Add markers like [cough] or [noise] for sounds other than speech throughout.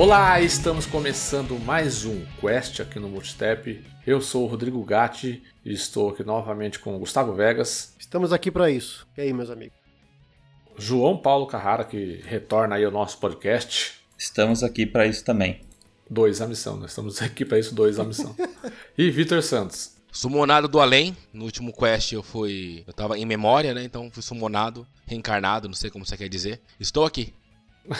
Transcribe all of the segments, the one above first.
Olá, estamos começando mais um Quest aqui no Multitap. Eu sou o Rodrigo Gatti e estou aqui novamente com o Gustavo Vegas. Estamos aqui para isso. E aí, meus amigos? João Paulo Carrara, que retorna aí ao nosso podcast. Estamos aqui para isso também. Dois a missão, nós estamos aqui para isso, dois a missão. [laughs] e Vitor Santos. Sumonado do além. No último quest eu fui. Eu tava em memória, né? Então fui sumonado, reencarnado, não sei como você quer dizer. Estou aqui.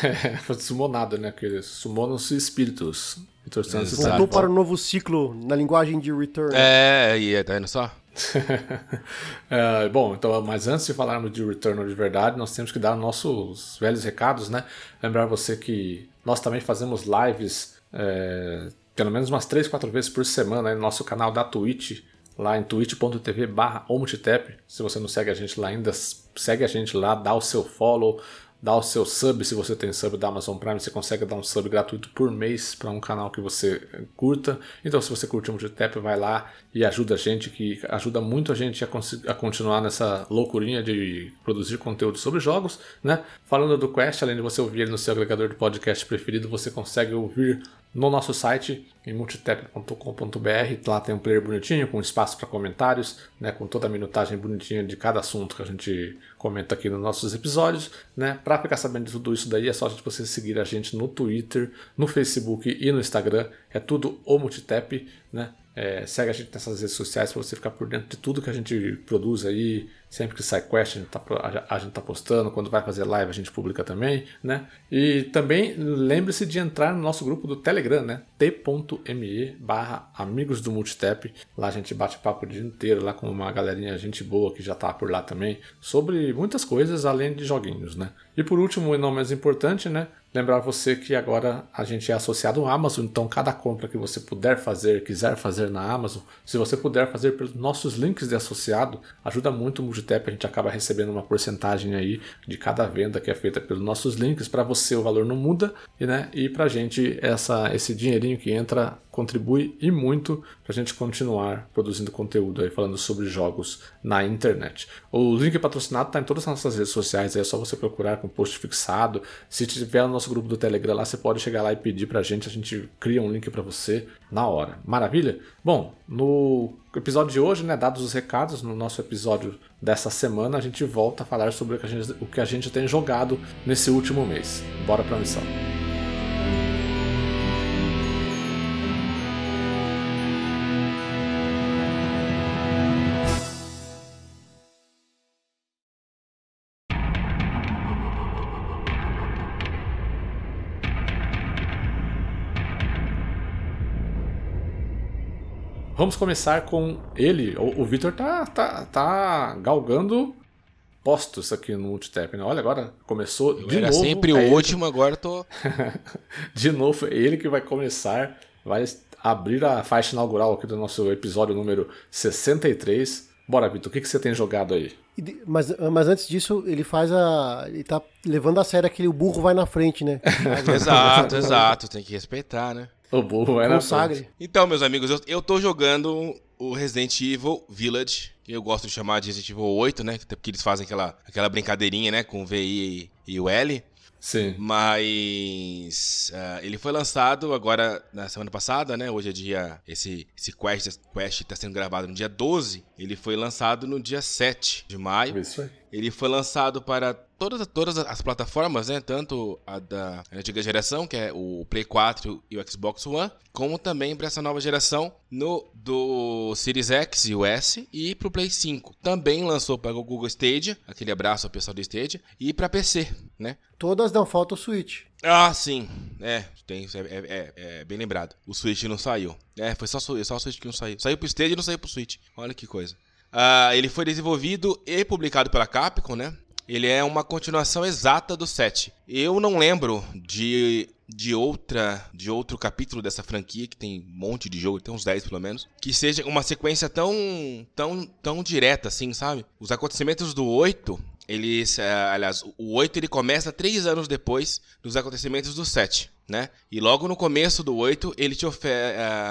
É, [laughs] foi sumonado, né? Que sumonam-se espíritos. Vitor Santos Voltou para o um novo ciclo na linguagem de Return. É, e tá vendo só? [laughs] é, bom, então, mas antes de falarmos de Return de verdade, nós temos que dar nossos velhos recados, né? Lembrar você que nós também fazemos lives é, pelo menos umas 3, 4 vezes por semana no nosso canal da Twitch, lá em twitch.tv barra Se você não segue a gente lá ainda, segue a gente lá, dá o seu follow, dá o seu sub, se você tem sub da Amazon Prime, você consegue dar um sub gratuito por mês para um canal que você curta. Então, se você curte o Multitap, vai lá e ajuda a gente, que ajuda muito a gente a, a, continuar nessa loucurinha de produzir conteúdo sobre jogos, né? Falando do Quest, além de você ouvir ele no seu agregador de podcast preferido, você consegue ouvir no nosso site em multitep.com.br. Lá tem um player bonitinho com espaço para comentários, né, com toda a minutagem bonitinha de cada assunto que a gente comenta aqui nos nossos episódios. Né. Para ficar sabendo de tudo isso daí é só você seguir a gente no Twitter, no Facebook e no Instagram. É tudo o Multitep, né? É, segue a gente nessas redes sociais para você ficar por dentro de tudo que a gente produz aí. Sempre que sai quest, a gente, tá, a gente tá postando. Quando vai fazer live, a gente publica também, né? E também lembre-se de entrar no nosso grupo do Telegram, né? t.me barra amigos do. Lá a gente bate papo o dia inteiro lá com uma galerinha gente boa que já tá por lá também. Sobre muitas coisas além de joguinhos, né? E por último, e não mais importante, né? Lembrar você que agora a gente é associado ao Amazon, então cada compra que você puder fazer, quiser fazer na Amazon, se você puder fazer pelos nossos links de associado, ajuda muito o Multitap, a gente acaba recebendo uma porcentagem aí de cada venda que é feita pelos nossos links. Para você o valor não muda, e, né? E para a gente essa, esse dinheirinho que entra contribui e muito para a gente continuar produzindo conteúdo aí falando sobre jogos na internet. O link patrocinado está em todas as nossas redes sociais, é só você procurar com post fixado. Se tiver no nosso grupo do Telegram lá, você pode chegar lá e pedir para a gente, a gente cria um link para você na hora. Maravilha? Bom, no episódio de hoje, né, dados os recados, no nosso episódio dessa semana, a gente volta a falar sobre o que a gente, o que a gente tem jogado nesse último mês. Bora para a missão. Vamos começar com ele. O, o Victor tá, tá, tá galgando postos aqui no Multitap, né? Olha, agora começou Eu de era novo. sempre o é último, agora tô. [laughs] de novo, é ele que vai começar, vai abrir a faixa inaugural aqui do nosso episódio número 63. Bora, Vitor, o que, que você tem jogado aí? Mas, mas antes disso, ele faz a. Ele tá levando a sério aquele o burro vai na frente, né? [laughs] exato, exato. Tem que respeitar, né? O burro vai na frente. Então, meus amigos, eu, eu tô jogando o Resident Evil Village, que eu gosto de chamar de Resident Evil 8, né? Porque eles fazem aquela, aquela brincadeirinha, né? Com o VI e, e o L. Sim. Mas uh, ele foi lançado agora na semana passada, né? Hoje é dia. Esse, esse quest, quest tá sendo gravado no dia 12. Ele foi lançado no dia 7 de maio. Isso aí. Ele foi lançado para todas, todas as plataformas, né? Tanto a da antiga geração, que é o Play 4 e o Xbox One, como também para essa nova geração no do Series X e o S e para o Play 5. Também lançou para o Google Stadia, aquele abraço ao pessoal do Stadia, e para PC, né? Todas dão falta o Switch. Ah, sim. É, tem, é, é, é, bem lembrado. O Switch não saiu. É, foi só, só o Switch que não saiu. Saiu pro Stadia e não saiu pro Switch. Olha que coisa. Uh, ele foi desenvolvido e publicado pela Capcom, né? Ele é uma continuação exata do 7. Eu não lembro de, de outra de outro capítulo dessa franquia, que tem um monte de jogo, tem uns 10 pelo menos, que seja uma sequência tão tão tão direta assim, sabe? Os acontecimentos do 8, eles, uh, aliás, o 8 ele começa três anos depois dos acontecimentos do 7, né? E logo no começo do 8, ele te, uh,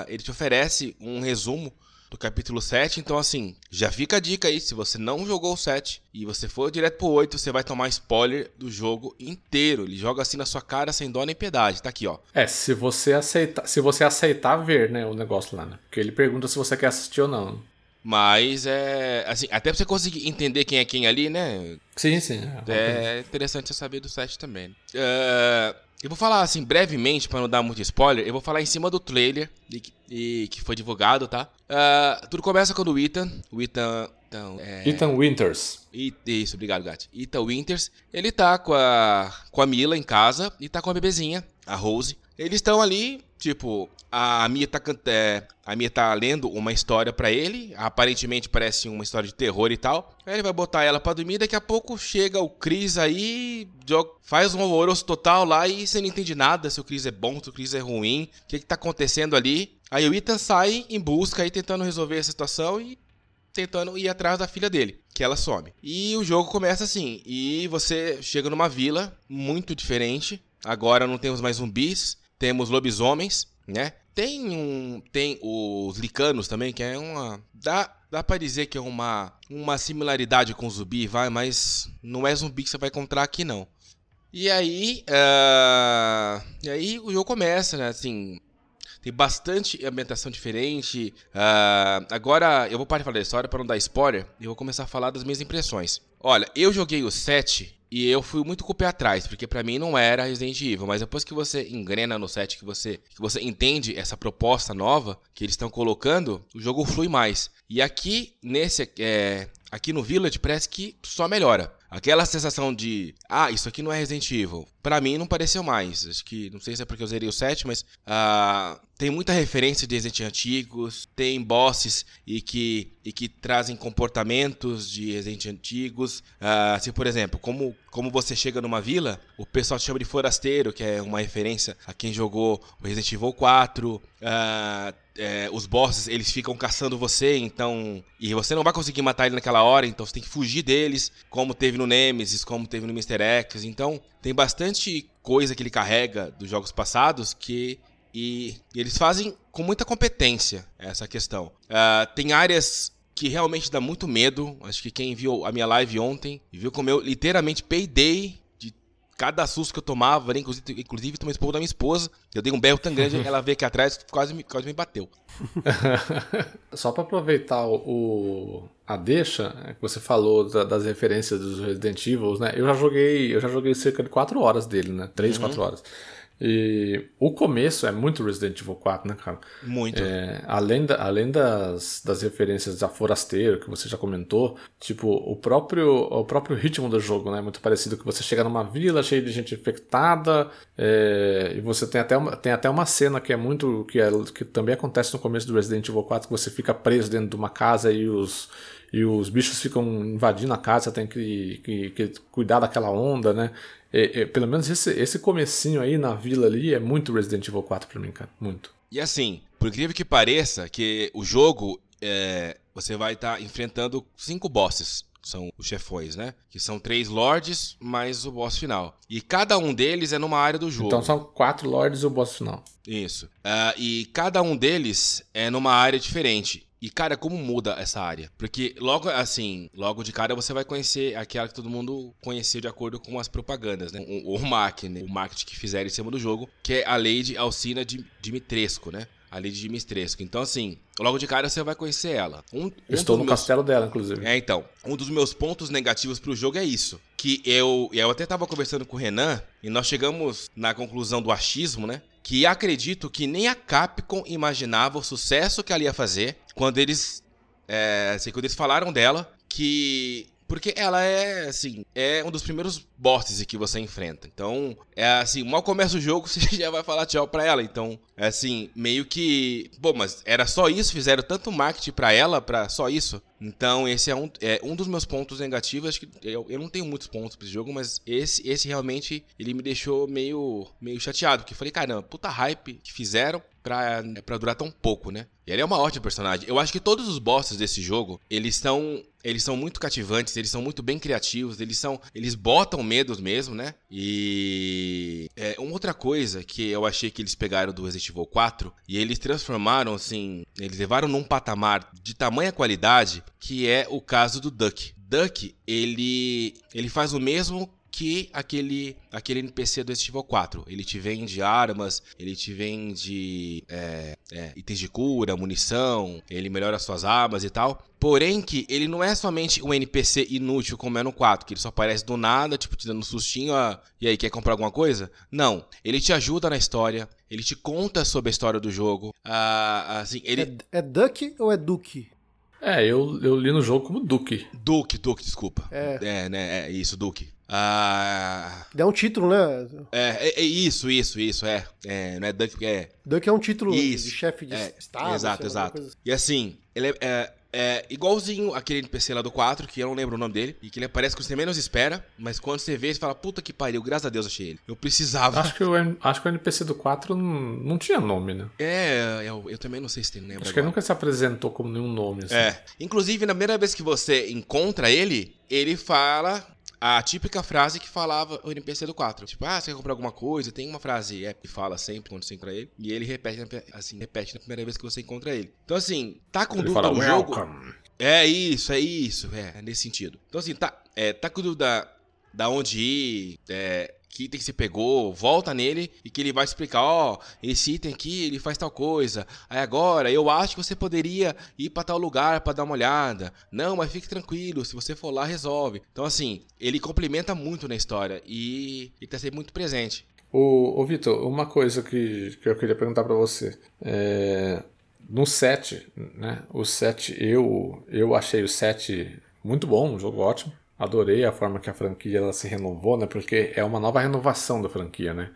ele te oferece um resumo do capítulo 7. Então, assim, já fica a dica aí. Se você não jogou o 7 e você for direto pro 8, você vai tomar spoiler do jogo inteiro. Ele joga assim na sua cara sem dó nem piedade. Tá aqui, ó. É, se você aceitar, se você aceitar ver, né, o negócio lá, né? Porque ele pergunta se você quer assistir ou não. Mas é. Assim, até pra você conseguir entender quem é quem ali, né? Sim, sim. É interessante saber do 7 também. Uh, eu vou falar assim brevemente, para não dar muito spoiler, eu vou falar em cima do trailer e, e que foi divulgado, tá? Uh, tudo começa quando o Ethan, o Ethan então, é... Ethan Winters. Isso, obrigado, Gat. Ethan Winters. Ele tá com a, com a Mila em casa e tá com a bebezinha, a Rose. Eles estão ali, tipo, a Mia tá, é, a Mia tá lendo uma história para ele. Aparentemente parece uma história de terror e tal. Aí ele vai botar ela pra dormir. Daqui a pouco chega o Chris aí, faz um alvoroço total lá e você não entende nada se o Chris é bom, se o Chris é ruim. O que que tá acontecendo ali? Aí o Ethan sai em busca aí tentando resolver essa situação e tentando ir atrás da filha dele, que ela some. E o jogo começa assim, e você chega numa vila muito diferente. Agora não temos mais zumbis, temos lobisomens, né? Tem um. Tem os licanos também, que é uma. Dá, dá pra dizer que é uma, uma similaridade com zumbi, vai, mas não é zumbi que você vai encontrar aqui, não. E aí. Uh, e aí o jogo começa, né? Assim. Tem bastante ambientação diferente. Uh, agora eu vou parar de falar da história para não dar spoiler. E vou começar a falar das minhas impressões. Olha, eu joguei o 7 e eu fui muito com o pé atrás, porque para mim não era Resident Evil, mas depois que você engrena no set, que você, que você entende essa proposta nova que eles estão colocando, o jogo flui mais. E aqui, nesse, é, aqui no Village, parece que só melhora. Aquela sensação de, ah, isso aqui não é Resident Evil, para mim não pareceu mais. Acho que, não sei se é porque eu zerei o 7, mas uh, tem muita referência de Resident antigos, tem bosses e que, e que trazem comportamentos de Resident antigos. Assim, por exemplo, como, como você chega numa vila, o pessoal te chama de forasteiro, que é uma referência a quem jogou o Resident Evil 4. Uh, ah, é, os bosses eles ficam caçando você, então. E você não vai conseguir matar ele naquela hora, então você tem que fugir deles, como teve no Nemesis, como teve no Mr. X. Então, tem bastante coisa que ele carrega dos jogos passados que. E, eles fazem com muita competência essa questão. Uh, tem áreas que realmente dá muito medo. Acho que quem viu a minha live ontem viu como eu literalmente peidei cada susto que eu tomava, né? inclusive, inclusive tomei expor da minha esposa. Eu dei um berro tão grande, ela veio aqui atrás quase me, quase me bateu. [laughs] Só para aproveitar o, a deixa né, que você falou da, das referências dos Resident Evil, né? Eu já joguei, eu já joguei cerca de 4 horas dele, né? 3, uhum. 4 horas. E o começo é muito Resident Evil 4, né, cara? Muito. É, além da, além das, das referências a Forasteiro, que você já comentou, tipo, o próprio, o próprio ritmo do jogo, né? Muito parecido que você chega numa vila cheia de gente infectada, é, e você tem até, uma, tem até uma cena que é muito. Que, é, que também acontece no começo do Resident Evil 4, que você fica preso dentro de uma casa e os e os bichos ficam invadindo a casa, tem que, que, que cuidar daquela onda, né? É, é, pelo menos esse, esse comecinho aí na vila ali é muito Resident Evil 4 pra mim, cara. Muito. E assim, por incrível que pareça, que o jogo, é, você vai estar tá enfrentando cinco bosses. São os chefões, né? Que são três lords mais o boss final. E cada um deles é numa área do jogo. Então são quatro lords e o boss final. Isso. Uh, e cada um deles é numa área diferente. E, cara, como muda essa área? Porque logo assim, logo de cara você vai conhecer aquela que todo mundo conheceu de acordo com as propagandas, né? O, o né? o marketing que fizeram em cima do jogo, que é a Lady Alcina Dimitrescu, né? A Lady Dimitrescu. Então, assim, logo de cara você vai conhecer ela. Um, um Estou no meus... castelo dela, inclusive. É, então. Um dos meus pontos negativos pro jogo é isso. Que eu, eu até tava conversando com o Renan e nós chegamos na conclusão do achismo, né? Que acredito que nem a Capcom imaginava o sucesso que ela ia fazer quando eles, é, assim, quando eles falaram dela, que porque ela é, assim, é um dos primeiros bosses que você enfrenta. Então, é assim, mal começa o jogo, [laughs] você já vai falar tchau pra ela. Então, é assim, meio que. Bom, mas era só isso? Fizeram tanto marketing pra ela, pra só isso? Então, esse é um, é um dos meus pontos negativos. Acho que eu, eu não tenho muitos pontos esse jogo, mas esse, esse realmente ele me deixou meio, meio chateado. Porque eu falei, caramba, puta hype que fizeram pra, pra durar tão pouco, né? E ele é uma ótima personagem. Eu acho que todos os bosses desse jogo, eles são eles são muito cativantes, eles são muito bem criativos, eles são. Eles botam medos mesmo, né? E. É, uma outra coisa que eu achei que eles pegaram do Resident Evil 4 e eles transformaram, assim. Eles levaram num patamar de tamanha qualidade que é o caso do Duck. Duck, ele. ele faz o mesmo que aquele, aquele NPC do Resident Evil 4. Ele te vende armas, ele te vende é, é, itens de cura, munição, ele melhora suas armas e tal. Porém que ele não é somente um NPC inútil como é no 4, que ele só aparece do nada, tipo, te dando um sustinho, ah, e aí, quer comprar alguma coisa? Não, ele te ajuda na história, ele te conta sobre a história do jogo. Ah, assim, ele... É, é Duck ou é Duke? É, eu, eu li no jogo como Duke. Duke, Duke, desculpa. É. É, né, é isso, Duke. Ah, Dá um título, né? é, é, é isso, isso, isso, é. É, não é Duck, é. Duck é um título Isso. de chefe de É, estado. exato, exato. assim. E assim, ele é, é, é igualzinho aquele NPC lá do 4, que eu não lembro o nome dele, e que ele aparece quando você menos espera, mas quando você vê, você fala, puta que pariu, graças a Deus achei ele. Eu precisava. Acho que o, acho que o NPC do 4 não, tinha nome, né? É, eu, eu também não sei se tem, lembro Acho que ele agora. nunca se apresentou como nenhum nome. Assim. É. Inclusive, na primeira vez que você encontra ele, ele fala a típica frase que falava o NPC do 4. Tipo, ah, você quer comprar alguma coisa? Tem uma frase é, que fala sempre quando você encontra ele. E ele repete, assim, repete na primeira vez que você encontra ele. Então, assim, tá com Ele dúvida no jogo. É isso, é isso, é, é nesse sentido. Então, assim, tá, é, tá com dúvida da onde ir, é, que item você pegou, volta nele e que ele vai explicar, ó, esse item aqui, ele faz tal coisa. Aí agora, eu acho que você poderia ir pra tal lugar pra dar uma olhada. Não, mas fique tranquilo, se você for lá, resolve. Então, assim, ele complementa muito na história e, e tá sempre muito presente. Ô Vitor, uma coisa que, que eu queria perguntar pra você. É, no 7, né? O 7, eu, eu achei o 7 muito bom, um jogo ótimo. Adorei a forma que a franquia ela se renovou, né? Porque é uma nova renovação da franquia, né?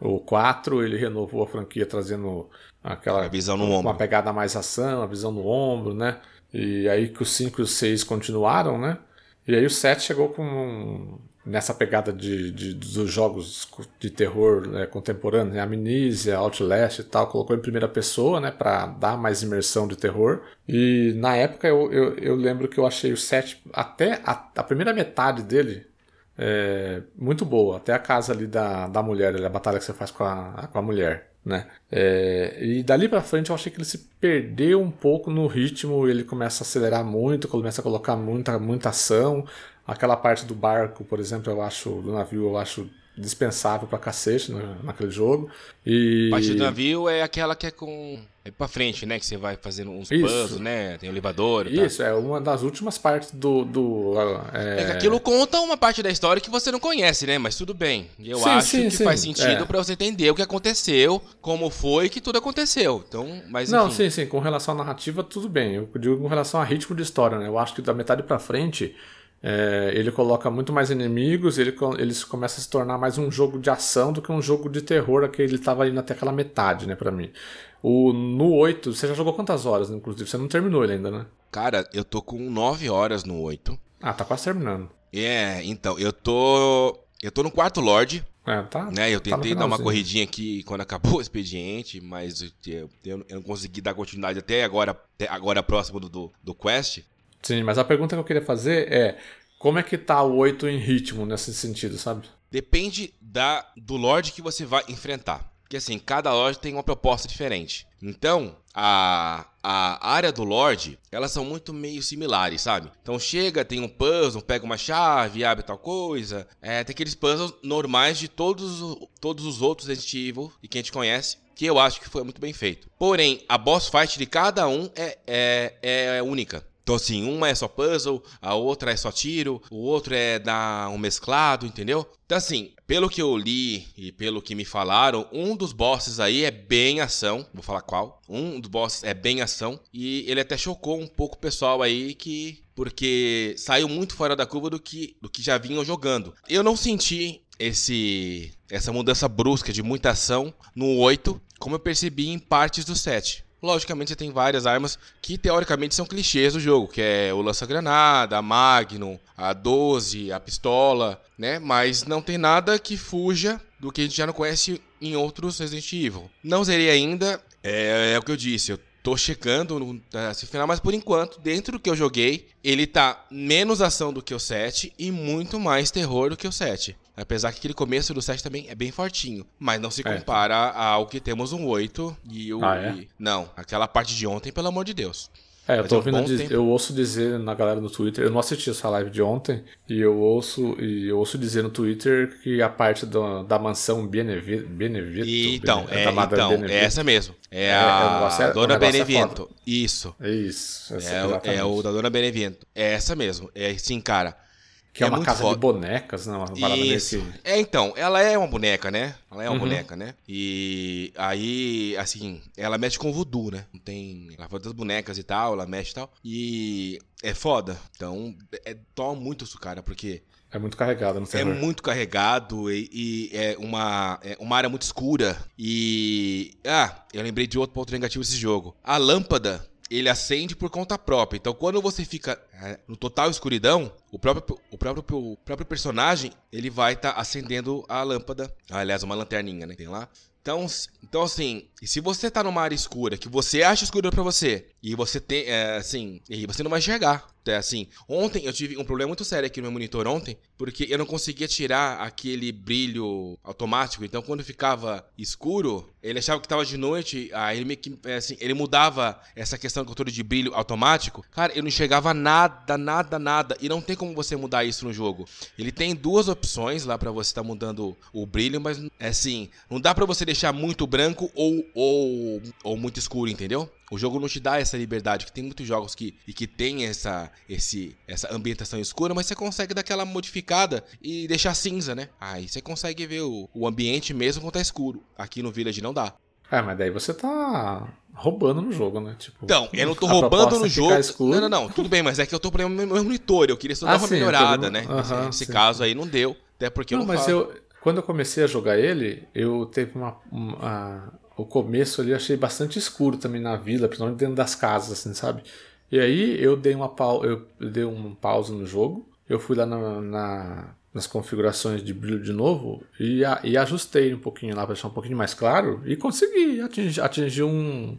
O 4, ele renovou a franquia trazendo aquela A visão no uma ombro. pegada mais ação, a visão no ombro, né? E aí que os 5 e os 6 continuaram, né? E aí o 7 chegou com um- nessa pegada de, de- dos jogos de terror né, contemporâneo, né? Amnesia, Outlast e tal, colocou em primeira pessoa, né, para dar mais imersão de terror. E na época eu, eu, eu lembro que eu achei o 7 até a, a primeira metade dele é, muito boa, até a casa ali da, da mulher, ali, a batalha que você faz com a, com a mulher, né? É, e dali pra frente eu achei que ele se perdeu um pouco no ritmo, ele começa a acelerar muito, começa a colocar muita, muita ação. Aquela parte do barco, por exemplo, eu acho, do navio, eu acho dispensável pra cacete na, naquele jogo. E... A parte do navio é aquela que é com. É pra frente, né? Que você vai fazendo uns Isso. puzzles, né? Tem o elevador e tal. Isso, é uma das últimas partes do. do É que é, aquilo conta uma parte da história que você não conhece, né? Mas tudo bem. Eu Sim, acho sim, que sim. faz sentido É. pra você entender o que aconteceu, como foi que tudo aconteceu. Então, mas enfim. Não, sim, sim, com relação à narrativa, tudo bem. Eu digo com relação a ritmo de história, né? Eu acho que da metade pra frente, é, ele coloca muito mais inimigos, ele, ele começa a se tornar mais um jogo de ação do que um jogo de terror, que ele tava indo até aquela metade, né, pra mim. O, no 8, você já jogou quantas horas, inclusive? Você não terminou ele ainda, né? Cara, eu tô com 9 horas no 8. Ah, tá quase terminando. É, então, eu tô. Eu tô no quarto Lorde, É, tá. né? Eu tá tentei dar uma corridinha aqui quando acabou o expediente, mas eu, eu- eu não consegui dar continuidade até agora, até agora próximo do, do, do quest. Sim, mas a pergunta que eu queria fazer é: como é que tá o 8 em ritmo nesse sentido, sabe? Depende da, do Lorde que você vai enfrentar. Porque assim, cada Lorde tem uma proposta diferente. Então, a, a área do Lorde, elas são muito meio similares, sabe? Então chega, tem um puzzle, pega uma chave, abre tal coisa. É, tem aqueles puzzles normais de todos, todos os outros Resident Evil e que a gente conhece. Que eu acho que foi muito bem feito. Porém, a boss fight de cada um é, é, é única. Então, assim, uma é só puzzle, a outra é só tiro, o outro é dar um mesclado, entendeu? Então, assim, pelo que eu li e pelo que me falaram, um dos bosses aí é bem ação. Vou falar qual. Um dos bosses é bem ação. E ele até chocou um pouco o pessoal aí que. Porque saiu muito fora da curva do que, do que já vinham jogando. Eu não senti esse essa mudança brusca de muita ação no 8, como eu percebi em partes do 7. Logicamente você tem várias armas que teoricamente são clichês do jogo, que é o lança-granada, a Magnum, a 12, a pistola, né? Mas não tem nada que fuja do que a gente já não conhece em outros Resident Evil. Não zerei ainda, É, é o que eu disse, eu tô checando no esse final, mas por enquanto, dentro do que eu joguei, ele tá menos ação do que o 7 e muito mais terror do que o 7. Apesar que aquele começo do 7 também é bem fortinho. Mas não se É. compara ao que temos um 8 e o. Ah, é? não, aquela parte de ontem, pelo amor de Deus. É, eu tô é ouvindo diz- eu ouço dizer na galera no Twitter, eu não assisti essa live de ontem, e eu ouço e eu ouço dizer no Twitter que a parte do- da mansão Benevi- Benevito, E, então, Bene- é, da Madre então, Benevito. é essa mesmo. É, É, a é, é- Dona negócio é Benevento. Isso. É isso, É, é o da Dona Benevento. É essa mesmo. É sim, cara. Que é, uma muito casa foda. de bonecas, né? Uma parada Isso. nesse... É, então, ela é uma boneca, né? Ela é uma Uhum. boneca, né? E aí, assim, ela mexe com voodoo, né? Não tem. Ela faz das bonecas e tal, ela mexe e tal. E é foda. Então, é, toma muito isso, cara, porque É muito carregada no é terror. muito carregado e, e é, uma, é uma área muito escura. E. Ah, eu lembrei de outro ponto negativo desse jogo. A lâmpada. Ele acende por conta própria. Então, quando você fica é, no total escuridão, o próprio, o próprio, o próprio personagem ele vai estar acendendo a lâmpada. Aliás, uma lanterninha, né? Tem lá. Então, então assim, se você tá numa área escura, que você acha escura pra você, e você tem, é, assim, e você não vai enxergar. É assim, ontem eu tive um problema muito sério aqui no meu monitor ontem, porque eu não conseguia tirar aquele brilho automático. Então, quando ficava escuro, ele achava que tava de noite, aí ele que, é, assim, ele mudava essa questão do controle de brilho automático. Cara, eu não enxergava nada, nada, nada, e não tem como você mudar isso no jogo. Ele tem duas opções lá pra você estar mudando o brilho, mas assim, não dá pra você deixar muito branco ou, ou, ou muito escuro, entendeu? O jogo não te dá essa liberdade, que tem muitos jogos que, e que tem essa, esse, essa ambientação escura, mas você consegue dar aquela modificada e deixar cinza, né? Aí você consegue ver o, o ambiente mesmo quando tá escuro. Aqui no Village não dá. É, mas daí você tá roubando no jogo, né? Tipo, Então, eu não tô roubando no é ficar jogo. escuro. Não, não, não, tudo bem, mas é que eu tô problema no meu monitor. Eu queria só dar Ah, uma sim, eu melhorada, né? Aham, Nesse sim. caso aí não deu. Até porque eu Não, não, mas falo. eu, quando eu comecei a jogar ele, eu teve uma, uma- o começo ali achei bastante escuro também na vila, principalmente dentro das casas, assim, sabe? E aí eu dei uma pau, eu dei um pausa no jogo, eu fui lá na, na- nas configurações de brilho de novo e, a- e ajustei um pouquinho lá para deixar um pouquinho mais claro e consegui atingir, atingir um,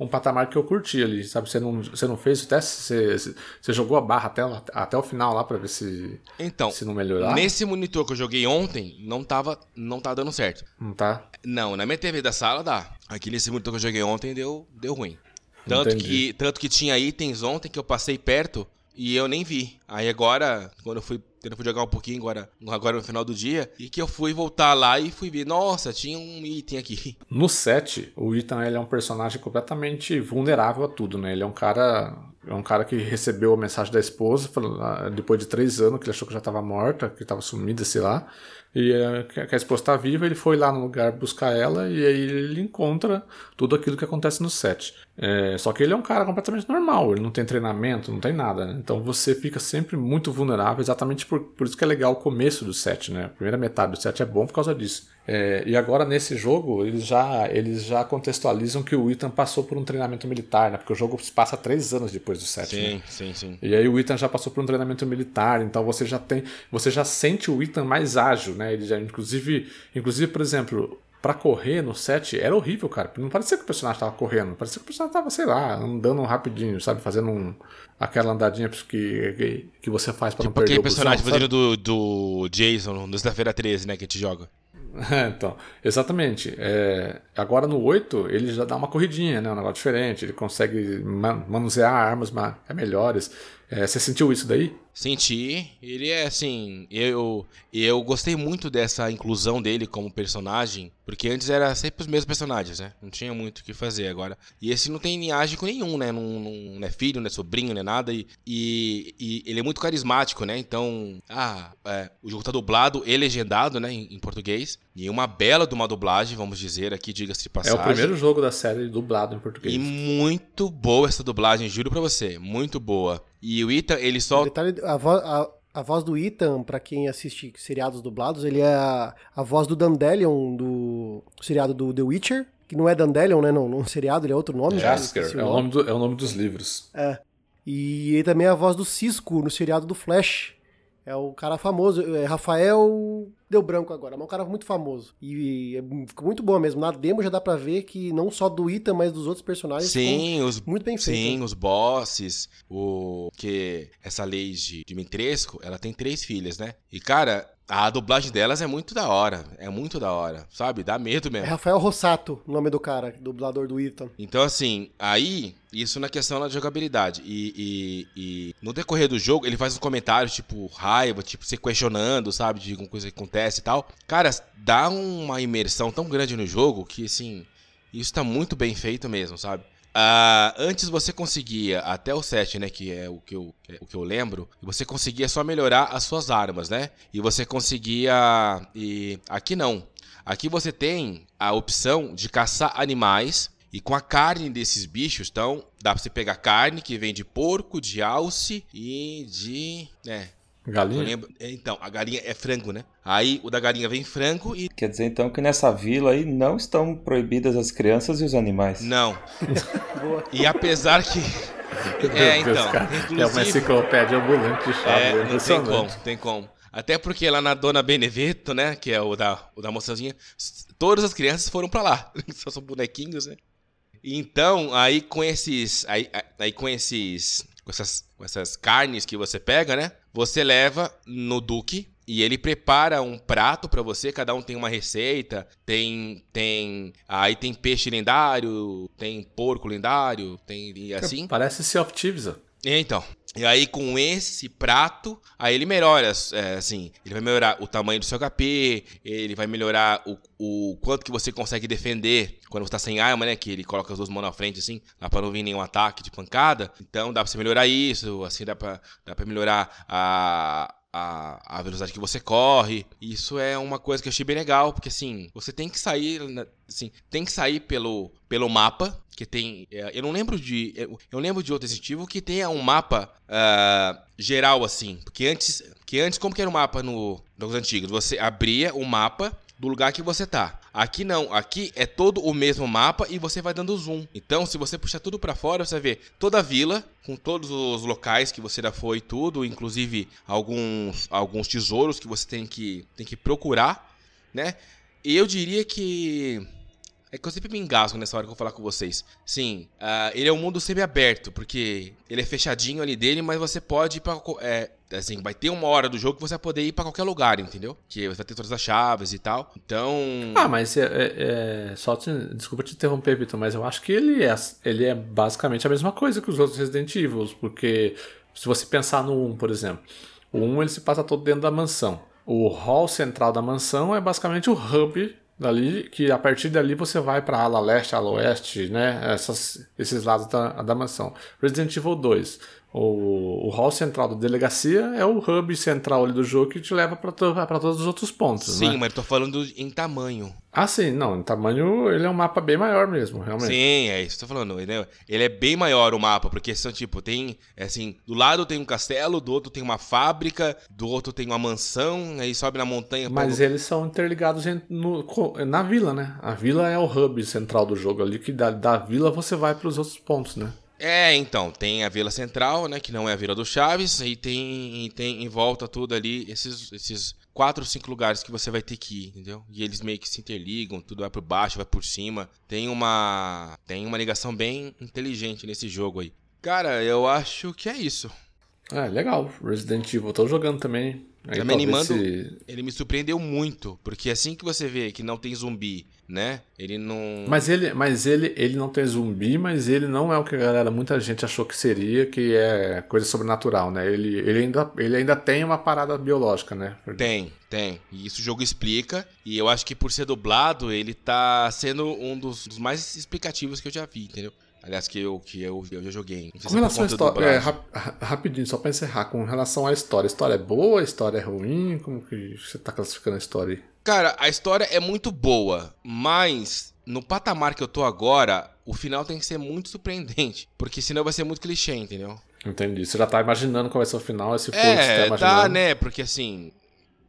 um patamar que eu curti ali, sabe? Você não, você não fez o teste? Você, você jogou a barra até, até o final lá para ver se, Então, se não melhorar? nesse monitor que eu joguei ontem, não tava, não tá dando certo. Não tá? Não, na minha TV da sala dá. Aqui nesse monitor que eu joguei ontem deu, deu ruim. Tanto Entendi. que, tanto que tinha itens ontem que eu passei perto e eu nem vi. Aí agora, quando eu fui, eu fui jogar um pouquinho agora, agora no final do dia, e que eu fui voltar lá e fui ver, nossa, tinha um item aqui. [laughs] No 7, o Ethan ele é um personagem completamente vulnerável a tudo, né? Ele é um cara. É um cara que recebeu a mensagem da esposa, falando, ah, depois de três anos, que ele achou que já estava morta, que estava sumida, sei lá. E eh, que a esposa está viva, ele foi lá no lugar buscar ela e aí ele encontra tudo aquilo que acontece no set. É, só que ele é um cara completamente normal, ele não tem treinamento, não tem nada. né? Então você fica sempre muito vulnerável, exatamente por, por isso que é legal o começo do set, né? A primeira metade do set é bom por causa disso. É, e agora nesse jogo eles já, eles já contextualizam que o Ethan passou por um treinamento militar, né? Porque o jogo se passa três anos depois do set. né? sim, sim. E aí o Ethan já passou por um treinamento militar, então você já tem, você já sente o Ethan mais ágil, né? Ele já, inclusive, inclusive, por exemplo, pra correr no set era horrível, cara. Não parecia que o personagem tava correndo, parecia que o personagem tava, sei lá, andando rapidinho, sabe, fazendo um, aquela andadinha que, que, que você faz pra não Tipo perder aquele o personagem fazendo do, do Jason no Sexta-feira 13, né, que a gente joga. É, [laughs] então, exatamente. É, agora no 8, ele já dá uma corridinha, né? Um negócio diferente. Ele consegue ma- manusear armas ma- é melhores. É, você sentiu isso daí? Senti, ele é assim, eu eu gostei muito dessa inclusão dele como personagem, porque antes era sempre os mesmos personagens, né? Não tinha muito o que fazer agora. E esse não tem linhagem com nenhum, né? Não, não, não é filho, não é sobrinho, não é nada. E, e, e ele é muito carismático, né? Então, ah, é, o jogo tá dublado e legendado, né? Em, em português. E uma bela de uma dublagem, vamos dizer aqui, diga-se de É passagem. o primeiro jogo da série dublado em português. E muito boa essa dublagem, juro pra você. Muito boa. E o Ethan, ele só Detalhe, a, vo- a- a voz do Ethan, pra quem assiste seriados dublados, ele é a, a voz do Dandelion do seriado do The Witcher, que não é Dandelion, né? Não, não seriado, ele é outro nome. Jasker, esqueci é o, nome do- é o nome dos livros. E ele também é a voz do Cisco no seriado do Flash. É o cara famoso, é Rafael. Deu branco agora, mas é um cara muito famoso. E é, ficou muito boa mesmo. Na demo já dá pra ver que não só do Ita, mas dos outros personagens. Sim, os, muito bem feito. sim os bosses. O que essa lei de Dimitrescu, ela tem três filhas, né? E cara, a dublagem delas é muito da hora. É muito da hora, sabe? Dá medo É mesmo. Rafael Rossato, o nome do cara, dublador do Ethan. Então, assim, aí, isso na questão da jogabilidade. E, e- e no decorrer do jogo, ele faz uns comentários, tipo, raiva, tipo, se questionando, sabe, de alguma coisa que acontece e tal. Cara, dá uma imersão tão grande no jogo que, assim, isso tá muito bem feito mesmo, sabe? Ah, antes você conseguia, até o 7, né, que é o que, eu, é o que eu lembro, você conseguia só melhorar as suas armas, né? E você conseguia. E aqui não. Aqui você tem a opção de caçar animais. E com a carne desses bichos, então, dá pra você pegar carne que vem de porco, de alce e de. É. Galinha? lembro. é, Então, a galinha é frango, né? Aí o da galinha vem frango e. Quer dizer então que nessa vila aí não estão proibidas as crianças e os animais. Não. [laughs] E apesar que. É, Deus, então. cara. É uma enciclopédia ambulante de chave. É, é não tem como, tem como. Até porque lá na Dona Beneveto, né, que é o da, o da moçazinha, todas as crianças foram pra lá. [laughs] Só são bonequinhos, né? Então, aí com esses, aí, aí com esses, com essas, com essas carnes que você pega, né, você leva no Duque e ele prepara um prato pra você, cada um tem uma receita, tem tem aí tem peixe lendário, tem porco lendário, tem e assim. Parece Sea of Thieves. ó. É, Então, e aí com esse prato, aí ele melhora, é, assim, ele vai melhorar o tamanho do seu HP, ele vai melhorar o, o quanto que você consegue defender quando você tá sem arma, né, que ele coloca as duas mãos na frente, assim, dá pra não vir nenhum ataque de pancada, então dá pra você melhorar isso, assim, dá pra, dá pra melhorar a... A, a velocidade que você corre, isso é uma coisa que eu achei bem legal, porque assim, você tem que sair, na- assim, tem que sair pelo, pelo mapa, que tem, é, eu não lembro de, eu, lembro de outro Evil que tenha um mapa ah, geral assim, porque antes, que antes como que era o mapa no antigos, você abria o mapa do lugar que você tá. Aqui não, aqui é todo o mesmo mapa e você vai dando zoom. Então, se você puxar tudo pra fora, você ver toda a vila com todos os locais que você já foi tudo, inclusive alguns alguns tesouros que você tem que tem que procurar, né? E eu diria que é que eu sempre me engasgo nessa hora que eu falar com vocês. Sim, ah, ele é um mundo semi-aberto, porque ele é fechadinho ali dele, mas você pode ir pra. É, assim, vai ter uma hora do jogo que você vai poder ir pra qualquer lugar, entendeu? Que você vai ter todas as chaves e tal. Então. Ah, mas é, é- é- só te, desculpa te interromper, Vitor, mas eu acho que ele é, ele é basicamente a mesma coisa que os outros Resident Evil, porque se você pensar no 1, por exemplo, o 1 ele se passa todo dentro da mansão. O hall central da mansão é basicamente o hub dali, que a partir dali você vai para ala leste, ala oeste, né? Essas, esses lados da, da mansão. Resident Evil 2. O, o hall central da delegacia é o hub central do jogo que te leva para todos os outros pontos. Sim, né? mas eu tô falando em tamanho. Ah, sim, não, em tamanho ele é um mapa bem maior mesmo, realmente. Sim, é isso que eu tô falando. Ele é, ele é bem maior o mapa, porque são tipo, tem. é assim, do lado tem um castelo, do outro tem uma fábrica, do outro tem uma mansão, aí sobe na montanha. Mas pega- eles são interligados em- no- na vila, né? A vila é o hub central do jogo ali, que da, da vila você vai para os outros pontos, né? É, então, tem a Vila Central, né, que não é a Vila do Chaves, e tem, e tem em volta tudo ali esses, esses quatro ou cinco lugares que você vai ter que ir, entendeu? E eles meio que se interligam, tudo vai por baixo, vai por cima. Tem uma tem uma ligação bem inteligente nesse jogo aí. Cara, eu acho que é isso. É, legal. Resident Evil, tô jogando também. Aí Tá talvez animando. se- Ele me surpreendeu muito, porque assim que você vê que não tem zumbi, né? Ele não Mas ele, mas ele, ele não tem zumbi, mas ele não é o que a galera, muita gente achou que seria, que é coisa sobrenatural, né? Ele, ele, ainda, ele ainda tem uma parada biológica, né? Tem, tem. E isso o jogo explica. E eu acho que por ser dublado, ele tá sendo um dos, dos mais explicativos que eu já vi, entendeu? Aliás, que eu, que eu, eu já joguei. Com é relação à história, é, rap- ra- rapidinho, só pra encerrar, com relação à história. A história é boa, a história é ruim? Como que você tá classificando a história aí? Cara, a história é muito boa, mas no patamar que eu tô agora, o final tem que ser muito surpreendente. Porque senão vai ser muito clichê, entendeu? Entendi. Você já tá imaginando qual vai ser o final, esse fogo que você tá É, imaginando. tá, né? Porque assim,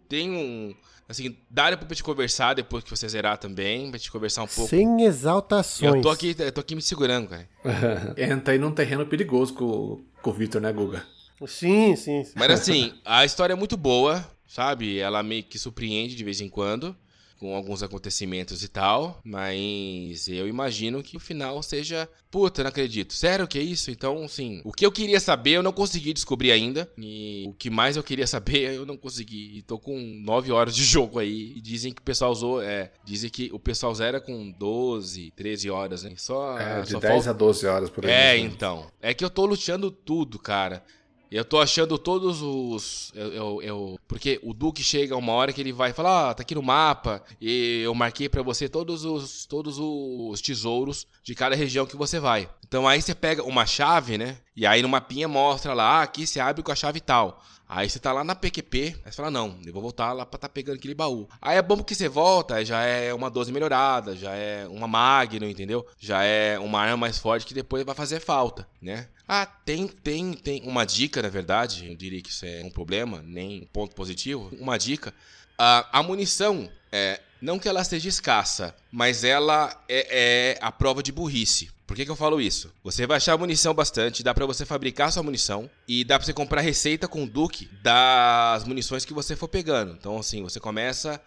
tem um. Assim, dá pra gente conversar depois que você zerar também, pra gente conversar um pouco. Sem exaltações. Eu tô aqui, eu tô aqui me segurando, cara. [laughs] Entra aí num terreno perigoso com, com o Victor, né, Guga? Sim, sim, sim. Mas assim, [laughs] a história é muito boa, sabe? Ela meio que surpreende de vez em quando. Com alguns acontecimentos e tal. Mas eu imagino que o final seja. Puta, não acredito. Sério que é isso? Então, sim. O que eu queria saber, eu não consegui descobrir ainda. E o que mais eu queria [laughs] saber, eu não consegui. E tô com 9 horas de jogo aí. E dizem que o pessoal usou. É. Dizem que o pessoal zera com 12, 13 horas, né? Só. É, de só 10 falta- a 12 horas por aí. é, né? então. É que eu tô luteando tudo, cara. Eu tô achando todos os. Eu, eu, eu- porque o Duque chega uma hora que ele vai falar, ah, tá aqui no mapa. E eu marquei pra você todos os, todos os tesouros de cada região que você vai. Então aí você pega uma chave, né? E aí no mapinha mostra lá, ah, aqui você abre com a chave tal. Aí você tá lá na PQP, aí você fala, não, eu vou voltar lá pra tá pegando aquele baú. Aí é bom porque você volta, já é uma 12 melhorada, já é uma Magno, entendeu? Já é uma arma mais forte que depois vai fazer falta, né? Ah, tem, tem, tem uma dica, na verdade, eu diria que isso é um problema, nem um ponto positivo. Uma dica, a, a munição, é, não que ela seja escassa, mas ela é, é a prova de burrice. Por que, que eu falo isso? Você vai achar munição bastante, dá pra você fabricar sua munição e dá pra você comprar receita com o Duke das munições que você for pegando. Então, assim, você começa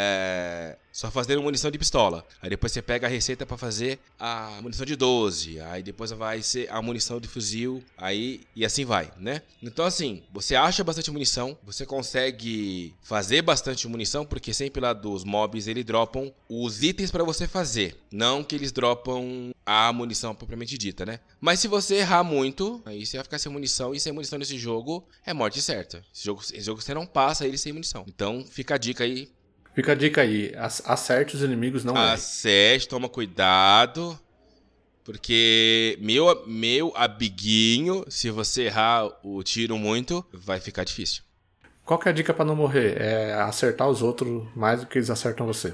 é, só fazendo munição de pistola. Aí depois você pega a receita pra fazer a munição de 12. Aí depois vai ser a munição de fuzil. Aí e assim vai, né? Então assim, você acha bastante munição, você consegue fazer bastante munição porque sempre lá dos mobs eles dropam os itens pra você fazer, não que eles dropam a munição propriamente dita, né? Mas se você errar muito, aí você vai ficar sem munição e sem munição nesse jogo é morte certa. Esse jogo, esse jogo você não passa ele sem munição. Então fica a dica aí Fica a dica aí, ac- acerte os inimigos, não é. Acerte, toma cuidado. Porque meu, meu abiguinho, se você errar o tiro muito, vai ficar difícil. Qual que é a dica pra não morrer? É acertar os outros mais do que eles acertam você.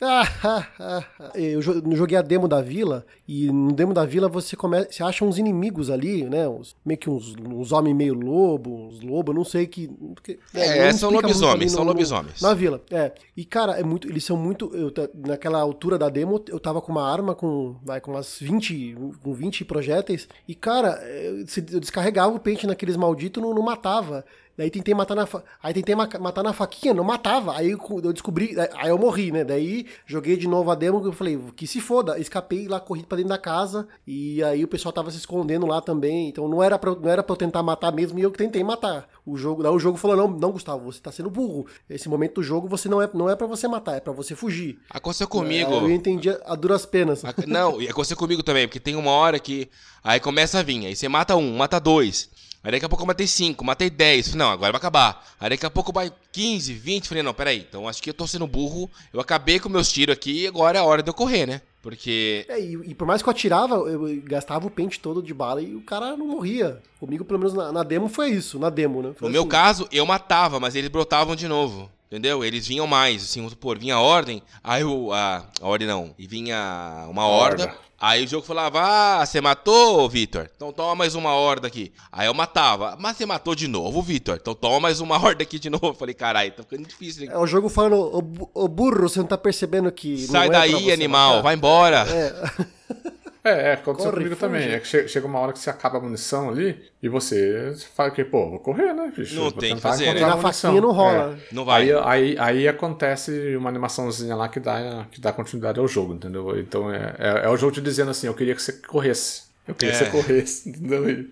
[laughs] eu jo- eu joguei a demo da vila e no demo da vila você começa, você acha uns inimigos ali, né? Uns- meio que uns, uns homens meio lobo, uns lobos, não sei que. que- É, não são lobisomens, ali são lobisomens. Na vila, é. E cara, é muito, eles são muito, eu naquela altura da demo, eu tava com uma arma com, vai, com umas 20, com 20 projéteis e cara, eu, eu descarregava o pente naqueles malditos, não, não matava. Daí tentei matar na fa... aí tentei ma- matar na faquinha, não matava. Aí eu eu descobri, aí eu morri, né? Daí joguei de novo a demo, eu falei, que se foda. Escapei lá, corri pra dentro da casa e aí o pessoal tava se escondendo lá também. Então não era pra, não era pra eu tentar matar mesmo e eu que tentei matar. O jogo, daí o jogo falou: "Não, não, Gustavo, você tá sendo burro. Esse momento do jogo você não é não é para você matar, é pra você fugir". Aconteceu comigo. Aí Eu entendi a, a duras penas. Ac- Não, e aconteceu comigo também, porque tem uma hora que. Aí começa a vir, aí você mata um, mata dois. Aí daqui a pouco eu matei cinco, matei dez. Falei, não, agora vai acabar. Aí daqui a pouco vai 15, 20. Falei, não, peraí. Então acho que eu tô sendo burro. Eu acabei com meus tiros aqui e agora é a hora de eu correr, né? Porque. É, e, e por mais que eu atirava, eu gastava o pente todo de bala e o cara não morria. Comigo, pelo menos na, na demo, foi isso. Na demo, né? Foi No meu assim. caso, eu matava, mas eles brotavam de novo. Entendeu? Eles vinham mais, assim, vamos supor, vinha a ordem, aí o. A, a ordem não. E vinha uma horda. Horda. Aí o jogo falava, ah, você matou, Vitor? Então toma mais uma horda aqui. Aí eu matava, mas você matou de novo, Vitor? Então toma mais uma [laughs] horda aqui de novo. Eu falei, caralho, tá ficando difícil. É o jogo falando, ô, bu- ô burro, você não tá percebendo que. Sai é daí, animal, matar? vai embora. É, [laughs] é, aconteceu Corre, comigo fuge. também. É que che- chega uma hora que você acaba a munição ali e você fala que, pô, vou correr, né, bicho? Não Vou tem que fazer, né? A munição. faquinha não rola. É. Não vai. Aí, aí, aí acontece uma animaçãozinha lá que dá, que dá continuidade ao jogo, entendeu? Então é, é, é o jogo te dizendo assim, eu queria que você corresse. Eu queria É. que você corresse, entendeu?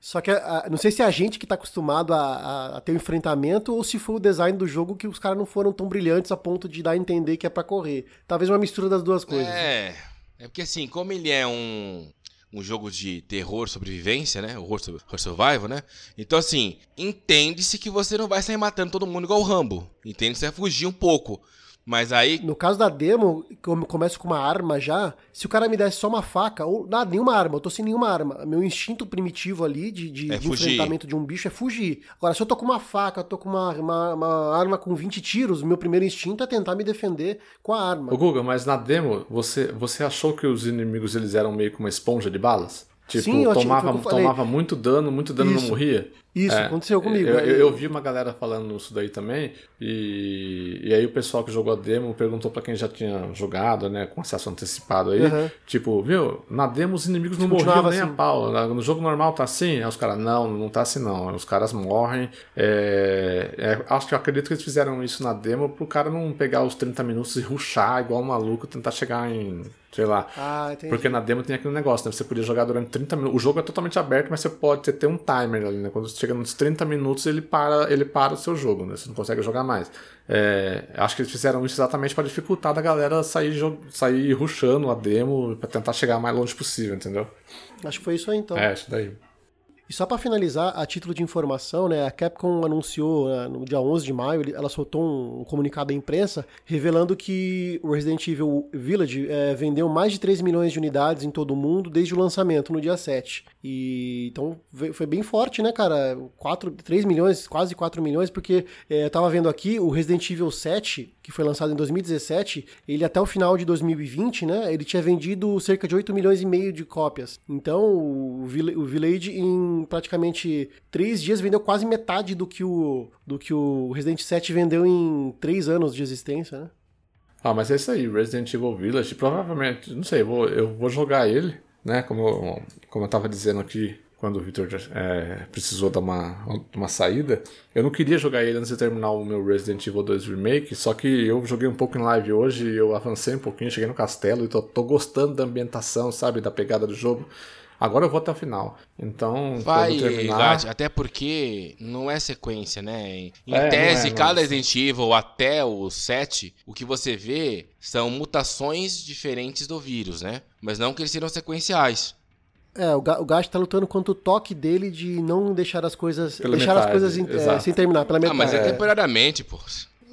Só que a- não sei se é a gente que tá acostumado a, a- a ter o enfrentamento ou se foi o design do jogo que os caras não foram tão brilhantes a ponto de dar a entender que é pra correr. Talvez uma mistura das duas coisas. É, é porque assim, como ele é um, um jogo de terror, sobrevivência, né? Horror, horror survival, né? Então assim, entende-se que você não vai sair matando todo mundo igual o Rambo. Entende? Você vai fugir um pouco. Mas aí, No caso da demo, como eu começo com uma arma já, se o cara me desse só uma faca, ou nada, nenhuma arma, eu tô sem nenhuma arma. Meu instinto primitivo ali de, de, É de enfrentamento de um bicho é fugir. Agora, se eu tô com uma faca, eu tô com uma, uma, uma arma com 20 tiros, meu primeiro instinto é tentar me defender com a arma. Ô Guga, mas na demo, você, você achou que os inimigos eles eram meio que uma esponja de balas? Tipo, Sim, eu achei- tomava, tomava muito dano, muito dano não Isso. morria? Isso, É, aconteceu comigo. Eu, eu- vi uma galera falando isso daí também, e, e aí o pessoal que jogou a demo perguntou pra quem já tinha jogado, né, com acesso antecipado aí, Aham. tipo, viu, na demo os inimigos não Continuava morriam nem assim. a pau, no jogo normal tá assim? Aí os caras, não, não tá assim não, os caras morrem, é, é, acho que eu acredito que eles fizeram isso na demo pro cara não pegar os 30 minutos e ruxar igual um maluco, tentar chegar em, sei lá, Ah, porque na demo tem aquele negócio, né? Você podia jogar durante 30 minutos. O jogo é totalmente aberto, mas você pode ter, ter um timer ali, né? Quando você chega nos 30 minutos, ele para, ele para o seu jogo, né? Você não consegue jogar mais. É, acho que eles fizeram isso exatamente para dificultar da galera sair, sair rushando a demo para tentar chegar mais longe possível, entendeu? Acho que foi isso aí então. É, isso daí. E só pra finalizar, a título de informação, né, a Capcom anunciou né, no dia 11 de maio, ela soltou um, comunicado à imprensa revelando que o Resident Evil Village eh, vendeu mais de 3 milhões de unidades em todo o mundo desde o lançamento no dia 7. E então foi bem forte, né, cara? 4, 3 milhões, quase 4 milhões, porque eh, eu tava vendo aqui o Resident Evil 7, que foi lançado em 2017, ele até o final de 2020, né, ele tinha vendido cerca de 8 milhões e meio de cópias. Então, o, o Village em praticamente 3 dias vendeu quase metade do que o do que o Resident 7 vendeu em 3 anos de existência, né? Ah, mas é isso aí, Resident Evil Village, provavelmente, não sei, eu vou, eu vou jogar ele, né? Como como eu tava dizendo aqui, quando o Victor é, precisou dar uma, uma saída, eu não queria jogar ele antes de terminar o meu Resident Evil 2 Remake, só que eu joguei um pouco em live hoje, eu avancei um pouquinho, cheguei no castelo e tô, tô gostando da ambientação, sabe, da pegada do jogo. Agora eu vou até o final. Então, Vai, terminar. Gatti, até porque não é sequência, né? Em É, tese, é, cada mas- Resident Evil até o 7, o que você vê são mutações diferentes do vírus, né? Mas não que eles sejam sequenciais. É, o, Ga- o Gash tá lutando contra o toque dele de não deixar as coisas. Pela deixar as metade, coisas em- é, sem terminar, pela Ah, metade. mas é, temporariamente, pô.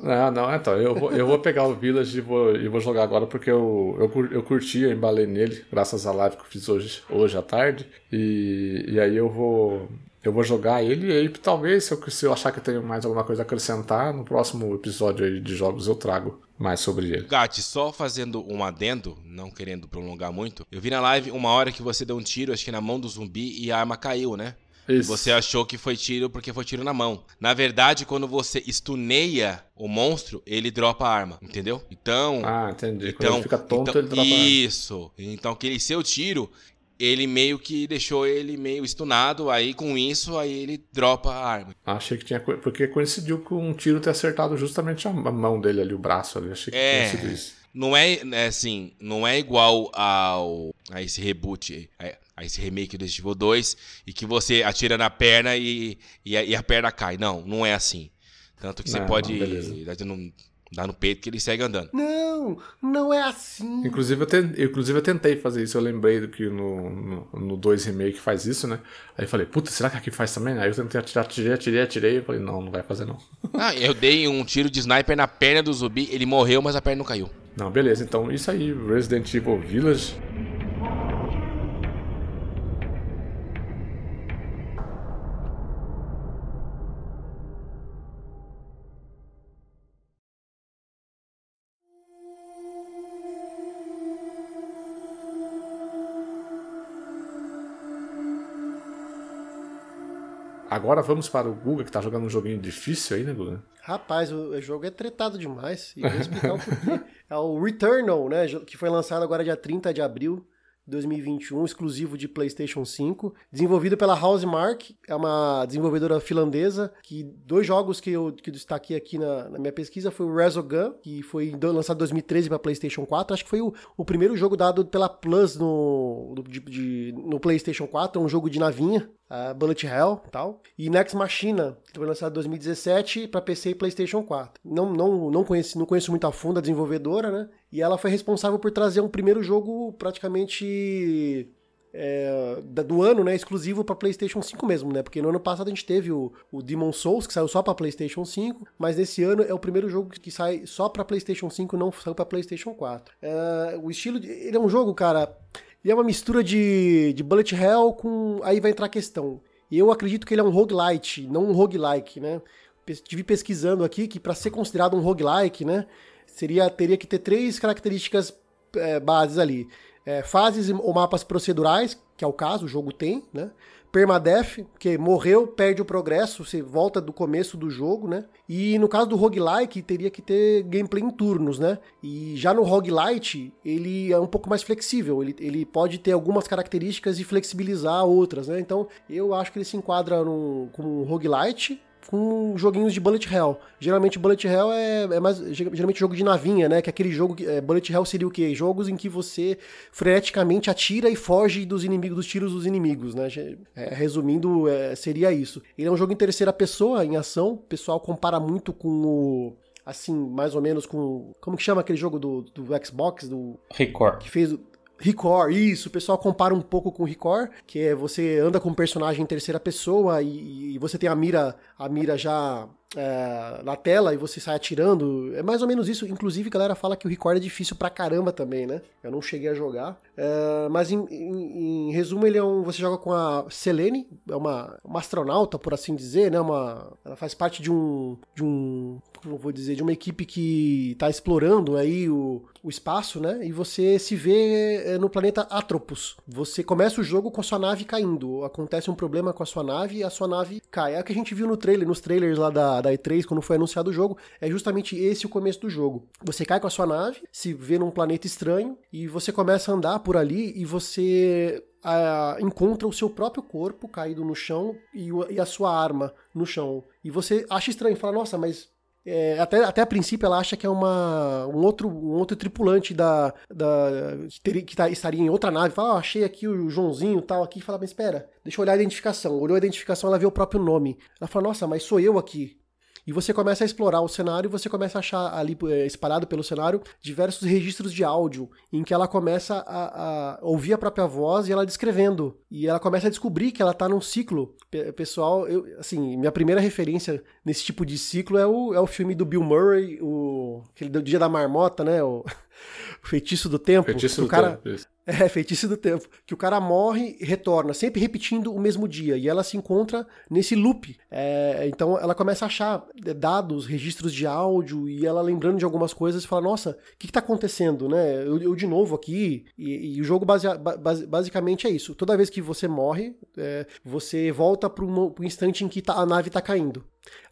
Não, não, então, eu vou, eu vou pegar o Village e vou, e vou jogar agora porque eu, eu, eu curti, eu embalei nele, graças à live que eu fiz hoje, hoje à tarde. E, e aí eu vou. Eu vou jogar ele e aí talvez, se eu, se eu achar que eu tenho mais alguma coisa a acrescentar, no próximo episódio aí de jogos eu trago mais sobre ele. Gatti, só fazendo um adendo, não querendo prolongar muito, eu vi na live uma hora que você deu um tiro, acho que na mão do zumbi, e a arma caiu, né? Isso. Você achou que foi tiro porque foi tiro na mão. Na verdade, quando você stuneia o monstro, ele dropa a arma, entendeu? Então. Ah, entendi. Quando então ele fica tonto, então- ele dropa. Isso. Então, aquele seu tiro, ele meio que deixou ele meio stunado, aí com isso, aí ele dropa a arma. Achei que tinha. Porque coincidiu com um tiro ter acertado justamente a mão dele ali, o braço ali. Achei que É. tinha sido isso. Não é, é assim, não é igual ao a esse reboot, a, a esse remake do Resident Evil 2 e que você atira na perna e, e, a, e a perna cai. Não, não é assim. Tanto que você pode não, dar no, no peito que ele segue andando. Não, não é assim. Inclusive eu, ten- inclusive eu tentei fazer isso, eu lembrei do que no, no, no 2 Remake faz isso, né? Aí eu falei, puta, será que aqui faz também? Aí eu tentei atirar, atirei, atirei, atirei, e falei, não, não vai fazer não. [laughs] Ah, eu dei um tiro de sniper na perna do zumbi, ele morreu, mas a perna não caiu. Não, beleza, então isso aí, Resident Evil Village. Agora vamos para o Guga, que tá jogando um joguinho difícil aí, né, Guga? Rapaz, o, jogo é tretado demais. E vou explicar o porquê. [laughs] É o Returnal, né? Que foi lançado agora dia 30 de abril de 2021, exclusivo de PlayStation 5. Desenvolvido pela Housemark, é uma desenvolvedora finlandesa. Que dois jogos que eu, que destaquei aqui na, na minha pesquisa foi o Resogun, que foi do- lançado em 2013 para PlayStation 4. Acho que foi o, o primeiro jogo dado pela Plus no, de- de- no PlayStation 4. É um jogo de navinha. A Bullet Hell e tal. E Next Machina, que foi lançado em 2017 para PC e PlayStation 4. Não, não, não, conheci, não conheço muito a fundo a desenvolvedora, né? E ela foi responsável por trazer um primeiro jogo praticamente é, do ano, né? Exclusivo para PlayStation 5 mesmo, né? Porque no ano passado a gente teve o, o Demon Souls, que saiu só para PlayStation 5, mas nesse ano é o primeiro jogo que sai só para PlayStation 5, não saiu para PlayStation 4. É, o estilo. de- ele é um jogo, cara. Ele é uma mistura de, de Bullet Hell com. Aí vai entrar a questão. Eu acredito que ele é um roguelite, não um roguelike, né? Estive pesquisando aqui que para ser considerado um roguelike, né? Seria, teria que ter três características é, bases ali. É, fases ou mapas procedurais, que é o caso, o jogo tem, né? Permadeath, que morreu, perde o progresso, você volta do começo do jogo, né? E no caso do roguelike, teria que ter gameplay em turnos, né? E já no roguelite, ele é um pouco mais flexível, ele, ele pode ter algumas características e flexibilizar outras, né? Então, eu acho que ele se enquadra num, como um roguelite, com joguinhos de bullet hell. Geralmente bullet hell é, é, mais geralmente jogo de navinha, né? Que é aquele jogo que é, bullet hell seria o quê? Jogos em que você freneticamente atira e foge dos inimigos, dos tiros dos inimigos, né? É, resumindo, é, seria isso. Ele é um jogo em terceira pessoa, em ação. O pessoal compara muito com o assim, mais ou menos com como que chama aquele jogo do, do Xbox do Record. Que fez Record, isso, o pessoal compara um pouco com Record, que é você anda com um personagem em terceira pessoa e, e você tem a mira, a mira já é, na tela e você sai atirando. É mais ou menos isso. Inclusive, a galera fala que o Record é difícil pra caramba também, né? Eu não cheguei a jogar. É, mas em, em, em, resumo, ele é um. Você joga com a Selene, é uma, uma astronauta, por assim dizer, né? Uma, ela faz parte de um. de um. Vou dizer, de uma equipe que está explorando aí o, o espaço, né? E você se vê é, no planeta Atropos. Você começa o jogo com a sua nave caindo. Acontece um problema com a sua nave e a sua nave cai. É o que a gente viu no trailer, nos trailers lá da, da E3, quando foi anunciado o jogo. É justamente esse o começo do jogo. Você cai com a sua nave, se vê num planeta estranho e você começa a andar por ali e você encontra o seu próprio corpo caído no chão e, e, a sua arma no chão. E você acha estranho, fala, nossa, mas. É, até, até a princípio ela acha que é uma, um, outro, um outro tripulante da, da que, tá, estaria em outra nave. Fala, oh, achei aqui o Joãozinho tal aqui. Fala, mas espera, deixa eu olhar a identificação. Olhou a identificação, ela vê o próprio nome. Ela fala, nossa, mas sou eu aqui. E você começa a explorar o cenário, você começa a achar ali, é, espalhado pelo cenário, diversos registros de áudio, em que ela começa a, a ouvir a própria voz e ela descrevendo. E ela começa a descobrir que ela tá num ciclo. Pessoal, eu, assim, minha primeira referência nesse tipo de ciclo é o, é o filme do Bill Murray, o, aquele do Dia da Marmota, né? O, [laughs] o Feitiço do Tempo. Feitiço do cara, Tempo, isso. [laughs] É, feitiço do tempo. Que o cara morre e retorna, sempre repetindo o mesmo dia. E ela se encontra nesse loop. É, então ela começa a achar dados, registros de áudio, e ela lembrando de algumas coisas e fala: Nossa, o que, está acontecendo, né? Eu, eu, de novo aqui. E, e o jogo base, basicamente é isso. Toda vez que você morre, é, você volta para o instante em que tá, a nave está caindo.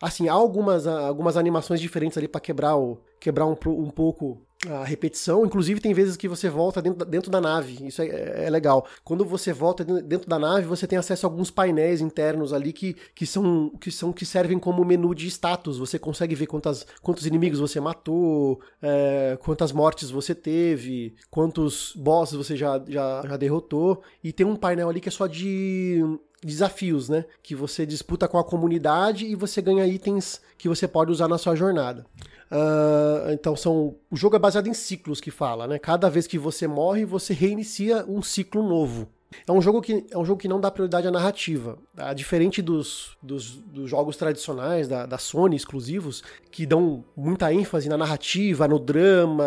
Assim, há algumas, algumas animações diferentes ali para quebrar, o, quebrar um, um pouco a repetição. Inclusive, tem vezes que você volta dentro, dentro da nave. Isso é, é, legal. Quando você volta dentro da nave, você tem acesso a alguns painéis internos ali que, que, são, que são que servem como menu de status. Você consegue ver quantas, quantos inimigos você matou, é, quantas mortes você teve, quantos bosses você já, já, já derrotou. E tem um painel ali que é só de desafios, né? Que você disputa com a comunidade e você ganha itens que você pode usar na sua jornada. Uh, então são. O jogo é baseado em ciclos que fala, né? Cada vez que você morre, você reinicia um ciclo novo. É um jogo que, é um jogo que não dá prioridade à narrativa. Tá? Diferente dos, dos, dos jogos tradicionais da, da, Sony exclusivos, que dão muita ênfase na narrativa, no drama,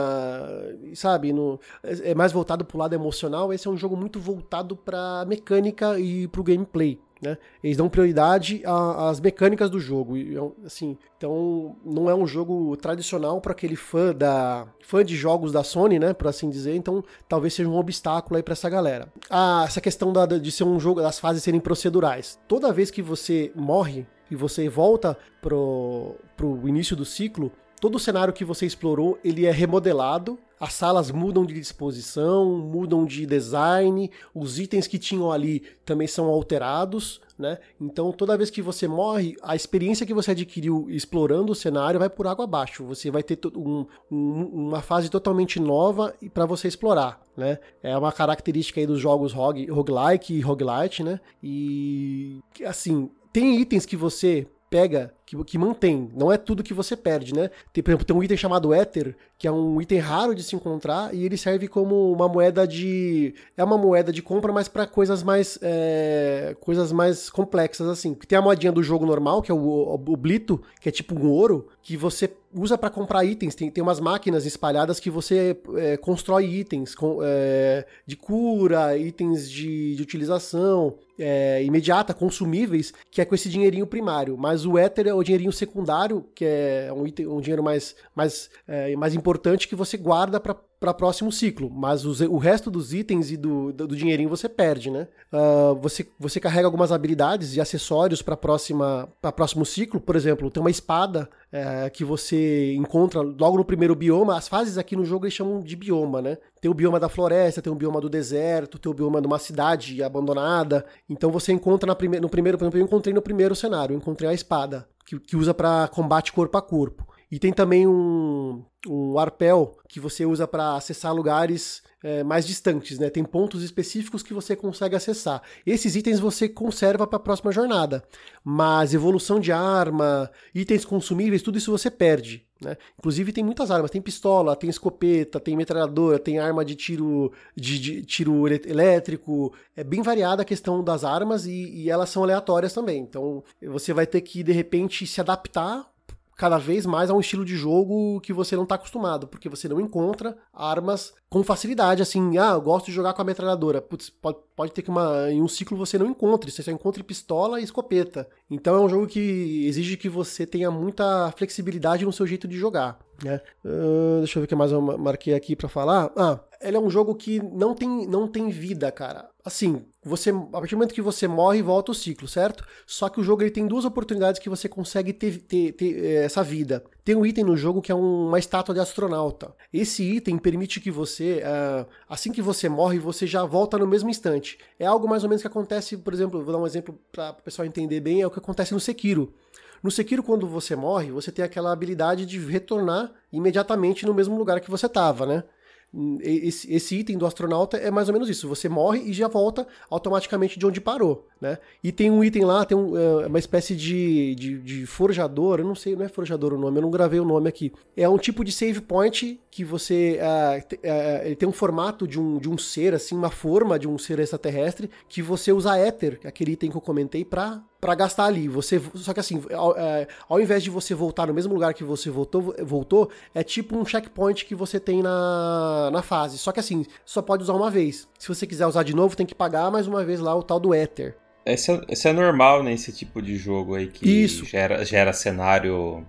sabe? No, é mais voltado pro lado emocional. Esse é um jogo muito voltado pra mecânica e pro gameplay. Né? Eles dão prioridade às mecânicas do jogo. E, assim, então não é um jogo tradicional para aquele fã da fã de jogos da Sony, né, por assim dizer. Então talvez seja um obstáculo aí para essa galera. Ah, essa questão da, de ser um jogo das fases serem procedurais. Toda vez que você morre e você volta pro, pro início do ciclo, todo o cenário que você explorou ele é remodelado as salas mudam de disposição, mudam de design, os itens que tinham ali também são alterados, né? Então, toda vez que você morre, a experiência que você adquiriu explorando o cenário vai por água abaixo. Você vai ter um, um, uma fase totalmente nova para você explorar, né? É uma característica aí dos jogos rogue, roguelike e roguelite, né? E assim, tem itens que você pega, que, que mantém. Não é tudo que você perde, né? Tem, por exemplo, tem um item chamado Ether, que é um item raro de se encontrar, e ele serve como uma moeda de. É uma moeda de compra, mas para coisas mais. É, coisas mais complexas, assim. Tem a moedinha do jogo normal, que é o, o, o Blito, que é tipo um ouro, que você usa para comprar itens. Tem, tem umas máquinas espalhadas que você é, constrói itens com, é, de cura, itens de, de utilização é, imediata, consumíveis, que é com esse dinheirinho primário. Mas o Ether é o dinheirinho secundário, que é um, item, um dinheiro mais, mais, é, mais importante que você guarda para para próximo ciclo, mas os, o resto dos itens e do, do, do dinheirinho você perde, né? Uh, você, você carrega algumas habilidades e acessórios para próxima para próximo ciclo, por exemplo, tem uma espada é, que você encontra logo no primeiro bioma. As fases aqui no jogo eles chamam de bioma, né? Tem o bioma da floresta, tem o bioma do deserto, tem o bioma de uma cidade abandonada. Então você encontra prime no primeiro, por exemplo, eu encontrei no primeiro cenário, eu encontrei a espada que, que usa para combate corpo a corpo. E tem também um, um arpel que você usa para acessar lugares é, mais distantes, né? Tem pontos específicos que você consegue acessar. Esses itens você conserva para a próxima jornada, mas evolução de arma, itens consumíveis, tudo isso você perde. Né? Inclusive tem muitas armas, tem pistola, tem escopeta, tem metralhadora, tem arma de tiro de, de tiro elétrico, é bem variada a questão das armas e, e elas são aleatórias também. Então você vai ter que de repente se adaptar cada vez mais a um estilo de jogo que você não está acostumado, porque você não encontra armas com facilidade, assim, ah, eu gosto de jogar com a metralhadora. Putz, pode, pode ter que uma, em um ciclo você não encontre, você só encontre pistola e escopeta. Então é um jogo que exige que você tenha muita flexibilidade no seu jeito de jogar. Né? Uh, deixa eu ver o que mais eu marquei aqui para falar. Ah, ele é um jogo que não tem, não tem vida, cara. Assim, você, a partir do momento que você morre, volta o ciclo, certo? Só que o jogo ele tem duas oportunidades que você consegue ter, ter, ter eh, essa vida. Tem um item no jogo que é um, uma estátua de astronauta. Esse item permite que você, uh, assim que você morre, você já volta no mesmo instante. É algo mais ou menos que acontece, por exemplo, vou dar um exemplo para o pessoal entender bem, é o que acontece no Sekiro. No Sekiro, quando você morre, você tem aquela habilidade de retornar imediatamente no mesmo lugar que você estava, né? Esse, esse, item do astronauta é mais ou menos isso. Você morre e já volta automaticamente de onde parou, né? E tem um item lá, tem um, é, uma espécie de, de, de, forjador, eu não sei, não é forjador o nome, eu não gravei o nome aqui. É um tipo de save point que você... Uh, uh, ele tem um formato de um, de um ser, assim, uma forma de um ser extraterrestre, que você usa éter, aquele item que eu comentei, pra para gastar ali. Você, só que assim, ao, é, ao, invés de você voltar no mesmo lugar que você voltou, voltou, é tipo um checkpoint que você tem na, na fase. Só que assim, só pode usar uma vez. Se você quiser usar de novo, tem que pagar mais uma vez lá o tal do Ether. Esse é, é normal nesse né, tipo de jogo aí que Isso. Gera, gera cenário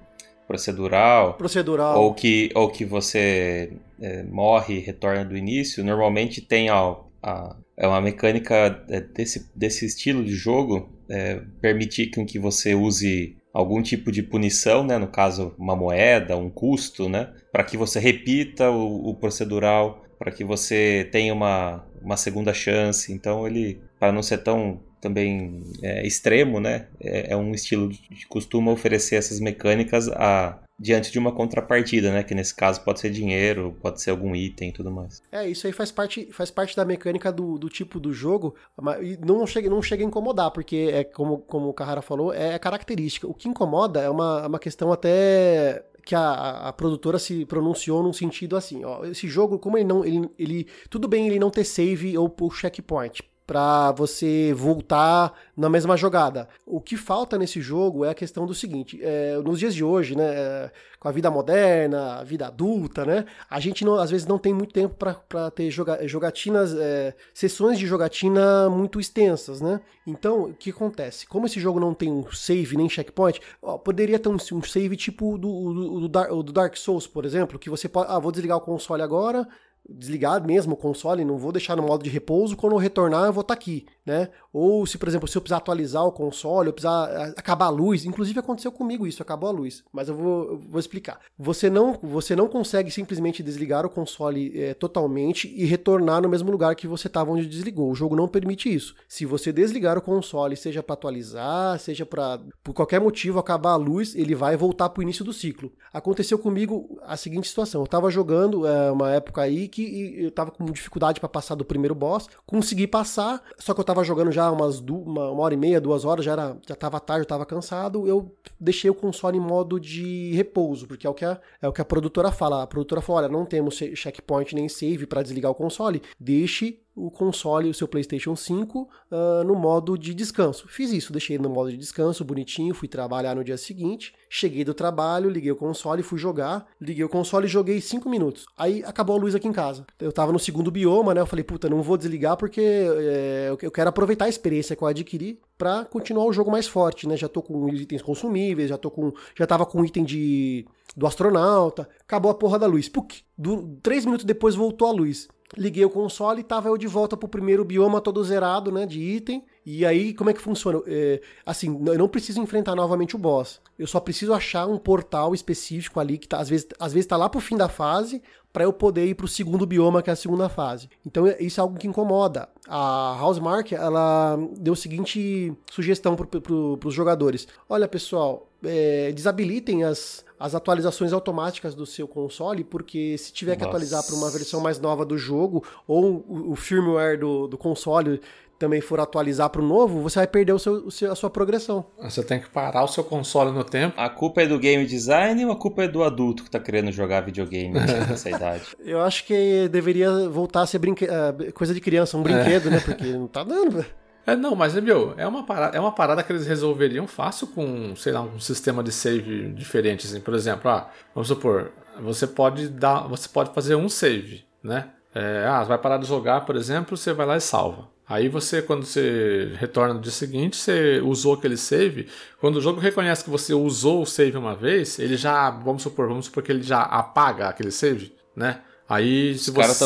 procedural. Procedural. Ou que, ou que você é, morre e retorna do início. Normalmente tem ó, a, é uma mecânica é, desse, desse estilo de jogo é, permitir que você use algum tipo de punição, né? no caso uma moeda, um custo, né? para que você repita o, o procedural, para que você tenha uma, uma segunda chance. Então ele, para não ser tão também é, extremo, né? É, é, um estilo que costuma oferecer essas mecânicas a, diante de uma contrapartida, né? Que nesse caso pode ser dinheiro, pode ser algum item e tudo mais. É, isso aí faz parte, faz parte da mecânica do, do tipo do jogo, mas não chega, não chega a incomodar, porque é como, como o Carrara falou, é característica. O que incomoda é uma, uma questão até que a, a, produtora se pronunciou num sentido assim, ó, esse jogo, como ele não, ele, ele tudo bem ele não ter save ou checkpoint, para você voltar na mesma jogada. O que falta nesse jogo é a questão do seguinte: é, nos dias de hoje, né, é, com a vida moderna, a vida adulta, né, a gente não, às vezes não tem muito tempo para ter joga, jogatinas, é, sessões de jogatina muito extensas, né? Então, o que acontece? Como esse jogo não tem um save nem checkpoint, ó, poderia ter um, um save tipo do, do, do, do Dark Souls, por exemplo, que você pode, ah, vou desligar o console agora, desligar mesmo o console, não vou deixar no modo de repouso, quando eu retornar eu vou estar tá aqui, né? Ou se, por exemplo, se eu precisar atualizar o console, eu precisar eh, acabar a luz, inclusive aconteceu comigo isso, acabou a luz, mas eu vou, eu vou explicar. Você não, você não consegue simplesmente desligar o console é, totalmente e retornar no mesmo lugar que você estava onde desligou. O jogo não permite isso. Se você desligar o console, seja para atualizar, seja para por qualquer motivo acabar a luz, ele vai voltar para o início do ciclo. Aconteceu comigo a seguinte situação: eu estava jogando é, uma época aí que eu tava com dificuldade para passar do primeiro boss, consegui passar, só que eu tava jogando já umas uma, uma, hora e meia, duas horas, já, era, já tava tarde, eu tava cansado, eu deixei o console em modo de repouso, porque é o que a, é o que a produtora fala. A produtora falou: olha, não temos checkpoint nem save para desligar o console, deixe o console, o seu PlayStation 5, uh, no modo de descanso. Fiz isso, deixei no modo de descanso, bonitinho, fui trabalhar no dia seguinte. Cheguei do trabalho, liguei o console, fui jogar. Liguei o console e joguei 5 minutos. Aí acabou a luz aqui em casa. Eu tava no segundo bioma, né? Eu falei, puta, não vou desligar porque é, eu quero aproveitar a experiência que eu adquiri para continuar o jogo mais forte, né? Já tô com itens consumíveis, já tô com. Já tava com item de. do astronauta. Acabou a porra da luz. Do, três minutos depois voltou a luz. Liguei o console e tava eu de volta pro primeiro bioma todo zerado, né? De item. E aí, como é que funciona? É, assim, eu não preciso enfrentar novamente o boss. Eu só preciso achar um portal específico ali que tá, às vezes, às vezes tá lá pro fim da fase para eu poder ir pro segundo bioma, que é a segunda fase. Então é, isso é algo que incomoda. A Housemark, ela deu a seguinte sugestão pro, pro, pros jogadores. Olha, pessoal, é, desabilitem as, as atualizações automáticas do seu console, porque se tiver Nossa. que atualizar para uma versão mais nova do jogo, ou o, o firmware do, do console também for atualizar para o novo, você vai perder o seu, o seu, a sua progressão. Você tem que parar o seu console no tempo. A culpa é do game design ou a culpa é do adulto que está querendo jogar videogame [laughs] nessa idade? Eu acho que deveria voltar a ser brinque... Uh, coisa de criança, um brinquedo, é. né? Porque não tá dando, velho. É, não, mas, meu, é uma, parada, é uma parada que eles resolveriam fácil com, sei lá, um sistema de save diferente, assim. Por exemplo, ah, vamos supor, você pode dar, você pode fazer um save, né? É, ah, vai parar de jogar, por exemplo, você vai lá e salva. Aí você, quando você retorna no dia seguinte, você usou aquele save. Quando o jogo reconhece que você usou o save uma vez, ele já, vamos supor, vamos supor que ele já apaga aquele save, né? Aí, se os caras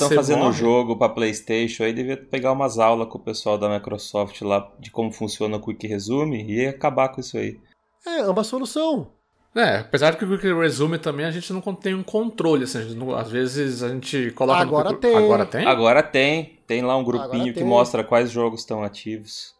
estão fazendo um jogo para PlayStation, aí devia pegar umas aulas com o pessoal da Microsoft lá de como funciona o Quick Resume e acabar com isso aí. É, é uma solução. É, apesar de que o Quick Resume também a gente não tem um controle, assim, não, às vezes a gente coloca Agora no... tem. Agora tem? Agora tem. Tem lá um grupinho que mostra quais jogos estão ativos.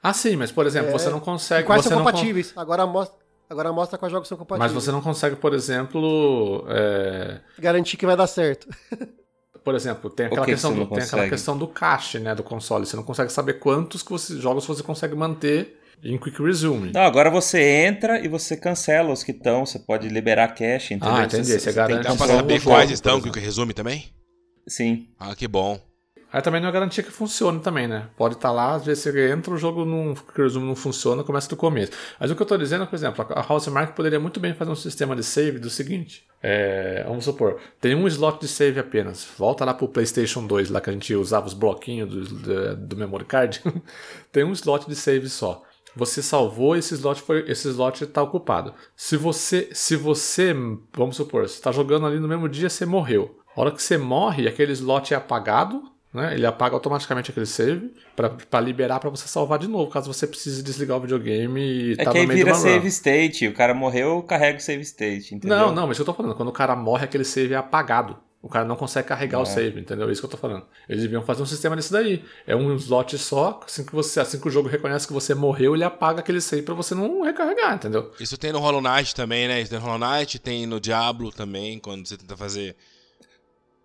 Ah, sim, mas por exemplo, é. você não consegue. E quais são compatíveis? Con... Agora mostra. Agora mostra quais jogos são compatíveis. Mas você não consegue, por exemplo. É... Garantir que vai dar certo. [laughs] Por exemplo, tem aquela, que questão, que do, tem aquela questão do cache né, do console. Você não consegue saber quantos que você, jogos você consegue manter em Quick Resume. Não, agora você entra e você cancela os que estão. Você pode liberar cache, entendeu? Ah, entendi. Você, você, você garante. Dá pra saber quais estão em Quick Resume também? Sim. Ah, que bom. Aí também não é garantia que funcione também, né? Pode estar tá lá, às vezes você entra, o jogo não, resumo não funciona, começa do começo. Mas o que eu estou dizendo, por exemplo, a Housemark poderia muito bem fazer um sistema de save do seguinte. É, vamos supor, tem um slot de save apenas. Volta lá pro PlayStation 2, lá que a gente usava os bloquinhos do, do, do memory card. [laughs] tem um slot de save só. Você salvou, esse slot foi, esse slot está ocupado. Se você, se você, vamos supor, você está jogando ali no mesmo dia, você morreu. A hora que você morre, aquele slot é apagado, né? Ele apaga automaticamente aquele save para liberar para você salvar de novo, caso você precise desligar o videogame e é tá que aí no meio vira de uma save run. state, o cara morreu, carrega o save state, entendeu? Não, não, mas eu tô falando, quando o cara morre, aquele save é apagado. O cara não consegue carregar É. o save, entendeu? É isso que eu tô falando. Eles deviam fazer um sistema desse daí. É um slot só, assim que você, assim que o jogo reconhece que você morreu, ele apaga aquele save para você não recarregar, entendeu? Isso tem no Hollow Knight também, né? Isso tem no Hollow Knight, tem no Diablo também, quando você tenta fazer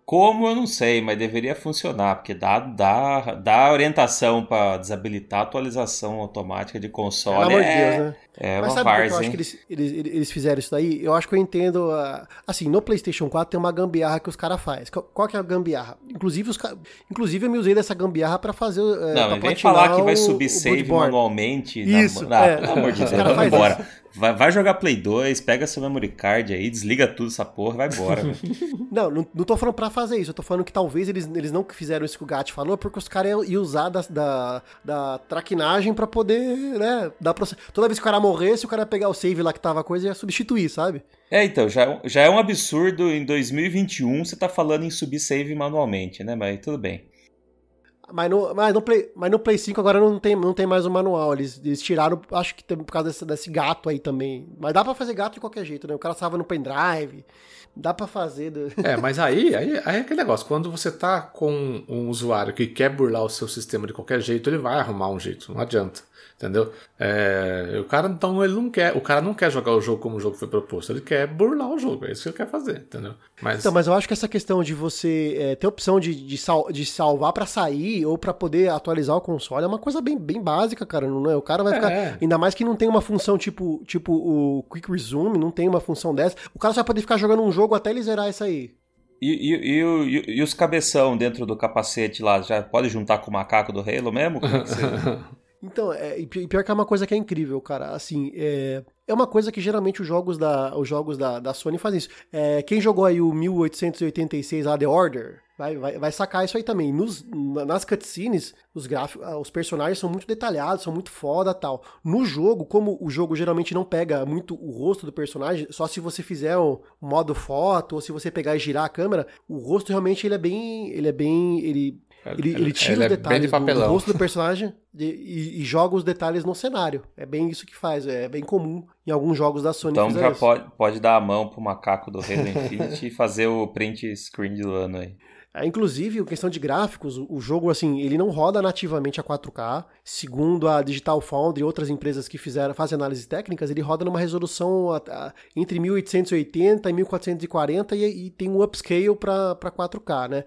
Como eu não sei, mas deveria funcionar, porque dá, dá, dá orientação para desabilitar a atualização automática de console. Pelo é, Deus, né? é Mas uma sabe que eu acho que eles, eles, eles fizeram isso daí? Eu acho que eu entendo. assim, no PlayStation 4 tem uma gambiarra que os caras fazem. Qual, qual que é a gambiarra? Inclusive, os, inclusive eu me usei dessa gambiarra pra fazer. eh, Não, pra vem falar que vai o- subir o save Bloodborne. manualmente. Isso, na... Ah, é. pelo amor de Deus, faz embora. Vai, vai jogar Play 2, pega seu memory card aí, desliga tudo essa porra, vai embora. [laughs] Não, não, não tô falando pra fazer isso. Eu tô falando que talvez eles, eles não fizeram isso que o Gat falou, porque os caras iam, usar da, da, da traquinagem pra poder, né? Dar proce- Toda vez que o cara morresse, o cara ia pegar o save lá que tava a coisa e ia substituir, sabe? é, então, já, já é um absurdo em 2021 você tá falando em subir save manualmente, né? Mas tudo bem. Mas no, mas no, Play, mas no Play 5 agora não tem, não tem mais o manual. Eles, eles tiraram, acho que por causa desse, desse gato aí também. Mas dá pra fazer gato de qualquer jeito, né? O cara salva no pendrive. Dá pra fazer. do- É, mas aí, aí, aí é aquele negócio. Quando você tá com um usuário que quer burlar o seu sistema de qualquer jeito, ele vai arrumar um jeito. Não adianta. Entendeu? É, o cara, então, ele não quer. O cara não quer jogar o jogo como o jogo foi proposto. Ele quer burlar o jogo. É isso que ele quer fazer, entendeu? Mas, Então, mas eu acho que essa questão de você é, ter opção de, de, sal- de salvar pra sair ou pra poder atualizar o console é uma coisa bem, bem básica, cara. Não é? O cara vai ficar. É. Ainda mais que não tem uma função tipo, tipo o Quick Resume, não tem uma função dessa. O cara só vai poder ficar jogando um jogo até ele zerar isso aí. E, e, e, e, os cabeção dentro do capacete lá, já pode juntar com o macaco do Halo mesmo? [laughs] Então, é, e pior que é uma coisa que é incrível, cara. Assim, é, é uma coisa que geralmente os jogos da, os jogos da, da Sony fazem isso. É, quem jogou aí o 1886 a The Order, vai, vai, vai sacar isso aí também. Nos, nas cutscenes, os gráficos, os personagens são muito detalhados, são muito foda tal. No jogo, como o jogo geralmente não pega muito o rosto do personagem, só se você fizer um modo foto ou se você pegar e girar a câmera, o rosto realmente ele é bem, ele é bem, ele ele, ele tira os é detalhes de do, do, rosto do personagem de, e, e, joga os detalhes no cenário. É bem isso que faz, é bem comum em alguns jogos da Sony. Então já pode, pode dar a mão pro macaco do Halo Infinite e fazer o print screen do ano aí. É, inclusive, questão de gráficos, o jogo, assim, ele não roda nativamente a 4K. Segundo a Digital Foundry e outras empresas que fizeram, fazem análises técnicas, ele roda numa resolução a, a, entre 1880 e 1440 e, e tem um upscale para 4K, né?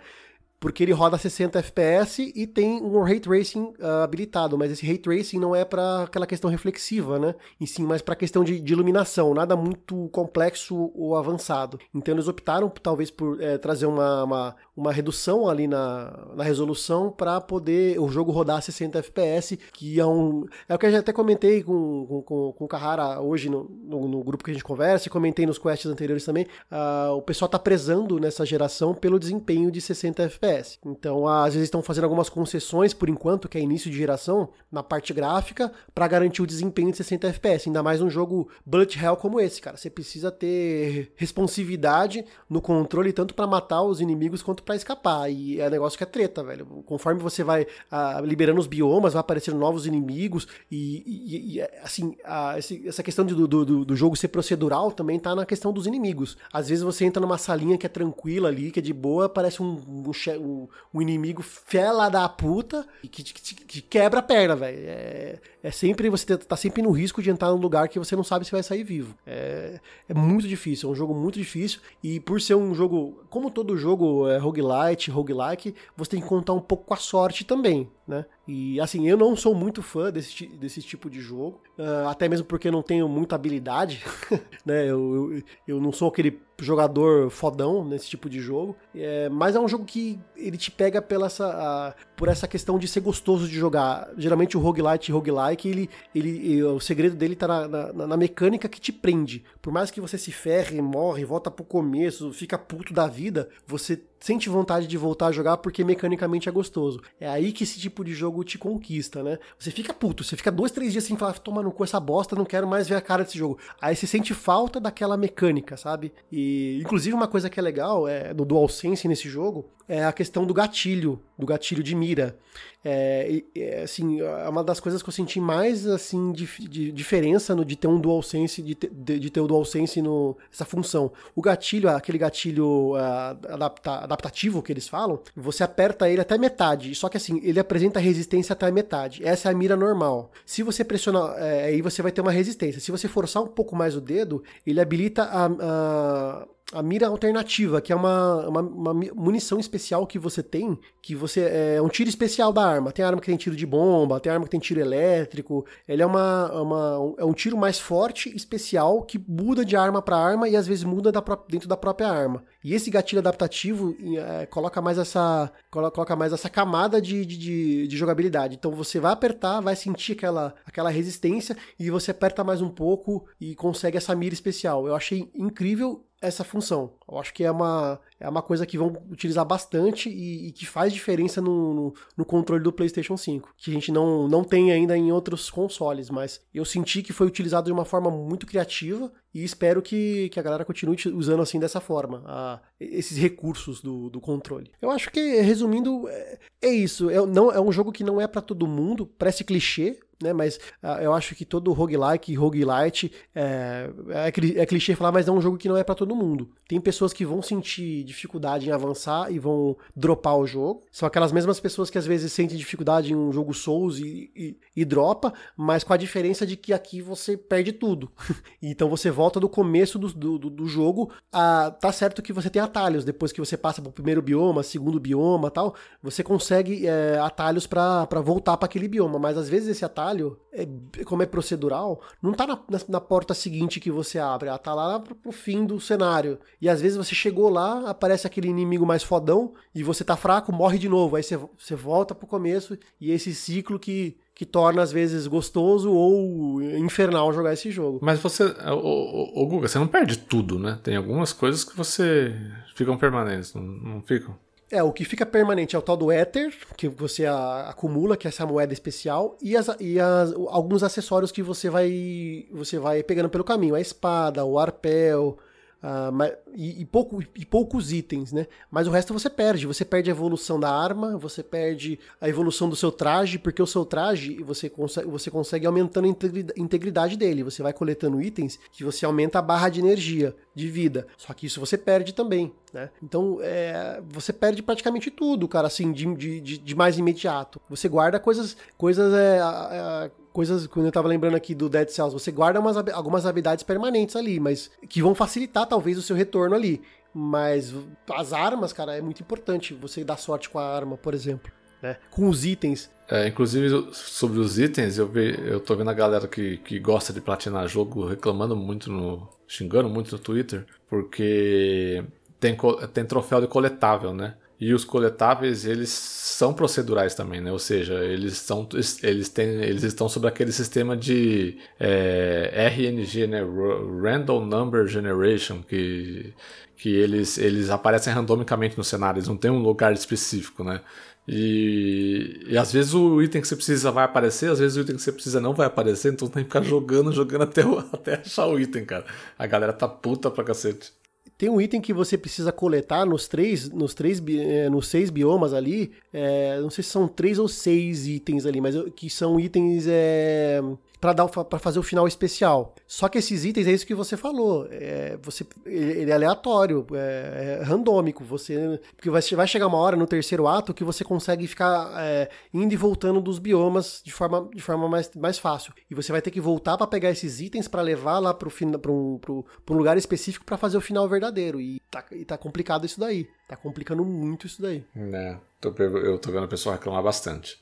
Porque ele roda 60 FPS e tem um Ray Tracing uh, habilitado, mas esse Ray Tracing não é para aquela questão reflexiva, né? E sim mais para questão de, de, iluminação, nada muito complexo ou avançado. Então eles optaram talvez por é, trazer uma, uma, uma, redução ali na, na resolução para poder o jogo rodar 60 FPS, que é um é o que eu já até comentei com, com, com o Carrara hoje no, no, no, grupo que a gente conversa e comentei nos quests anteriores também. Uh, o pessoal tá prezando nessa geração pelo desempenho de 60 FPS. Então, às vezes estão fazendo algumas concessões por enquanto, que é início de geração, na parte gráfica, para garantir o desempenho de 60 FPS. Ainda mais um jogo bullet hell como esse, cara. Você precisa ter responsividade no controle tanto para matar os inimigos quanto para escapar. E é um negócio que é treta, velho. Conforme você vai ah, liberando os biomas, vai aparecendo novos inimigos e, e, e assim, a, essa questão de, do, do, do jogo ser procedural também tá na questão dos inimigos. Às vezes você entra numa salinha que é tranquila ali, que é de boa, parece um, um, um, inimigo fela da puta e que, que, que quebra a perna, velho. É, é, sempre, você tá sempre no risco de entrar num lugar que você não sabe se vai sair vivo. É, é muito difícil, é um jogo muito difícil e por ser um jogo, como todo jogo é roguelite, roguelike, você tem que contar um pouco com a sorte também, né? E assim, eu não sou muito fã desse, desse tipo de jogo, uh, até mesmo porque eu não tenho muita habilidade, [laughs] né? Eu, eu, eu, não sou aquele jogador fodão nesse tipo de jogo, é, mas é um jogo que ele te pega pela essa, uh, por essa questão de ser gostoso de jogar. Geralmente o roguelite e roguelike, ele, ele, o segredo dele tá na, na, na, mecânica que te prende. Por mais que você se ferre, morre, volta pro começo, fica puto da vida, você sente vontade de voltar a jogar porque mecanicamente é gostoso. É aí que esse tipo de jogo te conquista, né? Você fica puto, você fica dois, três dias sem falar, toma no cu essa bosta, não quero mais ver a cara desse jogo. Aí você sente falta daquela mecânica, sabe? E inclusive uma coisa que é legal é no DualSense nesse jogo é a questão do gatilho, do gatilho de mira. É, é, assim, é uma das coisas que eu senti mais assim de, de diferença no, de ter um DualSense, de, de, de ter o DualSense no essa função. O gatilho, aquele gatilho uh, adapta, adaptativo que eles falam, você aperta ele até metade, só que assim, ele apresenta resistência até metade. Essa é a mira normal. Se você pressionar, é, aí você vai ter uma resistência. Se você forçar um pouco mais o dedo, ele habilita a, a a mira alternativa, que é uma, uma, uma, munição especial que você tem, que você é um tiro especial da arma. Tem arma que tem tiro de bomba, tem arma que tem tiro elétrico. Ele é uma, uma é um tiro mais forte, especial, que muda de arma para arma e às vezes muda da, dentro da própria arma. E esse gatilho adaptativo é, coloca mais essa coloca mais essa camada de, de, de, jogabilidade. Então você vai apertar, vai sentir aquela, aquela resistência e você aperta mais um pouco e consegue essa mira especial. Eu achei incrível essa função. Eu acho que é uma, é uma coisa que vão utilizar bastante e, e que faz diferença no, no, no, controle do PlayStation 5, que a gente não, não tem ainda em outros consoles, mas eu senti que foi utilizado de uma forma muito criativa e espero que, que a galera continue usando assim dessa forma, a, esses recursos do, do controle. Eu acho que, resumindo, é, é isso. É, não, é um jogo que não é para todo mundo, parece clichê, né? Mas uh, eu acho que todo roguelike roguelite é, é, é, clichê falar, mas é um jogo que não é para todo mundo. Tem pessoas que vão sentir dificuldade em avançar e vão dropar o jogo. São aquelas mesmas pessoas que às vezes sentem dificuldade em um jogo Souls e, e, e dropa, mas com a diferença de que aqui você perde tudo. [laughs] então você volta do começo do, do, do jogo. A, tá certo que você tem atalhos depois que você passa pro primeiro bioma, segundo bioma tal. Você consegue é, atalhos para voltar para aquele bioma, mas às vezes esse atalho atalho, é, como é procedural, não tá na, na, na, porta seguinte que você abre, ela tá lá pro, pro, fim do cenário. E às vezes você chegou lá, aparece aquele inimigo mais fodão, e você tá fraco, morre de novo. Aí você, volta pro começo, e esse ciclo que, que torna às vezes gostoso ou infernal jogar esse jogo. Mas você, o Guga, você não perde tudo, né? Tem algumas coisas que você ficam permanentes, não, não ficam? É, o que fica permanente é o tal do Ether, que você a, acumula, que é essa moeda especial, e, as, e as, alguns acessórios que você vai, você vai pegando pelo caminho. A espada, o arpel, Uh, mas, e, e, pouco, e poucos itens, né? Mas o resto você perde. Você perde a evolução da arma, você perde a evolução do seu traje, porque o seu traje você consegue, você consegue aumentando a integridade dele. Você vai coletando itens que você aumenta a barra de energia, de vida. Só que isso você perde também, né? Então é, você perde praticamente tudo, cara, assim, de, de, de mais imediato. Você guarda coisas, coisas é, é coisas, quando eu tava lembrando aqui do Dead Cells, você guarda umas, algumas habilidades permanentes ali, mas que vão facilitar talvez o seu retorno ali. Mas as armas, cara, é muito importante você dar sorte com a arma, por exemplo. Né? Com os itens. É, inclusive, sobre os itens, eu, ve, eu tô vendo a galera que, que gosta de platinar jogo reclamando muito no. xingando muito no Twitter, porque tem, tem troféu de coletável, né? E os coletáveis, eles são procedurais também, né? Ou seja, eles, são, eles, têm, eles estão sobre aquele sistema de é, RNG, né? Random Number Generation, que, que eles, eles aparecem randomicamente no cenário, eles não têm um lugar específico, né? E, e às vezes o item que você precisa vai aparecer, às vezes o item que você precisa não vai aparecer, então tem que ficar jogando, jogando até, [laughs] até achar o item, cara. A galera tá puta pra cacete. Tem um item que você precisa coletar nos três, nos três, é, nos seis biomas ali. É, não sei se são três ou seis itens ali, mas que são itens é, para dar para fazer o final especial. Só que esses itens é isso que você falou. É, você, ele é aleatório, é, é randômico. Você, porque vai, vai chegar uma hora no terceiro ato que você consegue ficar é, indo e voltando dos biomas de forma, de forma mais, mais fácil. E você vai ter que voltar para pegar esses itens para levar lá para um, pro, pro lugar específico para fazer o final verdadeiro. E tá, e tá complicado isso daí. Tá complicando muito isso daí. É, tô, eu tô vendo o pessoal reclamar bastante.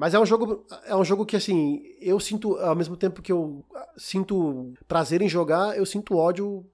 Mas é um jogo, é um jogo que assim, eu sinto ao mesmo tempo que eu sinto prazer em jogar, eu sinto ódio,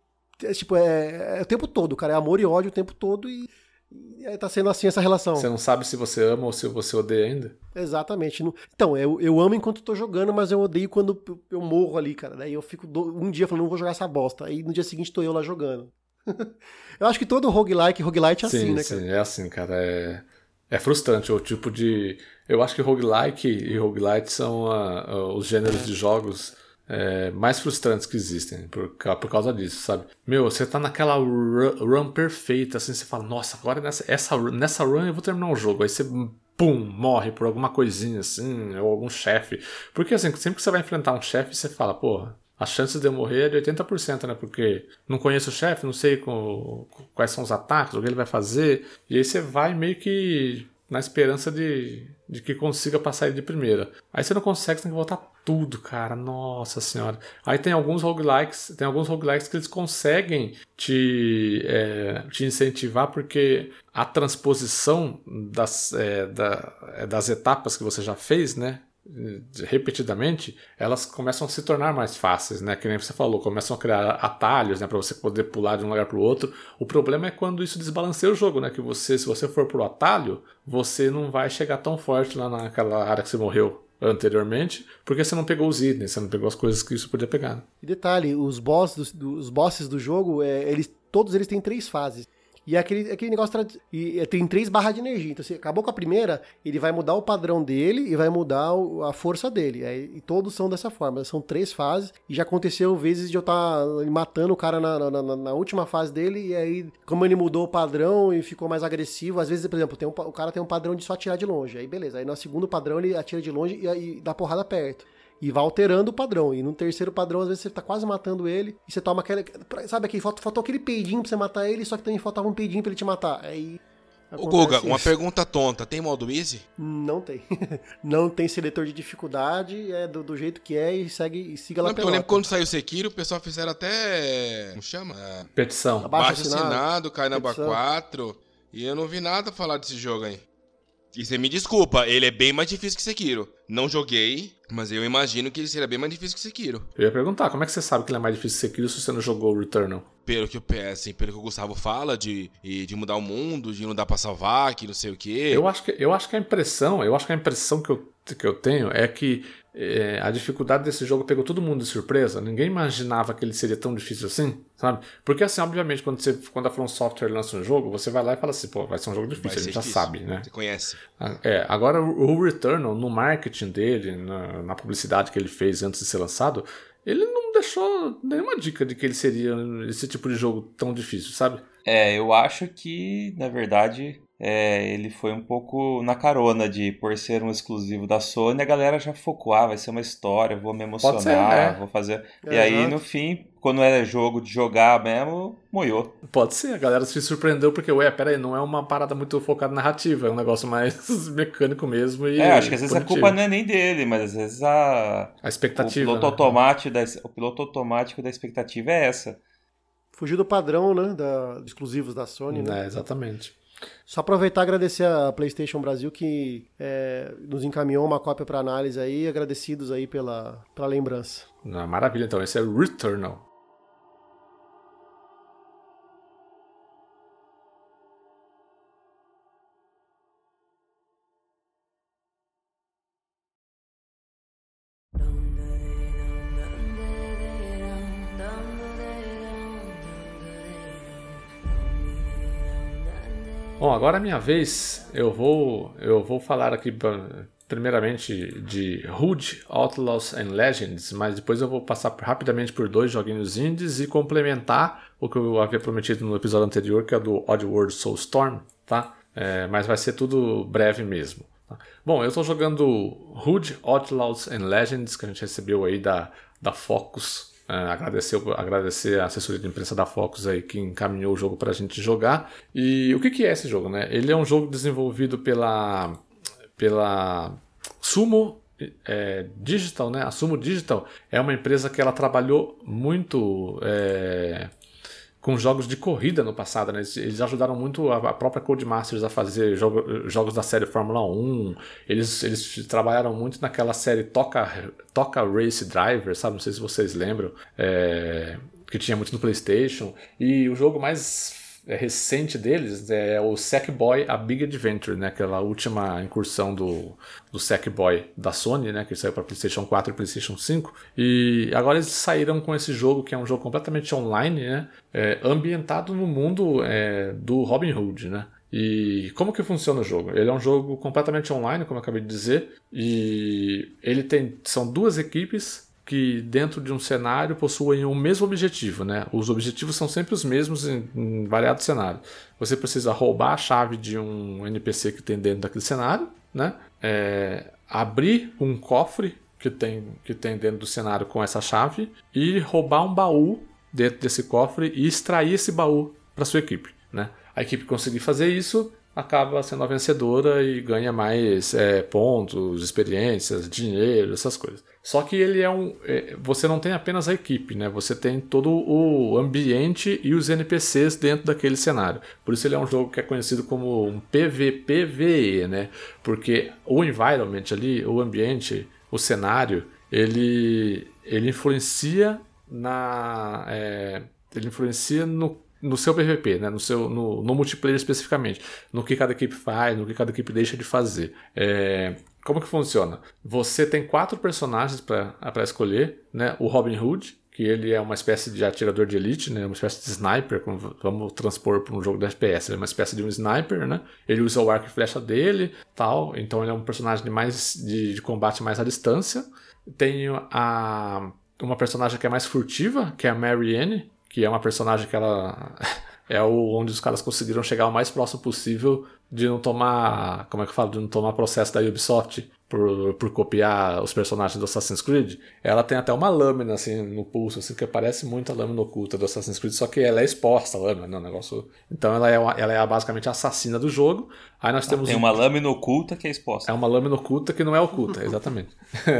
é, tipo, é, é o tempo todo, cara, é amor e ódio o tempo todo e, e tá sendo assim essa relação. Você não sabe se você ama ou se você odeia ainda? Exatamente. Então, eu, eu amo enquanto tô jogando, mas eu odeio quando eu morro ali, cara. Daí eu fico um dia falando, não vou jogar essa bosta. Aí no dia seguinte tô eu lá jogando. [laughs] eu acho que todo roguelike, roguelite é sim, assim, né, cara? Sim, é assim, cara. É, é frustrante o tipo de eu acho que roguelike e roguelite são uh, uh, os gêneros de jogos é, mais frustrantes que existem por, por causa disso, sabe? Meu, você tá naquela run, run perfeita, assim, você fala, nossa, agora nessa, essa, nessa run eu vou terminar o jogo. Aí você, pum, morre por alguma coisinha assim, ou algum chefe. Porque assim, sempre que você vai enfrentar um chefe, você fala, porra, as chances de eu morrer é de 80%, né? Porque não conheço o chefe, não sei com, quais são os ataques, o que ele vai fazer. E aí você vai meio que na esperança de, de que consiga passar ele de primeira. Aí você não consegue, você tem que voltar tudo, cara. Nossa senhora. Aí tem alguns roguelikes, tem alguns roguelikes que eles conseguem te, é, te incentivar porque a transposição das, é, da, é, das etapas que você já fez, né? Repetidamente, elas começam a se tornar mais fáceis, né? Que nem você falou, começam a criar atalhos, né, para você poder pular de um lugar para o outro. O problema é quando isso desbalanceia o jogo, né? Que você, se você for pro atalho, você não vai chegar tão forte lá naquela área que você morreu anteriormente, porque você não pegou os itens, você não pegou as coisas que isso podia pegar. Né? E detalhe, os bosses os bosses do jogo, é, eles todos eles têm três fases. E é aquele, aquele negócio. E é, tem três barras de energia. Então, se acabou com a primeira, ele vai mudar o padrão dele e vai mudar a força dele. E todos são dessa forma. São três fases. E já aconteceu vezes de eu estar tá matando o cara na, na, na, última fase dele. E aí, como ele mudou o padrão e ficou mais agressivo, às vezes, por exemplo, tem um, o cara tem um padrão de só atirar de longe. Aí beleza. Aí no segundo padrão ele atira de longe e, e dá porrada perto e vai alterando o padrão. E no terceiro padrão, às vezes você tá quase matando ele e você toma aquele. Sabe aqui, faltou, faltou aquele peidinho pra você matar ele, só que também faltava um peidinho pra ele te matar. Aí. Ô Guga, uma pergunta tonta: tem modo easy? Não tem. [laughs] Não tem seletor de dificuldade, é do, do jeito que é e segue e siga lá pela. Eu lembro quando saiu o Sekiro, o pessoal fizeram até. Como chama? É... Petição. Abaixo assinado, assinado cai na 4. E eu não vi nada falar desse jogo aí. E você me desculpa, ele é bem mais difícil que Sekiro. Não joguei, mas eu imagino que ele seria bem mais difícil que Sekiro. Eu ia perguntar, como é que você sabe que ele é mais difícil que Sekiro se você não jogou o Returnal? Pelo que, eu, assim, pelo que o Gustavo fala, de, de mudar o mundo, de não dar pra salvar, que não sei o quê. Eu acho que, eu acho que a impressão, eu acho que a impressão que eu, que eu tenho é que é, a dificuldade desse jogo pegou todo mundo de surpresa. Ninguém imaginava que ele seria tão difícil assim, sabe? Porque assim, obviamente, quando, você, quando a From Software lança um jogo, você vai lá e fala assim, pô, vai ser um jogo difícil, a gente já sabe, né? Você conhece. É, agora o Returnal, no marketing dele, na, na publicidade que ele fez antes de ser lançado, ele não deixou nenhuma dica de que ele seria esse tipo de jogo tão difícil, sabe? É, eu acho que, na verdade, é, ele foi um pouco na carona de por ser um exclusivo da Sony, a galera já focou, ah, vai ser uma história, vou me emocionar, ser, é. vou fazer. É, e aí, no fim, quando era jogo de jogar mesmo, moiou. Pode ser, a galera se surpreendeu porque, ué, pera aí, não é uma parada muito focada na narrativa, é um negócio mais [laughs] mecânico mesmo. E é, acho que às vezes a culpa não é nem dele, mas às vezes a. A expectativa. O piloto, né? automático, da, o piloto automático da expectativa é essa. Fugir do padrão, né? Da, exclusivos da Sony, né? É, exatamente. Só aproveitar e agradecer a PlayStation Brasil que é, nos encaminhou uma cópia para análise aí, agradecidos aí pela, pela lembrança. Ah, maravilha, então esse é Returnal. Agora é minha vez. Eu vou, eu vou falar aqui primeiramente de Hood, Outlaws and Legends, mas depois eu vou passar rapidamente por dois joguinhos indies e complementar o que eu havia prometido no episódio anterior, que é do Oddworld Soulstorm, tá? É, mas vai ser tudo breve mesmo. Tá? Bom, eu estou jogando Hood, Outlaws and Legends, que a gente recebeu aí da, da Focus Uh, agradecer, agradecer a assessoria de imprensa da Focus aí que encaminhou o jogo para a gente jogar. E o que, que é esse jogo? Né? Ele é um jogo desenvolvido pela, pela Sumo é, Digital, né? A Sumo Digital é uma empresa que ela trabalhou muito é, com jogos de corrida no passado, né? Eles ajudaram muito a própria Codemasters a fazer jogo, jogos da série Fórmula 1. Eles, eles trabalharam muito naquela série Toca, Toca Race Driver, sabe? Não sei se vocês lembram. É, que tinha muito no PlayStation. E o jogo mais recente deles é o Sackboy A Big Adventure, né? Aquela última incursão do, do Sackboy da Sony, né? Que saiu para PlayStation 4 e PlayStation 5. E agora eles saíram com esse jogo que é um jogo completamente online, né? É, ambientado no mundo é, do Robin Hood, né? E como que funciona o jogo? Ele é um jogo completamente online, como eu acabei de dizer, e ele tem são duas equipes que dentro de um cenário possuem o mesmo objetivo, né? Os objetivos são sempre os mesmos em, em variados cenários. Você precisa roubar a chave de um NPC que tem dentro daquele cenário, né? É, abrir um cofre que tem, que tem dentro do cenário com essa chave e roubar um baú dentro desse cofre e extrair esse baú para sua equipe, né? A equipe conseguir fazer isso acaba sendo a vencedora e ganha mais é, pontos, experiências, dinheiro, essas coisas. Só que ele é um. É, você não tem apenas a equipe, né? Você tem todo o ambiente e os NPCs dentro daquele cenário. Por isso ele é um jogo que é conhecido como um PVPVE, né? Porque o environment ali, o ambiente, o cenário, ele, ele influencia na. É, ele influencia no no seu PVP, né? no, seu, no, no, multiplayer especificamente, no que cada equipe faz, no que cada equipe deixa de fazer. É, como que funciona? Você tem quatro personagens para escolher, né? O Robin Hood, que ele é uma espécie de atirador de elite, né? Uma espécie de sniper, vamos transpor para um jogo da FPS, ele é uma espécie de um sniper, né? Ele usa o arco e flecha dele, tal, então ele é um personagem de mais de, de combate mais à distância. Tem a uma personagem que é mais furtiva, que é a Marianne, que é uma personagem que ela [laughs] é o, onde os caras conseguiram chegar o mais próximo possível de não tomar, como é que eu falo, de não tomar processo da Ubisoft por, por copiar os personagens do Assassin's Creed. Ela tem até uma lâmina assim no pulso, assim, que parece muito a lâmina oculta do Assassin's Creed, só que ela é exposta a lâmina, né, negócio. Então ela é, uma, ela é basicamente a assassina do jogo. Aí nós temos tem uma um... lâmina oculta que é exposta. É uma lâmina oculta que não é oculta, [laughs] exatamente.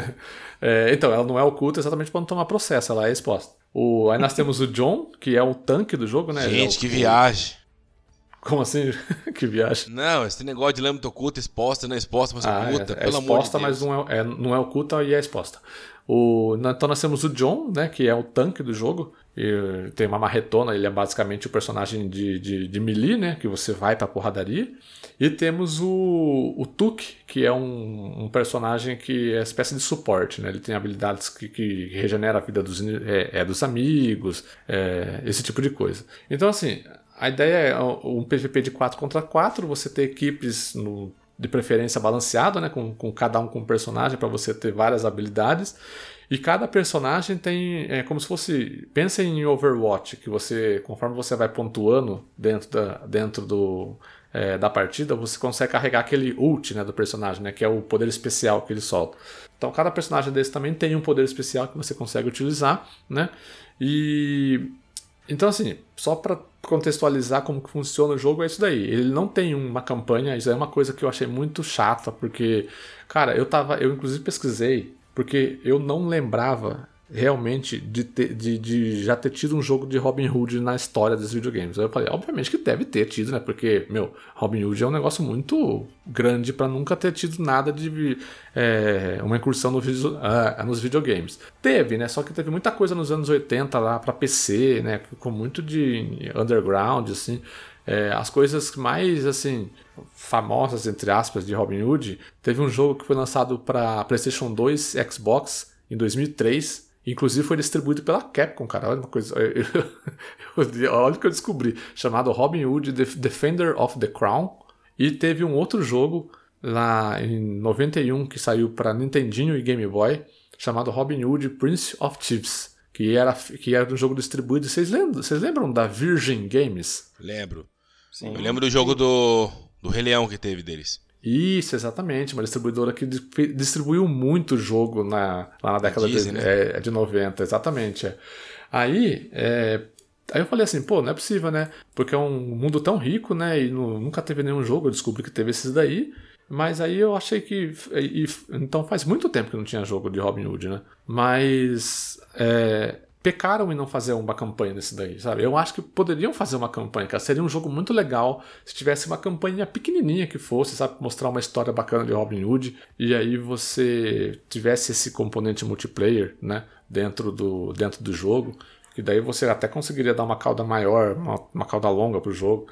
[laughs] é, então, ela não é oculta exatamente para não tomar processo, ela é exposta. O, aí nós temos o John, que é o tanque do jogo, né? Gente, é o, que viagem. Como assim? [laughs] que viagem? Não, esse negócio de lâmina oculta, exposta, não é exposta, mas ah, oculta, é, é pelo exposta, amor de Deus. mas não é, é, não é oculta e é exposta. O, então nós temos o John, né, que é o tanque do jogo. E tem uma marretona, ele é basicamente o personagem de, de, de melee, né, que você vai pra porradaria. E temos o, o Tuk, que é um, um, personagem que é espécie de suporte, né? Ele tem habilidades que, que regenera a vida dos, é, é dos amigos, é, esse tipo de coisa. Então, assim, a ideia é um PVP de 4 contra 4, você ter equipes no, de preferência balanceado, né? Com, com cada um com um personagem para você ter várias habilidades. E cada personagem tem. É como se fosse. Pensa em Overwatch, que você, conforme você vai pontuando dentro, da, dentro do, é, da partida, você consegue carregar aquele ult né, do personagem, né, que é o poder especial que ele solta. Então cada personagem desse também tem um poder especial que você consegue utilizar, né? E então assim, só para contextualizar como que funciona o jogo é isso daí. Ele não tem uma campanha, isso é uma coisa que eu achei muito chata, porque cara, eu tava, eu inclusive pesquisei, porque eu não lembrava realmente de, ter, de, de, já ter tido um jogo de Robin Hood na história dos videogames. Aí eu falei, obviamente que deve ter tido, né? Porque, meu, Robin Hood é um negócio muito grande para nunca ter tido nada de é, uma incursão no ah, nos videogames. Teve, né? Só que teve muita coisa nos anos 80 lá para PC, né? Com muito de underground, assim. É, as coisas mais, assim, famosas, entre aspas, de Robin Hood, teve um jogo que foi lançado para PlayStation 2, Xbox, em 2003, Inclusive foi distribuído pela Capcom, cara. Olha uma coisa. [laughs] olha o que eu descobri. Chamado Robin Hood Defender of the Crown. E teve um outro jogo lá em 91 que saiu para Nintendinho e Game Boy. Chamado Robin Hood Prince of Thieves. Que era, que era um jogo distribuído. Vocês lembram, vocês lembram da Virgin Games? Lembro. Sim. Eu lembro do jogo do, do Rei Leão que teve deles. Isso, exatamente. Uma distribuidora que distribuiu muito jogo na, lá na década Disney, de, né? é, de 90, exatamente. É. Aí, é, aí eu falei assim, pô, não é possível, né? Porque é um mundo tão rico, né? E no, nunca teve nenhum jogo, eu descobri que teve esses daí. Mas aí eu achei que. E, então faz muito tempo que não tinha jogo de Robin Hood, né? Mas. É, pecaram em não fazer uma campanha nesse daí, sabe? Eu acho que poderiam fazer uma campanha, cara. Seria um jogo muito legal se tivesse uma campanha pequenininha que fosse, sabe? Mostrar uma história bacana de Robin Hood e aí você tivesse esse componente multiplayer, né? Dentro do, dentro do jogo. Que daí você até conseguiria dar uma cauda maior, uma, uma cauda longa pro jogo.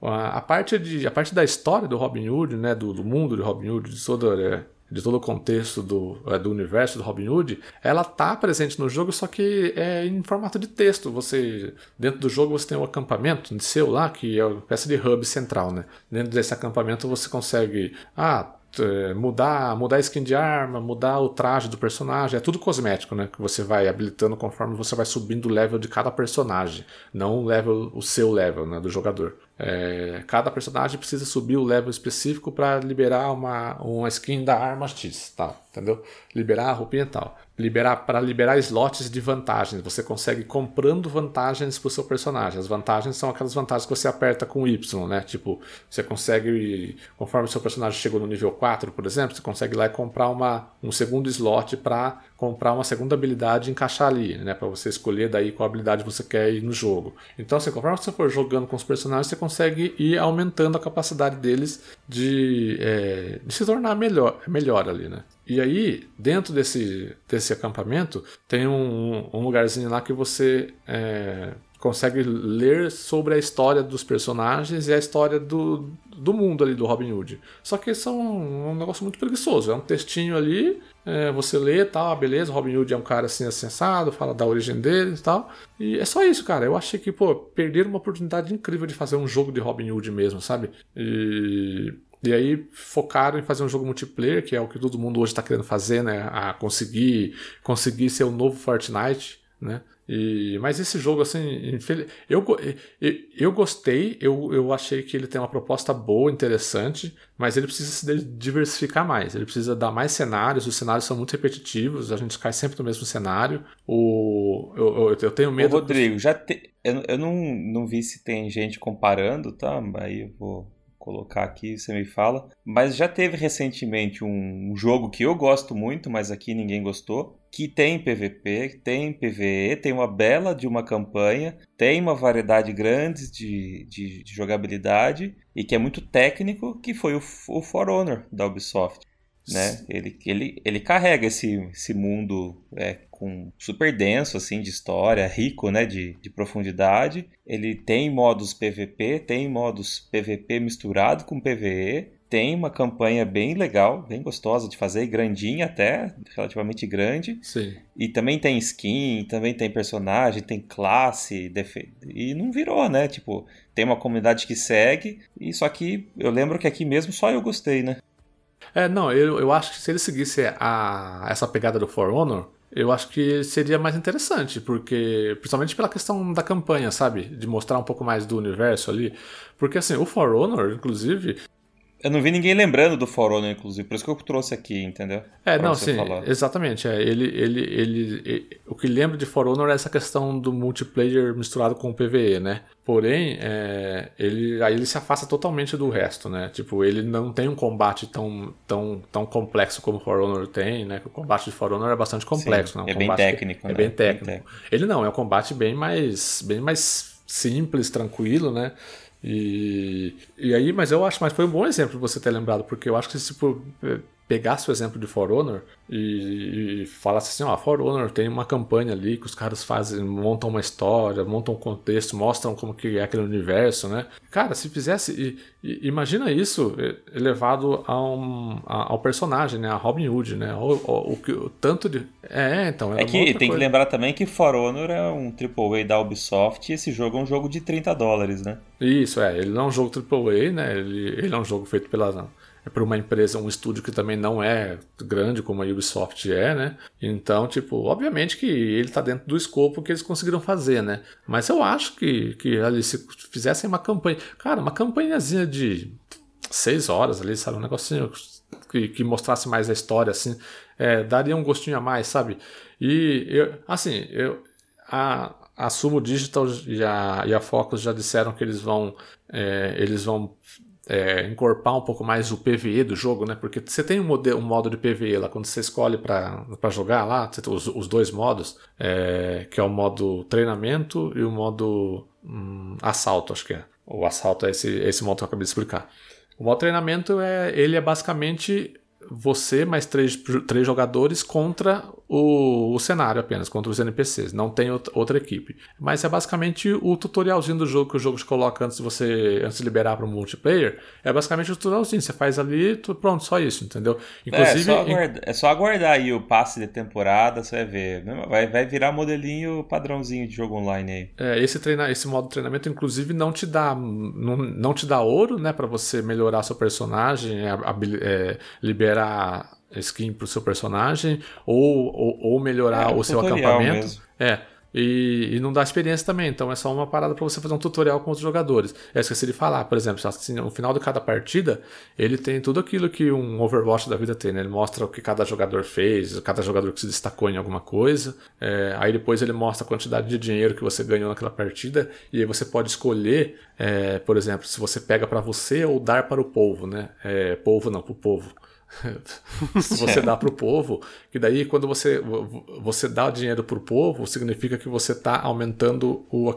A, parte de, a parte da história do Robin Hood, né? Do, do mundo de Robin Hood, de toda... De todo o contexto do, é, do universo do Robin Hood, ela tá presente no jogo, só que é em formato de texto. Você dentro do jogo você tem um acampamento de seu lá, que é uma espécie de hub central, né? Dentro desse acampamento você consegue, ah, é, mudar, mudar a skin de arma, mudar o traje do personagem, é tudo cosmético, né? Que você vai habilitando conforme você vai subindo o level de cada personagem, não o level, o seu level, né, do jogador. É, cada personagem precisa subir o level específico para liberar uma, uma skin da arma X? Entendeu? Liberar a roupinha e tal liberar para liberar slots de vantagens. Você consegue comprando vantagens para o seu personagem. As vantagens são aquelas vantagens que você aperta com Y, né? Tipo, você consegue, conforme o seu personagem chegou no nível 4, por exemplo, você consegue lá comprar uma, um segundo slot para comprar uma segunda habilidade e encaixar ali, né? Para você escolher daí qual habilidade você quer ir no jogo. Então, assim, conforme você for jogando com os personagens, você consegue ir aumentando a capacidade deles de, é, de se tornar melhor, melhor ali, né? E aí, dentro desse, desse acampamento, tem um, um lugarzinho lá que você é, consegue ler sobre a história dos personagens e a história do, do mundo ali do Robin Hood. Só que são um, um negócio muito preguiçoso. É um textinho ali, é, você lê tal, ah, beleza, Robin Hood é um cara assim assensado, fala da origem dele e tal. E é só isso, cara. Eu achei que, pô, perderam uma oportunidade incrível de fazer um jogo de Robin Hood mesmo, sabe? E e aí focaram em fazer um jogo multiplayer, que é o que todo mundo hoje está querendo fazer, né? A conseguir, conseguir ser o novo Fortnite, né? E, mas esse jogo, assim, eu, eu, eu gostei, eu, eu achei que ele tem uma proposta boa, interessante, mas ele precisa se diversificar mais, ele precisa dar mais cenários, os cenários são muito repetitivos, a gente cai sempre no mesmo cenário. O, eu, eu, eu tenho medo. Ô, Rodrigo, já te, eu, eu não, não vi se tem gente comparando, tá? Aí eu vou colocar aqui, você me fala. Mas já teve recentemente um jogo que eu gosto muito, mas aqui ninguém gostou, que tem PVP, tem PVE, tem uma bela de uma campanha, tem uma variedade grande de, de, de jogabilidade e que é muito técnico, que foi o, o For Honor da Ubisoft. Né? Ele, ele, ele carrega esse, esse mundo é, com super denso assim de história, rico, né, de, de profundidade. Ele tem modos PVP, tem modos PVP misturado com PVE. Tem uma campanha bem legal, bem gostosa de fazer, grandinha até, relativamente grande. Sim. E também tem skin, também tem personagem, tem classe, e não virou, né? Tipo, tem uma comunidade que segue, e só que eu lembro que aqui mesmo só eu gostei, né? É, não, eu, eu acho que se ele seguisse a, essa pegada do For Honor, eu acho que seria mais interessante, porque principalmente pela questão da campanha, sabe? De mostrar um pouco mais do universo ali. Porque assim, o For Honor, inclusive, eu não vi ninguém lembrando do For Honor, inclusive, por isso que eu trouxe aqui, entendeu? É, pra não, sim, falar. exatamente. É, ele, ele, ele, ele, o que lembra de For Honor é essa questão do multiplayer misturado com o PvE, né? Porém, é, ele, aí ele se afasta totalmente do resto, né? Tipo, ele não tem um combate tão, tão, tão complexo como o For Honor tem, né? O combate de For Honor é bastante complexo, sim, né? Um é bem técnico, é né? bem técnico. bem técnico. Ele não, é um combate bem mais, bem mais simples, tranquilo, né? E, e aí, mas eu acho, mas foi um bom exemplo você ter lembrado, porque eu acho que tipo, pegasse o exemplo de For Honor e, e falasse assim, ó, For Honor tem uma campanha ali que os caras fazem, montam uma história, montam um contexto, mostram como que é aquele universo, né? Cara, se fizesse, e, e, imagina isso elevado a um, a, ao personagem, né? A Robin Hood, né? O, o, o, tanto de... É, então... É que tem coisa. que lembrar também que For Honor é um AAA da Ubisoft e esse jogo é um jogo de 30 dólares, né? Isso, é. Ele não é um jogo AAA, né? Ele, ele é um jogo feito pela é para uma empresa, um estúdio que também não é grande como a Ubisoft é, né? Então, tipo, obviamente que ele está dentro do escopo que eles conseguiram fazer, né? Mas eu acho que, que ali, se fizessem uma campanha, cara, uma campanhazinha de seis horas ali, sabe? Um negocinho que, que mostrasse mais a história, assim, é, daria um gostinho a mais, sabe? E, eu, assim, eu, a, a Sumo Digital e a, e a Focus já disseram que eles vão, é, eles vão é, encorpar um pouco mais o PVE do jogo, né? Porque você tem um, modelo, um modo de PVE lá, quando você escolhe para jogar lá, você tem os, os dois modos, é, que é o modo treinamento e o modo hum, assalto, acho que é. O assalto é esse, esse modo que eu acabei de explicar. O modo treinamento é ele é basicamente você mais três, três jogadores contra o, o, cenário apenas, contra os NPCs. Não tem outra equipe. Mas é basicamente o tutorialzinho do jogo que o jogo te coloca antes de você antes de liberar para o multiplayer. É basicamente o tutorialzinho. Você faz ali, tu, pronto, só isso, entendeu? Inclusive, é, só aguardar, é só aguardar aí o passe de temporada, você vai ver. Vai, vai virar modelinho padrãozinho de jogo online aí. É, esse, treina, esse modo de treinamento, inclusive, não te dá, não, não te dá ouro, né, para você melhorar seu personagem, é, é, liberar skin pro seu personagem ou, ou, ou melhorar é, o seu acampamento. Mesmo. É. E, e, não dá experiência também, então é só uma parada para você fazer um tutorial com os jogadores. Eu esqueci de falar, por exemplo, assim, no final de cada partida, ele tem tudo aquilo que um Overwatch da vida tem, né? Ele mostra o que cada jogador fez, cada jogador que se destacou em alguma coisa. É, aí depois ele mostra a quantidade de dinheiro que você ganhou naquela partida, e aí você pode escolher, é, por exemplo, se você pega para você ou dar para o povo, né? É, povo não, pro povo. [laughs] se você dá para o povo, que daí quando você, você dá dinheiro para o povo, significa que você está aumentando o uh,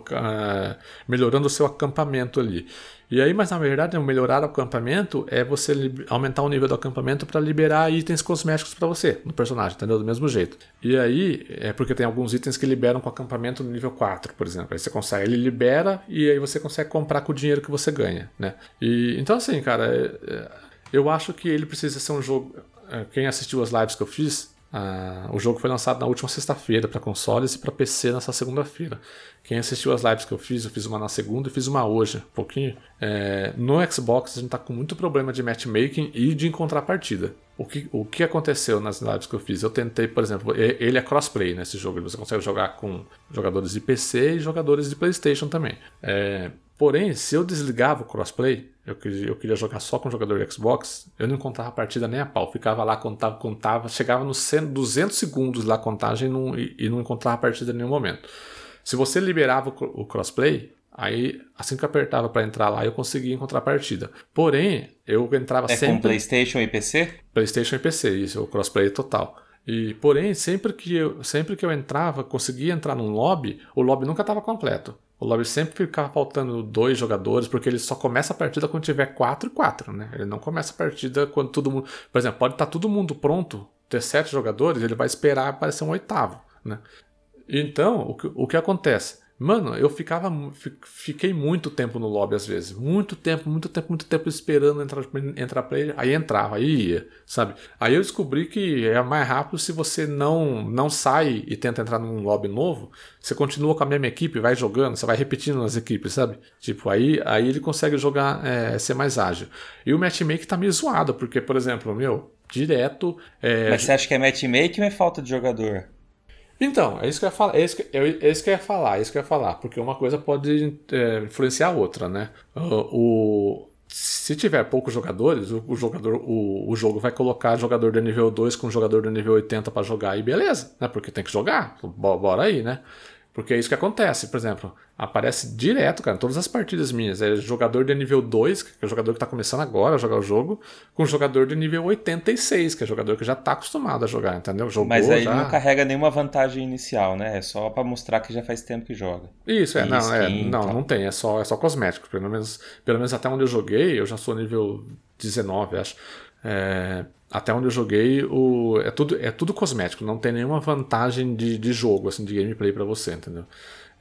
melhorando o seu acampamento ali. E aí, mas na verdade, o melhorar o acampamento é você aumentar o nível do acampamento para liberar itens cosméticos para você, no personagem, entendeu? Do mesmo jeito. E aí, é porque tem alguns itens que liberam com acampamento no nível 4, por exemplo. Aí você consegue, ele libera e aí você consegue comprar com o dinheiro que você ganha, né? E, então assim, cara, é, é eu acho que ele precisa ser um jogo. É, quem assistiu as lives que eu fiz, uh, o jogo foi lançado na última sexta-feira para consoles e para PC nessa segunda-feira. Quem assistiu as lives que eu fiz, eu fiz uma na segunda e fiz uma hoje, um pouquinho. É, no Xbox a gente tá com muito problema de matchmaking e de encontrar partida. O que, o que aconteceu nas lives que eu fiz? Eu tentei, por exemplo, ele é crossplay nesse jogo, você consegue jogar com jogadores de PC e jogadores de PlayStation também. É, Porém, se eu desligava o crossplay, eu queria, eu queria jogar só com o jogador de Xbox, eu não encontrava a partida nem a pau. Ficava lá, contava, contava, chegava nos 200 segundos lá a contagem e não, e não encontrava a partida em nenhum momento. Se você liberava o crossplay, Aí, assim que eu apertava para entrar lá, eu conseguia encontrar a partida. Porém, eu entrava É sempre. com PlayStation e PC? PlayStation e PC, isso, o crossplay total. E, porém, sempre que, eu, sempre que eu entrava, conseguia entrar num lobby, o lobby nunca estava completo. O lobby sempre ficava faltando dois jogadores, porque ele só começa a partida quando tiver 4 e 4, né? Ele não começa a partida quando todo mundo. Por exemplo, pode estar todo mundo pronto, ter sete jogadores, ele vai esperar aparecer um oitavo, né? Então, o que, o que acontece? Mano, eu ficava. fi- Fiquei muito tempo no lobby às vezes. Muito tempo, muito tempo, muito tempo esperando entrar, entrar player. Aí entrava, aí ia, sabe? Aí eu descobri que é mais rápido se você não, não sai e tenta entrar num lobby novo. Você continua com a mesma equipe, vai jogando, você vai repetindo as equipes, sabe? Tipo, aí, aí ele consegue jogar, é, ser mais ágil. E o matchmaking tá meio zoado, porque, por exemplo, meu, direto. é, Mas você acha que é matchmaking ou é falta de jogador? Então, é isso que eu ia falar, é isso que, é isso que eu ia falar, é isso que eu ia falar, porque uma coisa pode é, influenciar a outra, né? O, o- se tiver poucos jogadores, o, o jogador, o, o jogo vai colocar jogador de nível 2 com jogador de nível 80 para jogar e beleza, né? Porque tem que jogar, bo- bora aí, né? Porque é isso que acontece, por exemplo, aparece direto, cara, em todas as partidas minhas. É jogador de nível 2, que é o jogador que tá começando agora a jogar o jogo, com jogador de nível 86, que é jogador que já tá acostumado a jogar, entendeu? Jogou Mas aí já. não carrega nenhuma vantagem inicial, né? É só pra mostrar que já faz tempo que joga. Isso, é, E não, é, skin e não, não tem, é só, é só cosmético. Pelo menos, pelo menos até onde eu joguei, eu já sou nível 19, acho. É, até onde eu joguei, o, é, tudo, é tudo cosmético, não tem nenhuma vantagem de, de jogo, assim, de gameplay pra você, entendeu?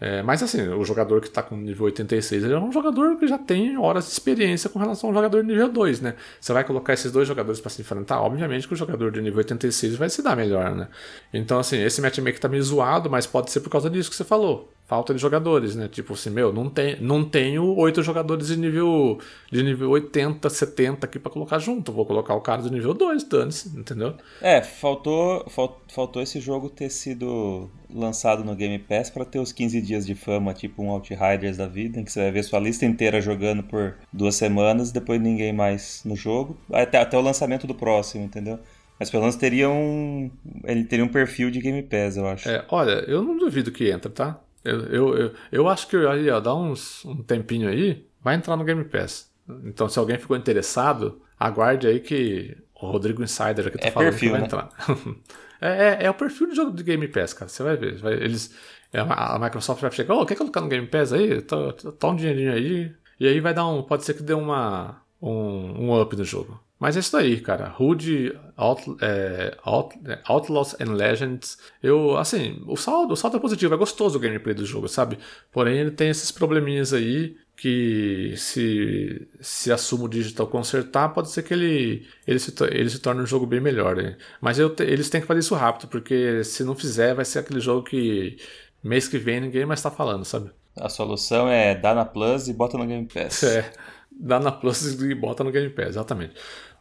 É, mas assim, o jogador que tá com nível 86, ele é um jogador que já tem horas de experiência com relação ao jogador de nível 2, né? Você vai colocar esses dois jogadores pra se enfrentar, obviamente que o jogador de nível 86 vai se dar melhor, né? Então, assim, esse matchmaking tá meio zoado, mas pode ser por causa disso que você falou. Falta de jogadores, né? Tipo assim, meu, não, tem, não tenho oito jogadores de nível, de nível 80, 70 aqui pra colocar junto. Vou colocar o cara do nível 2, dane-se, entendeu? É, faltou, fal- faltou esse jogo ter sido lançado no Game Pass pra ter os 15 dias de fama, tipo um Outriders da vida, em que você vai ver sua lista inteira jogando por duas semanas, depois ninguém mais no jogo, até, até o lançamento do próximo, entendeu? Mas pelo menos teria um. Ele teria um perfil de Game Pass, eu acho. É, olha, eu não duvido que entra, tá? Eu, eu, eu, eu acho que aí, ó, dá uns, um tempinho aí, vai entrar no Game Pass. Então, se alguém ficou interessado, aguarde aí que o Rodrigo Insider aqui tá É falando perfil, que vai né? entrar. [laughs] é, é, é o perfil de jogo de Game Pass, cara. Você vai ver. Vai- eles, é, a Microsoft vai chegar, ô, quer colocar no Game Pass aí? Tá- tá um dinheirinho aí. E aí vai dar um. Pode ser que dê uma, um, um up no jogo. Mas é isso aí, cara. Hood, Out, é, Out- é, Outlaws and Legends. Eu, assim, o saldo, o saldo é positivo, é gostoso o gameplay do jogo, sabe? Porém, ele tem esses probleminhas aí que se, se a Sumo Digital consertar, pode ser que ele, ele, se, ele se torne um jogo bem melhor. né? Mas eu eles têm que fazer isso rápido, porque se não fizer, vai ser aquele jogo que mês que vem ninguém mais tá falando, sabe? A solução é dar na Plus e bota no Game Pass. [laughs] É, dá na Plus e bota no Game Pass, exatamente.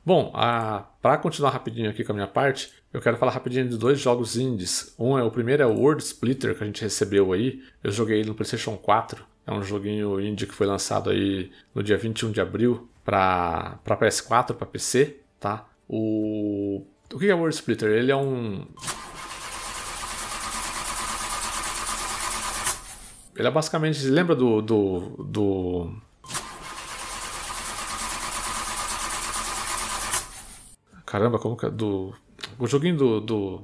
Bom, para continuar rapidinho aqui com a minha parte, eu quero falar rapidinho de dois jogos indies. Um é o primeiro é o World Splitter que a gente recebeu aí. Eu joguei no PlayStation 4. É um joguinho indie que foi lançado aí no dia 21 de abril para PS4, para PC, tá? O o que é World Splitter? Ele é um Ele é basicamente. Lembra do. do, do... Caramba, como que é? Do. O joguinho do. do...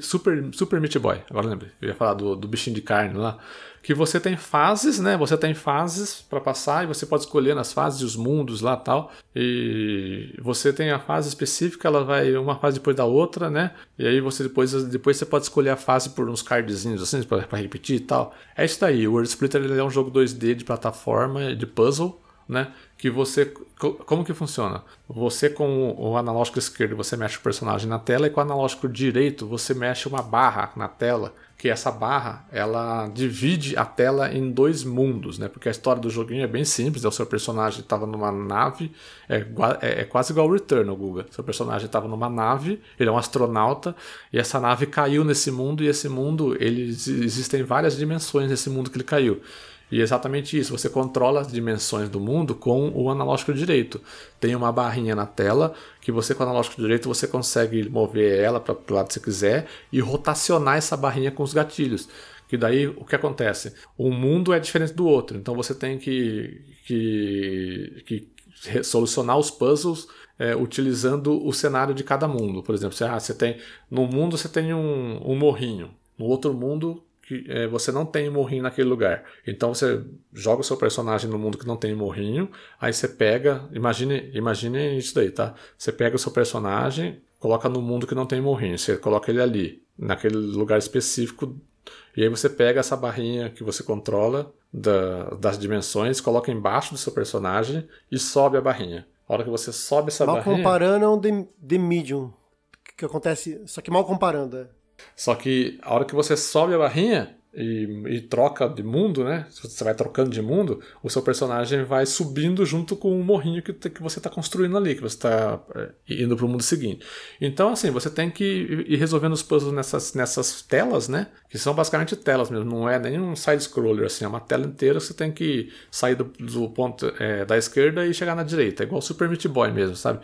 Super, Super Meat Boy, agora lembrei. Eu ia falar do, do bichinho de carne lá. Que você tem fases, né? Você tem fases para passar e você pode escolher nas fases os mundos lá tal. E você tem a fase específica, ela vai uma fase depois da outra, né? E aí você depois, depois você pode escolher a fase por uns cardzinhos assim para repetir e tal. É isso daí. O World Splitter é um jogo 2D de plataforma, de puzzle né? Que você. co- Como que funciona? Você com o analógico esquerdo você mexe o personagem na tela e com o analógico direito você mexe uma barra na tela. Que essa barra ela divide a tela em dois mundos, né? Porque a história do joguinho é bem simples. É o seu personagem estava numa nave, é, é- é quase igual ao Return, o Guga. Seu personagem estava numa nave, ele é um astronauta e essa nave caiu nesse mundo e esse mundo, eles existem várias dimensões nesse mundo que ele caiu. E é exatamente isso, você controla as dimensões do mundo com o analógico direito. Tem uma barrinha na tela que você com o analógico direito você consegue mover ela para o lado que você quiser e rotacionar essa barrinha com os gatilhos. Que daí o que acontece? Um mundo é diferente do outro, então você tem que, que, que solucionar os puzzles é, utilizando o cenário de cada mundo. Por exemplo, você, ah, você tem no mundo você tem um, um morrinho, no outro mundo que é, você não tem morrinho naquele lugar. Então você joga o seu personagem no mundo que não tem morrinho, aí você pega, imagine, imagine isso daí, tá? Você pega o seu personagem, coloca no mundo que não tem morrinho, você coloca ele ali, naquele lugar específico, e aí você pega essa barrinha que você controla da, das dimensões, coloca embaixo do seu personagem e sobe a barrinha. A hora que você sobe essa mal barrinha. Mal comparando é um The, Medium. Que acontece. Só que mal comparando. É. Só que a hora que você sobe a barrinha e, e, troca de mundo, né? Você vai trocando de mundo, o seu personagem vai subindo junto com o morrinho que, que você está construindo ali, que você está é, indo para o mundo seguinte. Então, assim, você tem que ir resolvendo os puzzles nessas, nessas telas, né? Que são basicamente telas mesmo, não é nenhum side-scroller, assim, é uma tela inteira que você tem que sair do, do ponto é, da esquerda e chegar na direita, é igual Super Meat Boy mesmo, sabe?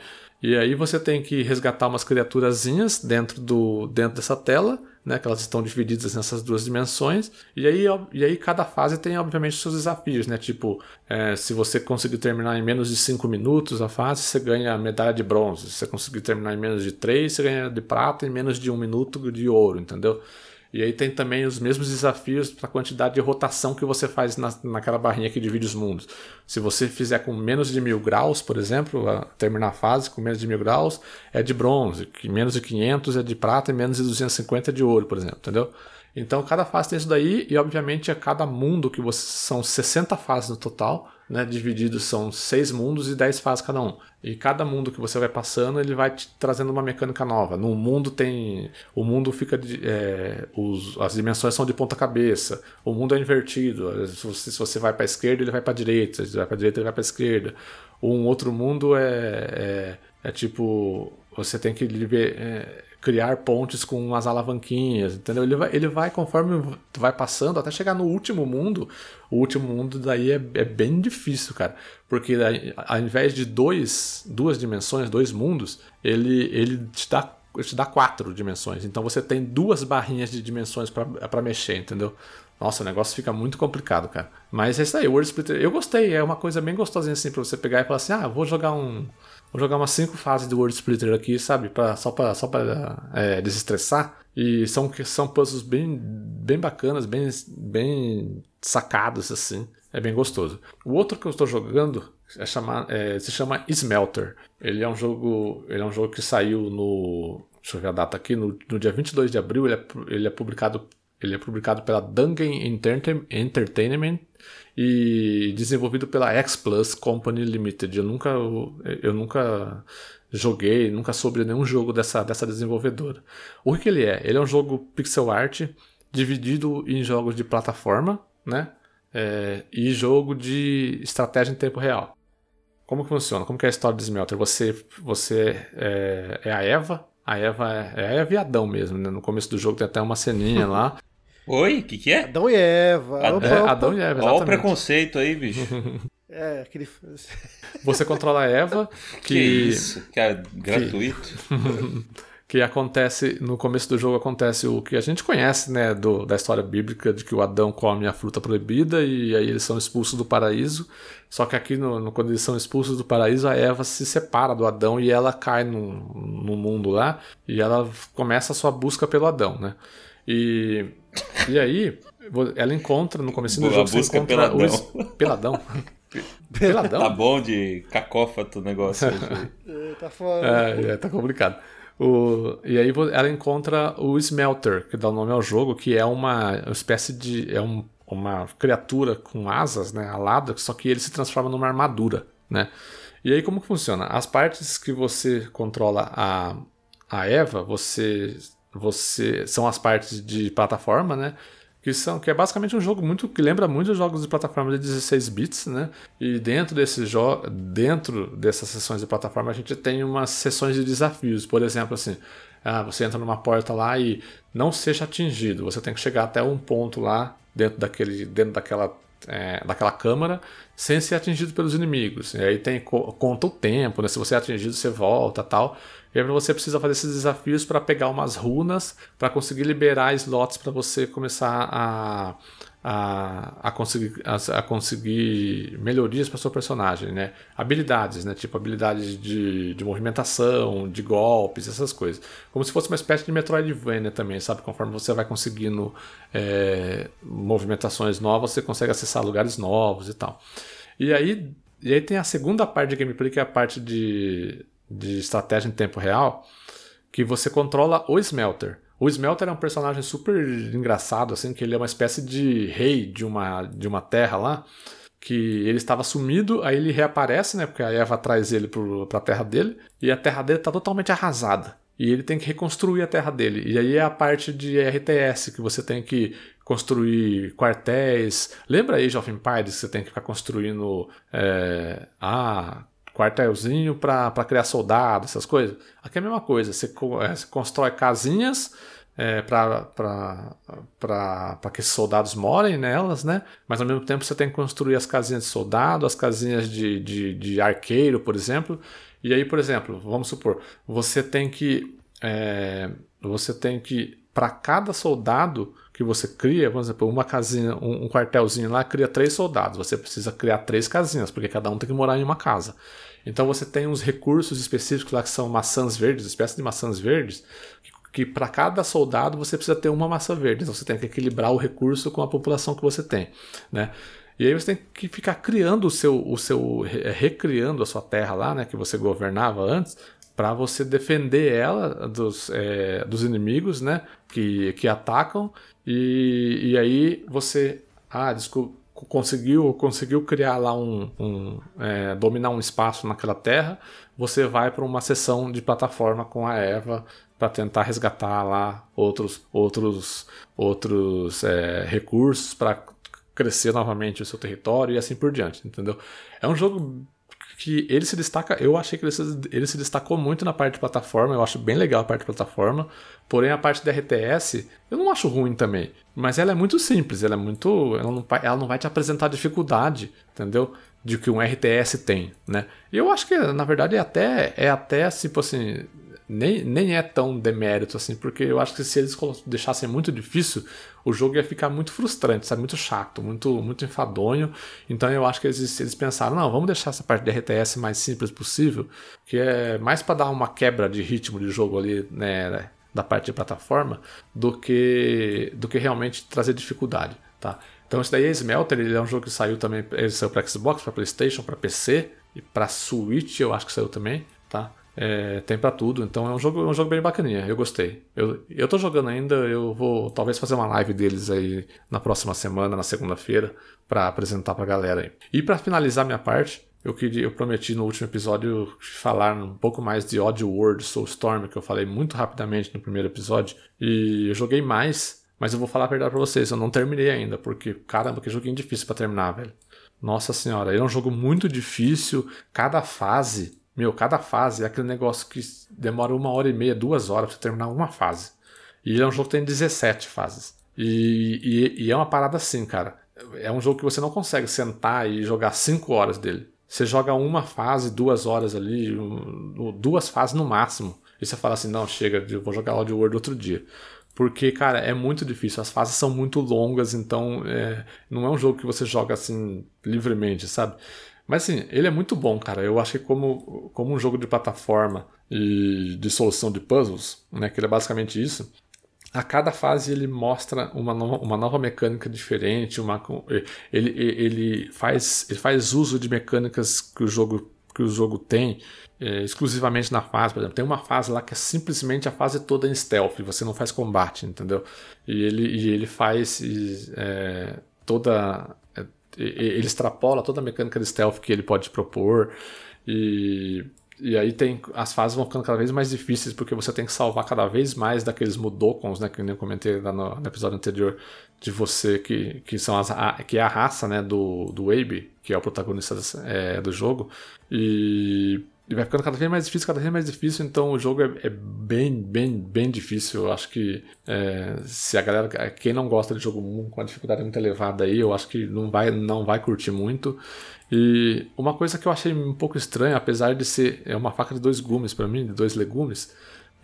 E aí você tem que resgatar umas criaturazinhas dentro, do, dentro dessa tela, né, que elas estão divididas nessas duas dimensões. E aí, e aí cada fase tem, obviamente, seus desafios, né? Tipo, é, se você conseguir terminar em menos de 5 minutos a fase, você ganha medalha de bronze. Se você conseguir terminar em menos de 3, você ganha de prata, em menos de 1 um minuto de ouro, entendeu? E aí tem também os mesmos desafios para a quantidade de rotação que você faz na, naquela barrinha que divide os mundos. Se você fizer com menos de mil graus, por exemplo, a terminar a fase com menos de mil graus, é de bronze, que menos de 500 é de prata e menos de 250 é de ouro, por exemplo, entendeu? Então cada fase tem isso daí e obviamente a cada mundo que você são 60 fases no total, né, divididos são seis mundos e 10 fases cada um. E cada mundo que você vai passando, ele vai te trazendo uma mecânica nova. No mundo tem. O mundo fica. De, é, os, as dimensões são de ponta cabeça. O mundo é invertido. Se você, se você vai para a esquerda, ele vai para a direita. Se vai para a direita, ele vai para a esquerda. Um outro mundo é, é, é tipo. Você tem que é, criar pontes com umas alavanquinhas, entendeu? Ele vai, ele vai conforme vai passando, até chegar no último mundo. O último mundo daí é, é bem difícil, cara. Porque ao invés de dois, duas dimensões, dois mundos, ele, ele te dá te dá quatro dimensões. Então você tem duas barrinhas de dimensões para mexer, entendeu? Nossa, o negócio fica muito complicado, cara. Mas é isso aí, World Splitter, eu gostei, é uma coisa bem gostosinha assim pra você pegar e falar assim: ah, vou jogar um, Vou jogar umas 5 fases do World Splitter aqui, sabe? Pra, só pra, só pra é, desestressar. E são, são puzzles bem, bem bacanas, bem, bem sacados, assim. É bem gostoso. O outro que eu estou jogando é chamar, é, se chama Smelter. Ele é um jogo, ele é um jogo que saiu no, deixa eu ver a data aqui, no, no dia 22 de abril. Ele é, ele é publicado ele é publicado pela Dungeon Entertainment e desenvolvido pela X Plus Company Limited. Eu nunca, eu nunca joguei, nunca soube nenhum jogo dessa, dessa desenvolvedora. O que ele é? Ele é um jogo pixel art dividido em jogos de plataforma, né? É, e jogo de estratégia em tempo real. Como que funciona? Como que é a história do Smelter? Você, você é, é a Eva, a Eva é, é a Eva e Adão mesmo, né? No começo do jogo tem até uma ceninha [laughs] lá Oi, o que, que é? Adão e Eva. Ad é, Adão e Eva, exatamente. Olha o preconceito aí, bicho. [laughs] é, aquele... [laughs] Você controla a Eva, que... que isso, que é gratuito. Que... [laughs] que acontece, no começo do jogo acontece o que a gente conhece, né, do, da história bíblica, de que o Adão come a fruta proibida e aí eles são expulsos do paraíso. Só que aqui, no, no, quando eles são expulsos do paraíso, a Eva se separa do Adão e ela cai no, no mundo lá e ela começa a sua busca pelo Adão, né? E e aí, ela encontra no começo do jogo. busca peladão. O... Peladão. [laughs] peladão? Tá bom de cacófato o negócio. [laughs] É, tá foda. É, é, tá complicado. O, e aí ela encontra o Smelter, que dá o nome ao jogo, que é uma espécie de. É um, uma criatura com asas, né? Alada, só que ele se transforma numa armadura, né? E aí como que funciona? As partes que você controla a, a Eva, você você são as partes de plataforma, né? Que, são, que é basicamente um jogo muito que lembra muito os jogos de plataforma de 16 bits, né? E dentro desse jogo, dentro dessas sessões de plataforma, a gente tem umas sessões de desafios. Por exemplo, assim, ah, você entra numa porta lá e não seja atingido. Você tem que chegar até um ponto lá dentro daquele, dentro daquela é, daquela câmara sem ser atingido pelos inimigos. E aí tem conta o tempo, né? Se você é atingido, você volta tal. E aí você precisa fazer esses desafios para pegar umas runas para conseguir liberar slots para você começar a a, a, conseguir, a, a conseguir melhorias para seu personagem, né? Habilidades, né? Tipo habilidades de, de movimentação, de golpes, essas coisas. Como se fosse uma espécie de Metroidvania também, sabe? Conforme você vai conseguindo é, movimentações novas, você consegue acessar lugares novos e tal. E aí, e aí tem a segunda parte de gameplay, que é a parte de, de estratégia em tempo real, que você controla o Smelter. O Smelter é um personagem super engraçado, assim, que ele é uma espécie de rei de uma, de uma terra lá, que ele estava sumido, aí ele reaparece, né, porque a Eva traz ele para a terra dele, e a terra dele está totalmente arrasada. E ele tem que reconstruir a terra dele. E aí é a parte de RTS, que você tem que construir quartéis. Lembra aí, Jovem Empires, que você tem que ficar construindo é, quartelzinho para criar soldado, essas coisas. Aqui é a mesma coisa, você, é, você constrói casinhas é, para que esses soldados morem nelas, né? Mas ao mesmo tempo você tem que construir as casinhas de soldado, as casinhas de, de, de arqueiro, por exemplo. E aí, por exemplo, vamos supor, você tem que. É, você tem que. Para cada soldado que você cria, vamos dizer, uma casinha, um, um quartelzinho lá, cria três soldados. Você precisa criar três casinhas, porque cada um tem que morar em uma casa. Então você tem uns recursos específicos lá que são maçãs verdes, espécie de maçãs verdes, que, que para cada soldado você precisa ter uma maçã verde. Então você tem que equilibrar o recurso com a população que você tem, né? E aí você tem que ficar criando o seu, o seu recriando a sua terra lá, né, que você governava antes, para você defender ela dos, é, dos inimigos, né, que, que atacam. E, e aí você, ah, desculpa, conseguiu, conseguiu criar lá um, um é, dominar um espaço naquela terra, você vai para uma sessão de plataforma com a Eva para tentar resgatar lá outros outros outros é, recursos para crescer novamente o seu território e assim por diante, entendeu? É um jogo que ele se destaca, eu achei que ele se, ele se destacou muito na parte de plataforma, eu acho bem legal a parte de plataforma, porém a parte da RTS eu não acho ruim também, mas ela é muito simples, ela é muito, ela não, ela não vai te apresentar dificuldade, entendeu? De que um RTS tem, né? E eu acho que na verdade é até, é até tipo assim, nem, nem é tão demérito assim, porque eu acho que se eles deixassem muito difícil, o jogo ia ficar muito frustrante, sabe? Muito chato, muito, muito enfadonho. Então eu acho que eles, eles pensaram, não, vamos deixar essa parte de RTS mais simples possível, que é mais para dar uma quebra de ritmo de jogo ali, né? Da parte de plataforma, do que, do que realmente trazer dificuldade, tá? Então esse daí é Smelter, ele é um jogo que saiu também, ele saiu para Xbox, para PlayStation, para PC e para Switch, eu acho que saiu também, tá? É, tem para tudo, então é um jogo, é um jogo bem bacaninha, eu gostei. Eu, eu tô jogando ainda, eu vou talvez fazer uma live deles aí na próxima semana, na segunda-feira, para apresentar pra galera aí. E para finalizar minha parte, eu, queria, eu prometi no último episódio falar um pouco mais de Odd World Soulstorm, que eu falei muito rapidamente no primeiro episódio, e eu joguei mais, mas eu vou falar a verdade pra vocês, eu não terminei ainda, porque caramba, que joguinho difícil para terminar, velho. Nossa senhora, ele é um jogo muito difícil, cada fase meu, cada fase é aquele negócio que demora uma hora e meia, duas horas pra terminar uma fase. E é um jogo que tem 17 fases. E, e, e, é uma parada assim, cara. É um jogo que você não consegue sentar e jogar 5 horas dele. Você joga uma fase, duas horas ali, duas fases no máximo. E você fala assim: não, chega, vou jogar Odd World outro dia. Porque, cara, é muito difícil. As fases são muito longas, então é, não é um jogo que você joga assim livremente, sabe? Mas assim, ele é muito bom, cara. Eu acho que como, como um jogo de plataforma e de solução de puzzles, né, que ele é basicamente isso, a cada fase ele mostra uma nova, uma nova mecânica diferente, uma, ele, ele, faz, ele faz uso de mecânicas que o jogo, que o jogo tem é, exclusivamente na fase. Por exemplo, tem uma fase lá que é simplesmente a fase toda em stealth, você não faz combate, entendeu? E ele, e ele faz é, toda ele extrapola toda a mecânica de stealth que ele pode propor. E, e aí tem as fases vão ficando cada vez mais difíceis porque você tem que salvar cada vez mais daqueles mudokons, né, que eu comentei lá no, no, episódio anterior de você que, que são as a, que é a raça, né, do do Abe, que é o protagonista é, do jogo. E e vai ficando cada vez mais difícil, cada vez mais difícil, então o jogo é, é bem, bem, bem difícil. Eu acho que é, se a galera, quem não gosta de jogo com a dificuldade muito elevada aí, eu acho que não vai, não vai curtir muito. E uma coisa que eu achei um pouco estranha, apesar de ser é uma faca de dois gumes para mim, de dois legumes,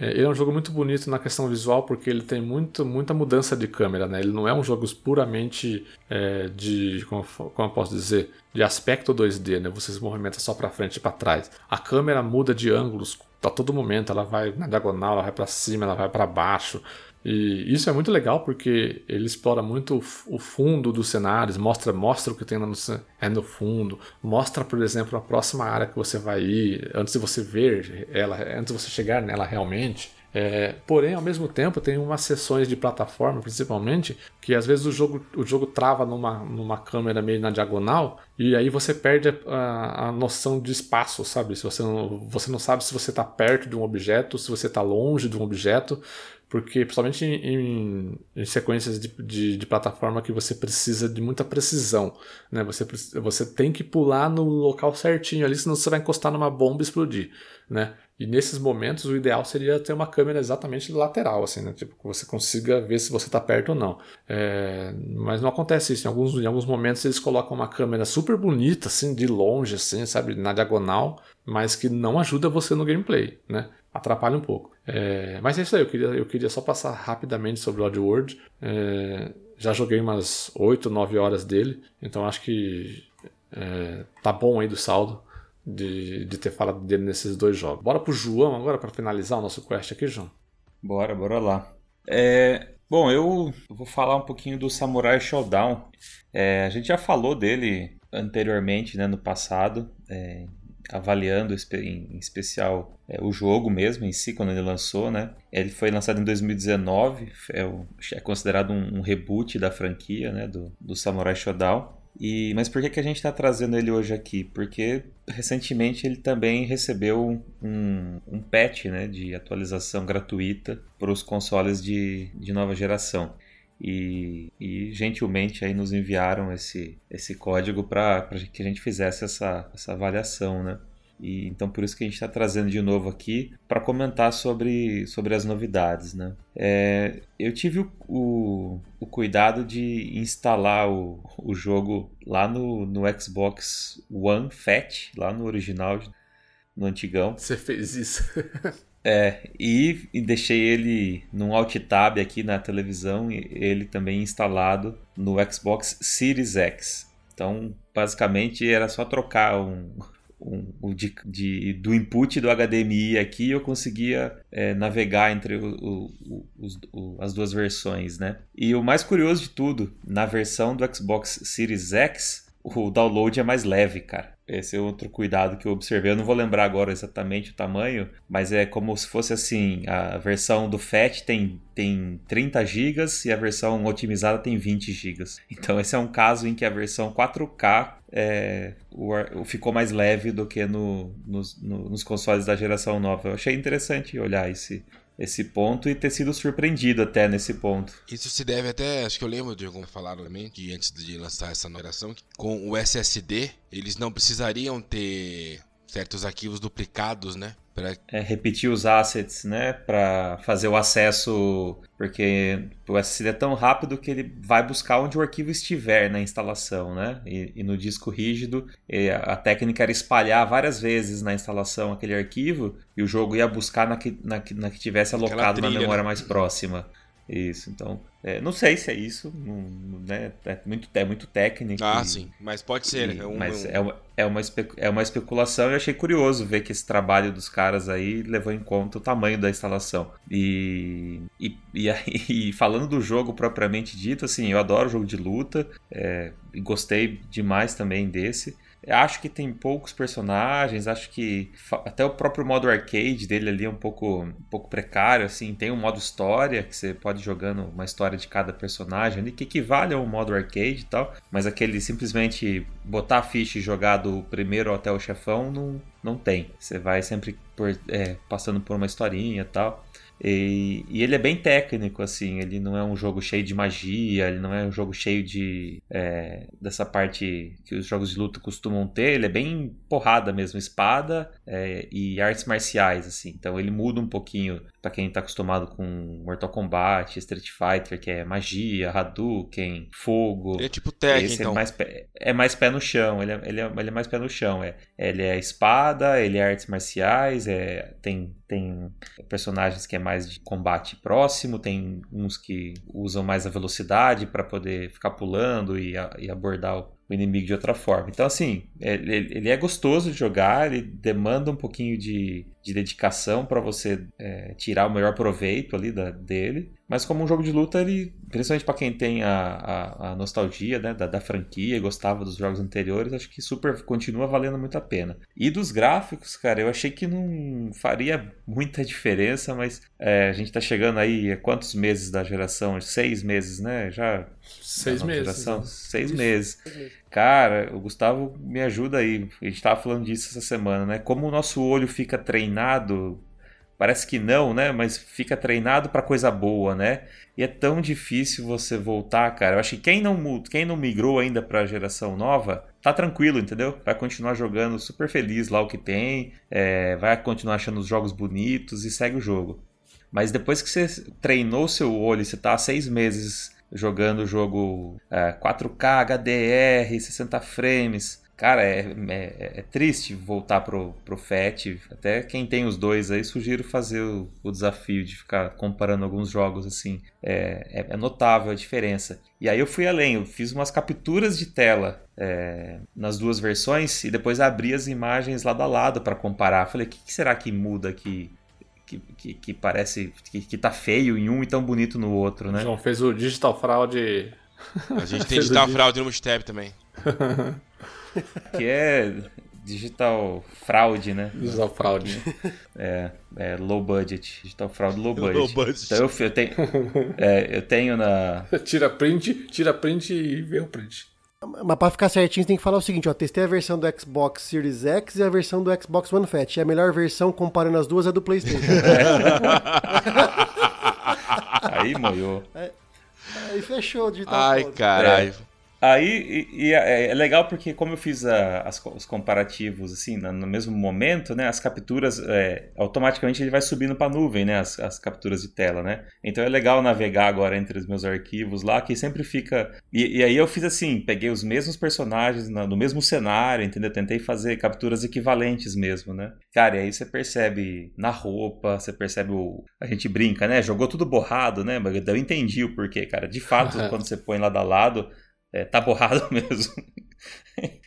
é, ele é um jogo muito bonito na questão visual porque ele tem muito, muita mudança de câmera, né? Ele não é um jogo puramente é, de, como, como eu posso dizer, de aspecto 2D, né? Você se movimenta só para frente e para trás. A câmera muda de ângulos a todo momento, ela vai na diagonal, ela vai para cima, ela vai para baixo. E isso é muito legal porque ele explora muito o fundo dos cenários, mostra, mostra o que tem no, é no fundo, mostra, por exemplo, a próxima área que você vai ir, antes de você ver ela, antes de você chegar nela realmente. É, porém, ao mesmo tempo, tem umas sessões de plataforma, principalmente, que às vezes o jogo, o jogo trava numa, numa câmera meio na diagonal e aí você perde a, a noção de espaço, sabe? Se você, não, você não sabe se você está perto de um objeto, se você está longe de um objeto porque principalmente em, em sequências de, de, de, plataforma que você precisa de muita precisão, né? Você, você tem que pular no local certinho ali, senão você vai encostar numa bomba e explodir, né? E nesses momentos o ideal seria ter uma câmera exatamente lateral, assim, né? Tipo, que você consiga ver se você está perto ou não. É... Mas não acontece isso. Em alguns, em alguns momentos eles colocam uma câmera super bonita, assim, de longe, assim, sabe, na diagonal, mas que não ajuda você no gameplay, né? Atrapalha um pouco. É, mas é isso aí, eu queria, eu queria só passar rapidamente sobre o Oddworld. É, já joguei umas 8, 9 horas dele, então acho que é, tá bom aí do saldo de, de ter falado dele nesses dois jogos. Bora pro João agora para finalizar o nosso quest aqui, João? Bora, bora lá. É, bom, eu vou falar um pouquinho do Samurai Showdown. É, a gente já falou dele anteriormente, né, no passado, é, avaliando em especial é, o jogo mesmo em si, quando ele lançou, né? Ele foi lançado em 2019, é, é considerado um, um, reboot da franquia, né? Do, do Samurai Shodown. E, mas por que, que a gente está trazendo ele hoje aqui? Porque recentemente ele também recebeu um, um patch né, de atualização gratuita para os consoles de, de nova geração. E, e, gentilmente aí nos enviaram esse, esse código para que a gente fizesse essa, essa avaliação, né? E, então por isso que a gente está trazendo de novo aqui para comentar sobre, sobre as novidades, né? É, eu tive o, o, o, cuidado de instalar o, o jogo lá no, no Xbox One Fat, lá no original, no antigão. Você fez isso? [laughs] É, e, e, deixei ele num alt tab aqui na televisão, ele também instalado no Xbox Series X. Então, basicamente era só trocar um, um, um de, de, do input do HDMI aqui eu conseguia é, navegar entre o, o, o, as duas versões, né? E o mais curioso de tudo, na versão do Xbox Series X, o download é mais leve, cara. Esse é outro cuidado que eu observei. Eu não vou lembrar agora exatamente o tamanho, mas é como se fosse assim: a versão do FAT tem, tem 30 GB e a versão otimizada tem 20 GB. Então, esse é um caso em que a versão 4K é, o, ficou mais leve do que no, nos, no, nos consoles da geração nova. Eu achei interessante olhar esse, esse ponto e ter sido surpreendido até nesse ponto. Isso se deve até, acho que eu lembro de algum falaram também, que antes de lançar essa numeração, com o SSD, eles não precisariam ter certos arquivos duplicados, né? Pra... É, repetir os assets, né? Para fazer o acesso. Porque o SSD é tão rápido que ele vai buscar onde o arquivo estiver na instalação, né? E, e no disco rígido, a técnica era espalhar várias vezes na instalação aquele arquivo e o jogo ia buscar na que, na, na que tivesse alocado trilha, na memória né? mais próxima. Isso, então. É, não sei se é isso, não, né? É muito, é muito técnico. Ah, e, sim, mas pode ser. E, é um, mas é uma, é, uma é uma especulação e achei curioso ver que esse trabalho dos caras aí levou em conta o tamanho da instalação. E, e, e, [laughs] e falando do jogo propriamente dito, assim, eu adoro jogo de luta é, gostei demais também desse. Acho que tem poucos personagens, acho que até o próprio modo arcade dele ali é um pouco, um pouco precário, assim. Tem um modo história, que você pode ir jogando uma história de cada personagem ali, que equivale a um modo arcade e tal, mas aquele simplesmente botar a ficha e jogar do primeiro até o chefão não, não tem. Você vai sempre por, é, passando por uma historinha e tal. E, e, ele é bem técnico, assim. Ele não é um jogo cheio de magia, ele não é um jogo cheio de. É, dessa parte que os jogos de luta costumam ter. Ele é bem porrada mesmo, espada é, e artes marciais, assim. Então ele muda um pouquinho para quem tá acostumado com Mortal Kombat, Street Fighter, que é magia, Hadouken, fogo. Ele é tipo Esse então. É mais, pé, é mais pé no chão, ele é, ele é, ele é mais pé no chão. É, ele é espada, ele é artes marciais, é, tem, tem personagens que é mais de combate próximo, tem uns que usam mais a velocidade para poder ficar pulando e, a, e abordar o, inimigo de outra forma. Então, assim, ele, ele, é gostoso de jogar, ele demanda um pouquinho de, de dedicação para você é, tirar o melhor proveito ali da, dele. Mas como um jogo de luta, ele, principalmente para quem tem a, a, a nostalgia né, da, da, franquia e gostava dos jogos anteriores, acho que super continua valendo muito a pena. E dos gráficos, cara, eu achei que não faria muita diferença, mas é, a gente tá chegando aí a quantos meses da geração? Seis meses, né? Já. Seis meses. Geração? Seis meses. Cara, o Gustavo me ajuda aí. A gente tava falando disso essa semana, né? Como o nosso olho fica treinado Parece que não, né? Mas fica treinado para coisa boa, né? E é tão difícil você voltar, cara. Eu acho que quem não, quem não migrou ainda para a geração nova, tá tranquilo, entendeu? Vai continuar jogando super feliz lá o que tem, é, vai continuar achando os jogos bonitos e segue o jogo. Mas depois que você treinou seu olho, você tá há seis meses jogando o jogo é, 4K, HDR, 60 frames, Cara, é, é, é, triste voltar pro, pro FAT. Até quem tem os dois aí, sugiro fazer o, o desafio de ficar comparando alguns jogos assim. É, é, é, notável a diferença. E aí eu fui além, eu fiz umas capturas de tela é, nas duas versões e depois abri as imagens lado a lado para comparar. Falei, o que, que, será que muda aqui? Que, que, que parece que, que tá feio em um e tão bonito no outro, né? João fez o Digital Fraud. A gente [laughs] tem Digital Fraud no Mustab também. [laughs] [laughs] que é digital fraude, né? Digital fraude. [laughs] É, é low budget. Digital fraude low budget. Low budget. Então eu, eu tenho, [laughs] é, eu tenho na. tira print, tira print e vê o print. Mas pra ficar certinho, você tem que falar o seguinte, ó. Testei a versão do Xbox Series X e a versão do Xbox One Fat. E a melhor versão, comparando as duas, é do Playstation. Aí moiou. Aí fechou digital Ai, caralho. É. Aí e, e é, é, legal porque como eu fiz a, as, os comparativos assim no, no, mesmo momento, né, as capturas é, automaticamente ele vai subindo para a nuvem, né, as, as, capturas de tela, né. Então é legal navegar agora entre os meus arquivos lá que sempre fica e, e aí eu fiz assim, peguei os mesmos personagens no, no, mesmo cenário, entendeu? Tentei fazer capturas equivalentes mesmo, né. Cara, e aí você percebe na roupa, você percebe o a gente brinca, né, jogou tudo borrado, né, mas eu entendi o porquê, cara. De fato, [laughs] quando você põe lado a lado é, tá borrado [laughs] mesmo.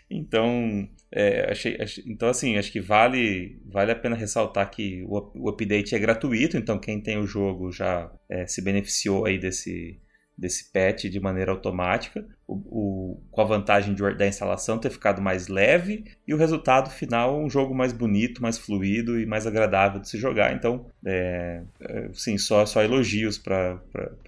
então, é, achei, achei, então, assim, acho que vale, vale a pena ressaltar que o, o update é gratuito, então quem tem o jogo já é, se beneficiou aí desse, desse patch de maneira automática o, o, com a vantagem de, da instalação ter ficado mais leve e o resultado final um jogo mais bonito, mais fluido e mais agradável de se jogar. Então, é, é, sim, só, só elogios para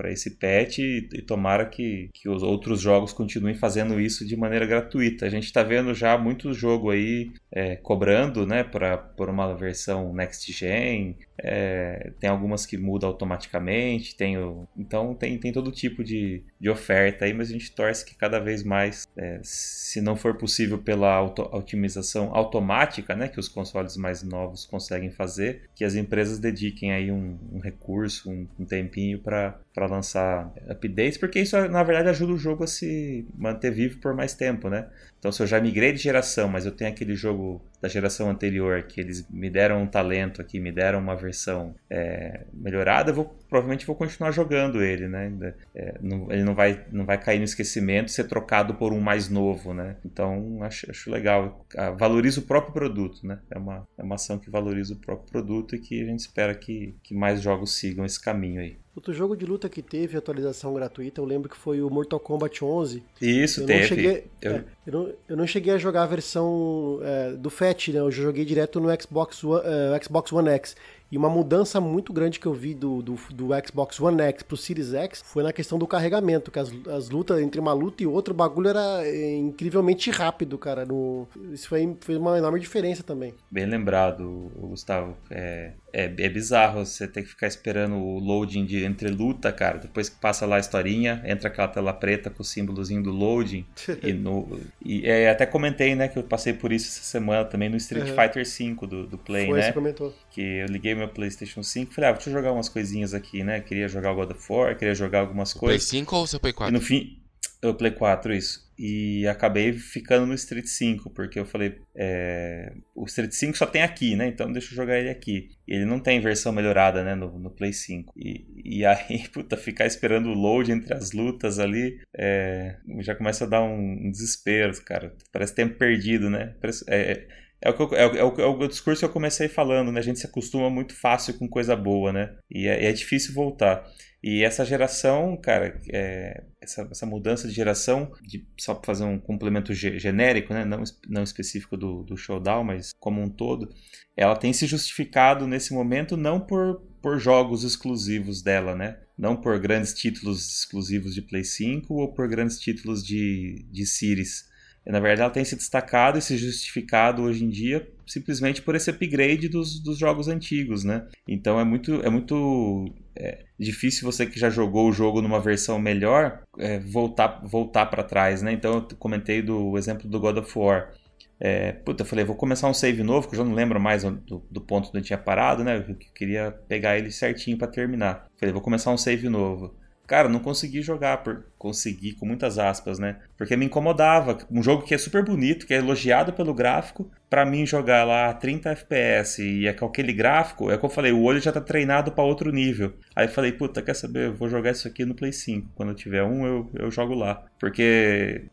esse patch e, e tomara que, que os outros jogos continuem fazendo isso de maneira gratuita. A gente está vendo já muito jogo aí é, cobrando né, pra, por uma versão next gen, é, tem algumas que mudam automaticamente, tem o, então tem, tem todo tipo de, de oferta aí, mas a gente torce que cada vez mais, é, se não for possível pela auto otimização automática, né, que os consoles mais novos conseguem fazer, que as empresas dediquem aí um, um recurso, um, um tempinho para lançar updates, porque isso na verdade ajuda o jogo a se manter vivo por mais tempo, né? Então se eu já migrei de geração, mas eu tenho aquele jogo da geração anterior que eles me deram um talento aqui, me deram uma versão é, melhorada, eu vou, provavelmente vou continuar jogando ele, né? É, não, ele não vai, não vai cair no esquecimento ser trocado por um mais novo, né? Então acho, acho legal. Ah, valoriza o próprio produto, né? É uma, é uma ação que valoriza o próprio produto e que a gente espera que, que mais jogos sigam esse caminho aí. Outro jogo de luta que teve atualização gratuita, eu lembro que foi o Mortal Kombat 11. Isso, eu teve. Não cheguei, eu... É, eu, não, eu não cheguei a jogar a versão é, do FAT, né? Eu joguei direto no Xbox One, uh, Xbox One X. E uma mudança muito grande que eu vi do, do, do Xbox One X pro Series X foi na questão do carregamento, que as, as lutas, entre uma luta e outra, o bagulho era é, incrivelmente rápido, cara. No, isso foi, foi uma enorme diferença também. Bem lembrado, Gustavo. É, é, é, bizarro você ter que ficar esperando o loading de entre luta, cara. Depois que passa lá a historinha, entra aquela tela preta com o símbolozinho do loading. e, no, e é, até comentei, né, que eu passei por isso essa semana também no Street uhum. Fighter V do, do Play, Foi, né? Você comentou. Que eu liguei meu PlayStation 5 e falei, ah, deixa eu jogar umas coisinhas aqui, né? Queria jogar o God of War, queria jogar algumas o coisas. Play 5 ou seu Play 4? E no fim. O Play 4, isso. E acabei ficando no Street 5, porque eu falei, é... o Street 5 só tem aqui, né? Então deixa eu jogar ele aqui. Ele não tem versão melhorada, né, no, no Play 5. E, e aí, [laughs] puta, ficar esperando o load entre as lutas ali, é... já começa a dar um, um, desespero, cara. Parece tempo perdido, né? Parece, é, é eu, é, o, é, o, é o discurso que eu comecei falando, né? A gente se acostuma muito fácil com coisa boa, né? E é, é difícil voltar. E essa geração, cara, é, essa, essa, mudança de geração, de, só para fazer um complemento genérico, né, não, não específico do, do showdown, mas como um todo, ela tem se justificado nesse momento não por, por jogos exclusivos dela, né? Não por grandes títulos exclusivos de Play 5 ou por grandes títulos de, de Series. Na verdade, ela tem se destacado e se justificado hoje em dia simplesmente por esse upgrade dos, dos jogos antigos, né? Então é muito, é muito é difícil você que já jogou o jogo numa versão melhor é, voltar, voltar para trás, né? Então eu comentei do exemplo do God of War. É, puta, eu falei, vou começar um save novo, que eu já não lembro mais do, do ponto onde eu tinha parado, né? Eu queria pegar ele certinho para terminar. Falei, vou começar um save novo. Cara, não consegui jogar, por conseguir com muitas aspas, né? Porque me incomodava. Um jogo que é super bonito, que é elogiado pelo gráfico, para mim jogar lá 30 FPS e é com aquele gráfico, é como eu falei, o olho já tá treinado para outro nível. Aí eu falei, puta, quer saber? Eu vou jogar isso aqui no Play 5. Quando eu tiver um, eu, eu jogo lá. Porque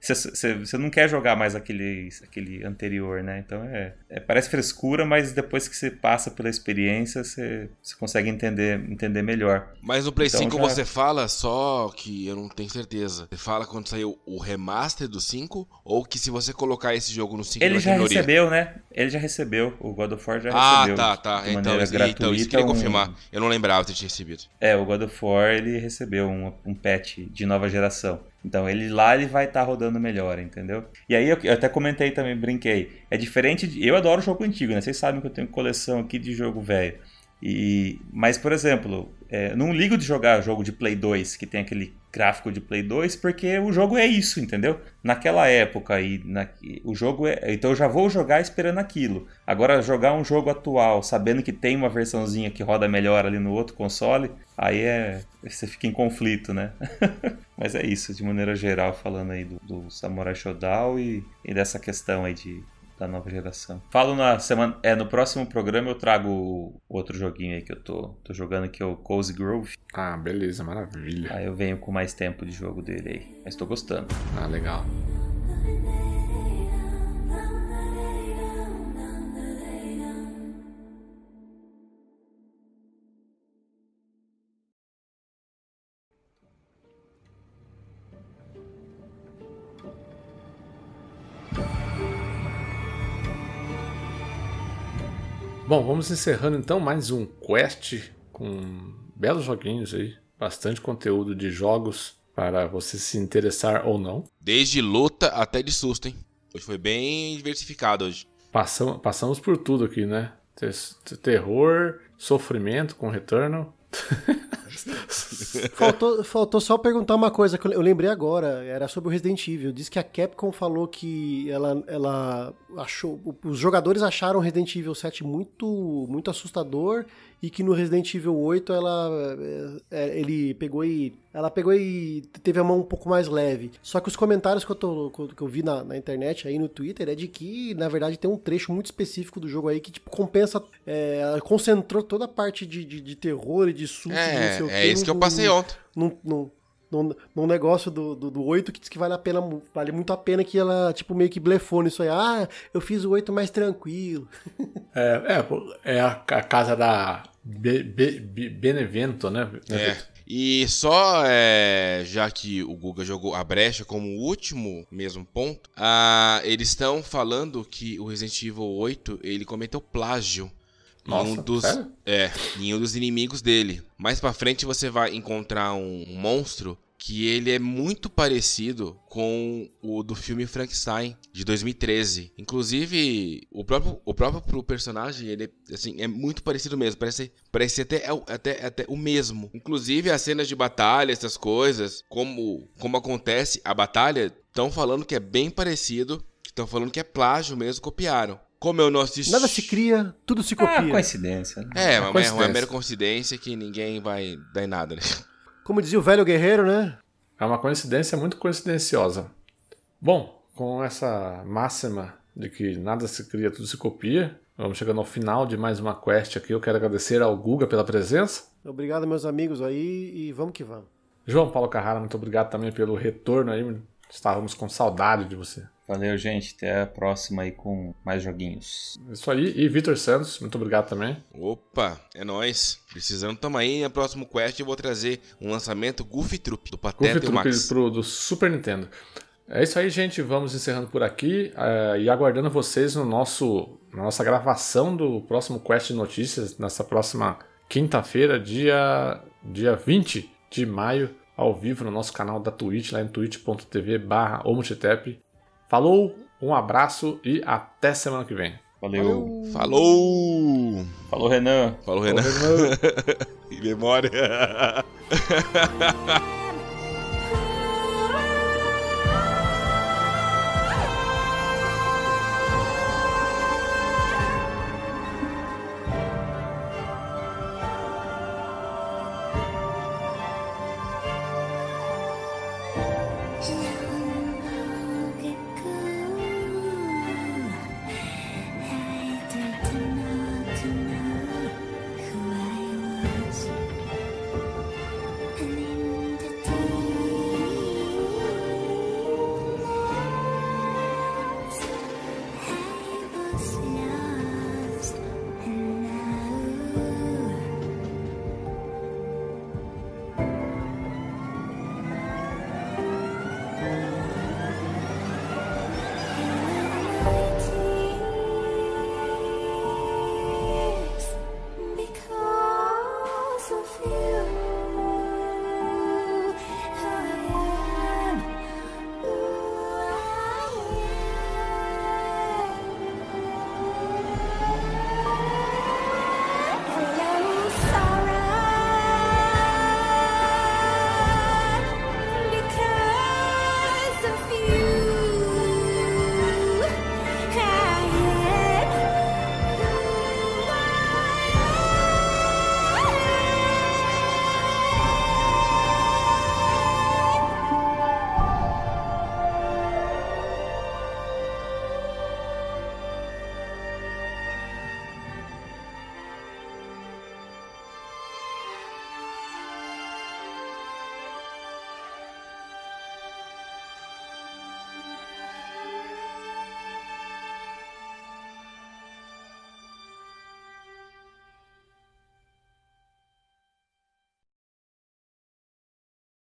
você não quer jogar mais aquele, aquele anterior, né? Então é, é parece frescura, mas depois que você passa pela experiência, você consegue entender, entender melhor. Mas no Play então, 5 já... você fala só que eu não tenho certeza. Você fala quando saiu o remaster do 5 ou que se você colocar esse jogo no 5 Ele já recebeu, né? Ele já recebeu. O God of War já ah, recebeu. Ah, tá, tá. Então, gratuita, então isso queria um... confirmar. Eu não lembrava de ter recebido. É, o God of War ele recebeu um, um patch de nova geração. Então ele lá ele vai estar tá rodando melhor, entendeu? E aí eu, eu, até comentei também, brinquei. É diferente de, eu adoro jogo antigo, né? Vocês sabem que eu tenho coleção aqui de jogo velho. E, mas, por exemplo, é, não ligo de jogar jogo de Play 2 que tem aquele gráfico de Play 2 porque o jogo é isso, entendeu? Naquela época e na, o jogo é, então eu já vou jogar esperando aquilo. Agora jogar um jogo atual, sabendo que tem uma versãozinha que roda melhor ali no outro console, aí é você fica em conflito, né? [laughs] Mas é isso, de maneira geral, falando aí do, do Samurai Shodown e, e dessa questão aí de da nova geração. Falo na semana. É, no próximo programa eu trago outro joguinho aí que eu tô, tô jogando, que é o Cozy Grove. Ah, beleza, maravilha. Aí eu venho com mais tempo de jogo dele aí. Mas tô gostando. Ah, legal. Bom, vamos encerrando então mais um quest com belos joguinhos aí, bastante conteúdo de jogos para você se interessar ou não. Desde luta até de susto, hein? Hoje foi bem diversificado hoje. Passamos, passamos por tudo aqui, né? Terror, sofrimento com Returnal. [laughs] faltou, faltou só perguntar uma coisa que eu lembrei agora, era sobre o Resident Evil. Diz que a Capcom falou que ela, ela achou. Os jogadores acharam Resident Evil 7 muito, muito assustador e que no Resident Evil 8 ela é, é, ele pegou e ela pegou e teve a mão um pouco mais leve. Só que os comentários que eu, tô, que eu vi na, na, internet aí no Twitter é de que, na verdade, tem um trecho muito específico do jogo aí que tipo, compensa, é, concentrou toda a parte de, de, de terror e de susto. É, não sei o é isso que eu passei ontem. Num, num, num, num negócio do, do, do 8 que diz que vale a pena, vale muito a pena que ela, tipo, meio que blefou nisso aí. Ah, eu fiz o 8 mais tranquilo. É, é, é a, a casa da Be, Be, Be, Benevento, né? É. E só, é, já que o Guga jogou a brecha como último mesmo ponto, ah, eles estão falando que o Resident Evil 8 ele cometeu plágio Nossa, em um dos, sério? é, em um dos inimigos dele. Mais pra frente você vai encontrar um, monstro que ele é muito parecido com o do filme Frankenstein de 2013. Inclusive, o próprio, o próprio personagem, ele assim, é muito parecido mesmo, parece, parece até, é o- até, até o mesmo. Inclusive, as cenas de batalha, essas coisas, como, como acontece a batalha, estão falando que é bem parecido, estão falando que é plágio mesmo, copiaram. Como eu não assisti... Nada se cria, tudo se Ah, copia. coincidência. né? É, uma, uma coincidência. mera coincidência que ninguém vai dar em nada, né? Como dizia o velho guerreiro, né? É uma coincidência muito coincidenciosa. Bom, com essa máxima de que nada se cria, tudo se copia, vamos chegando ao final de mais uma quest aqui. Eu quero agradecer ao Guga pela presença. Obrigado, meus amigos aí, e vamos que vamos. João Paulo Carrara, muito obrigado também pelo retorno aí. Estávamos com saudade de você. Valeu, gente. Até a próxima aí com mais joguinhos. Isso aí. E Vitor Santos, muito obrigado também. Opa, é nóis. Precisando, tamo aí. No próximo quest eu vou trazer um lançamento Goofy Troop, do Goofy Pateta e o Troop Max. pro, do Super Nintendo. É isso aí, gente. Vamos encerrando por aqui eh, e aguardando vocês no nosso, na nossa gravação do próximo Quest de Notícias, nessa próxima quinta-feira, dia, dia 20 de maio, ao vivo no nosso canal da Twitch, lá em twitch.tv barra Falou, um abraço e até semana que vem. Valeu. Falou! Falou Renan. Falou, Renan. Falou, Renan. [laughs] em memória. [laughs]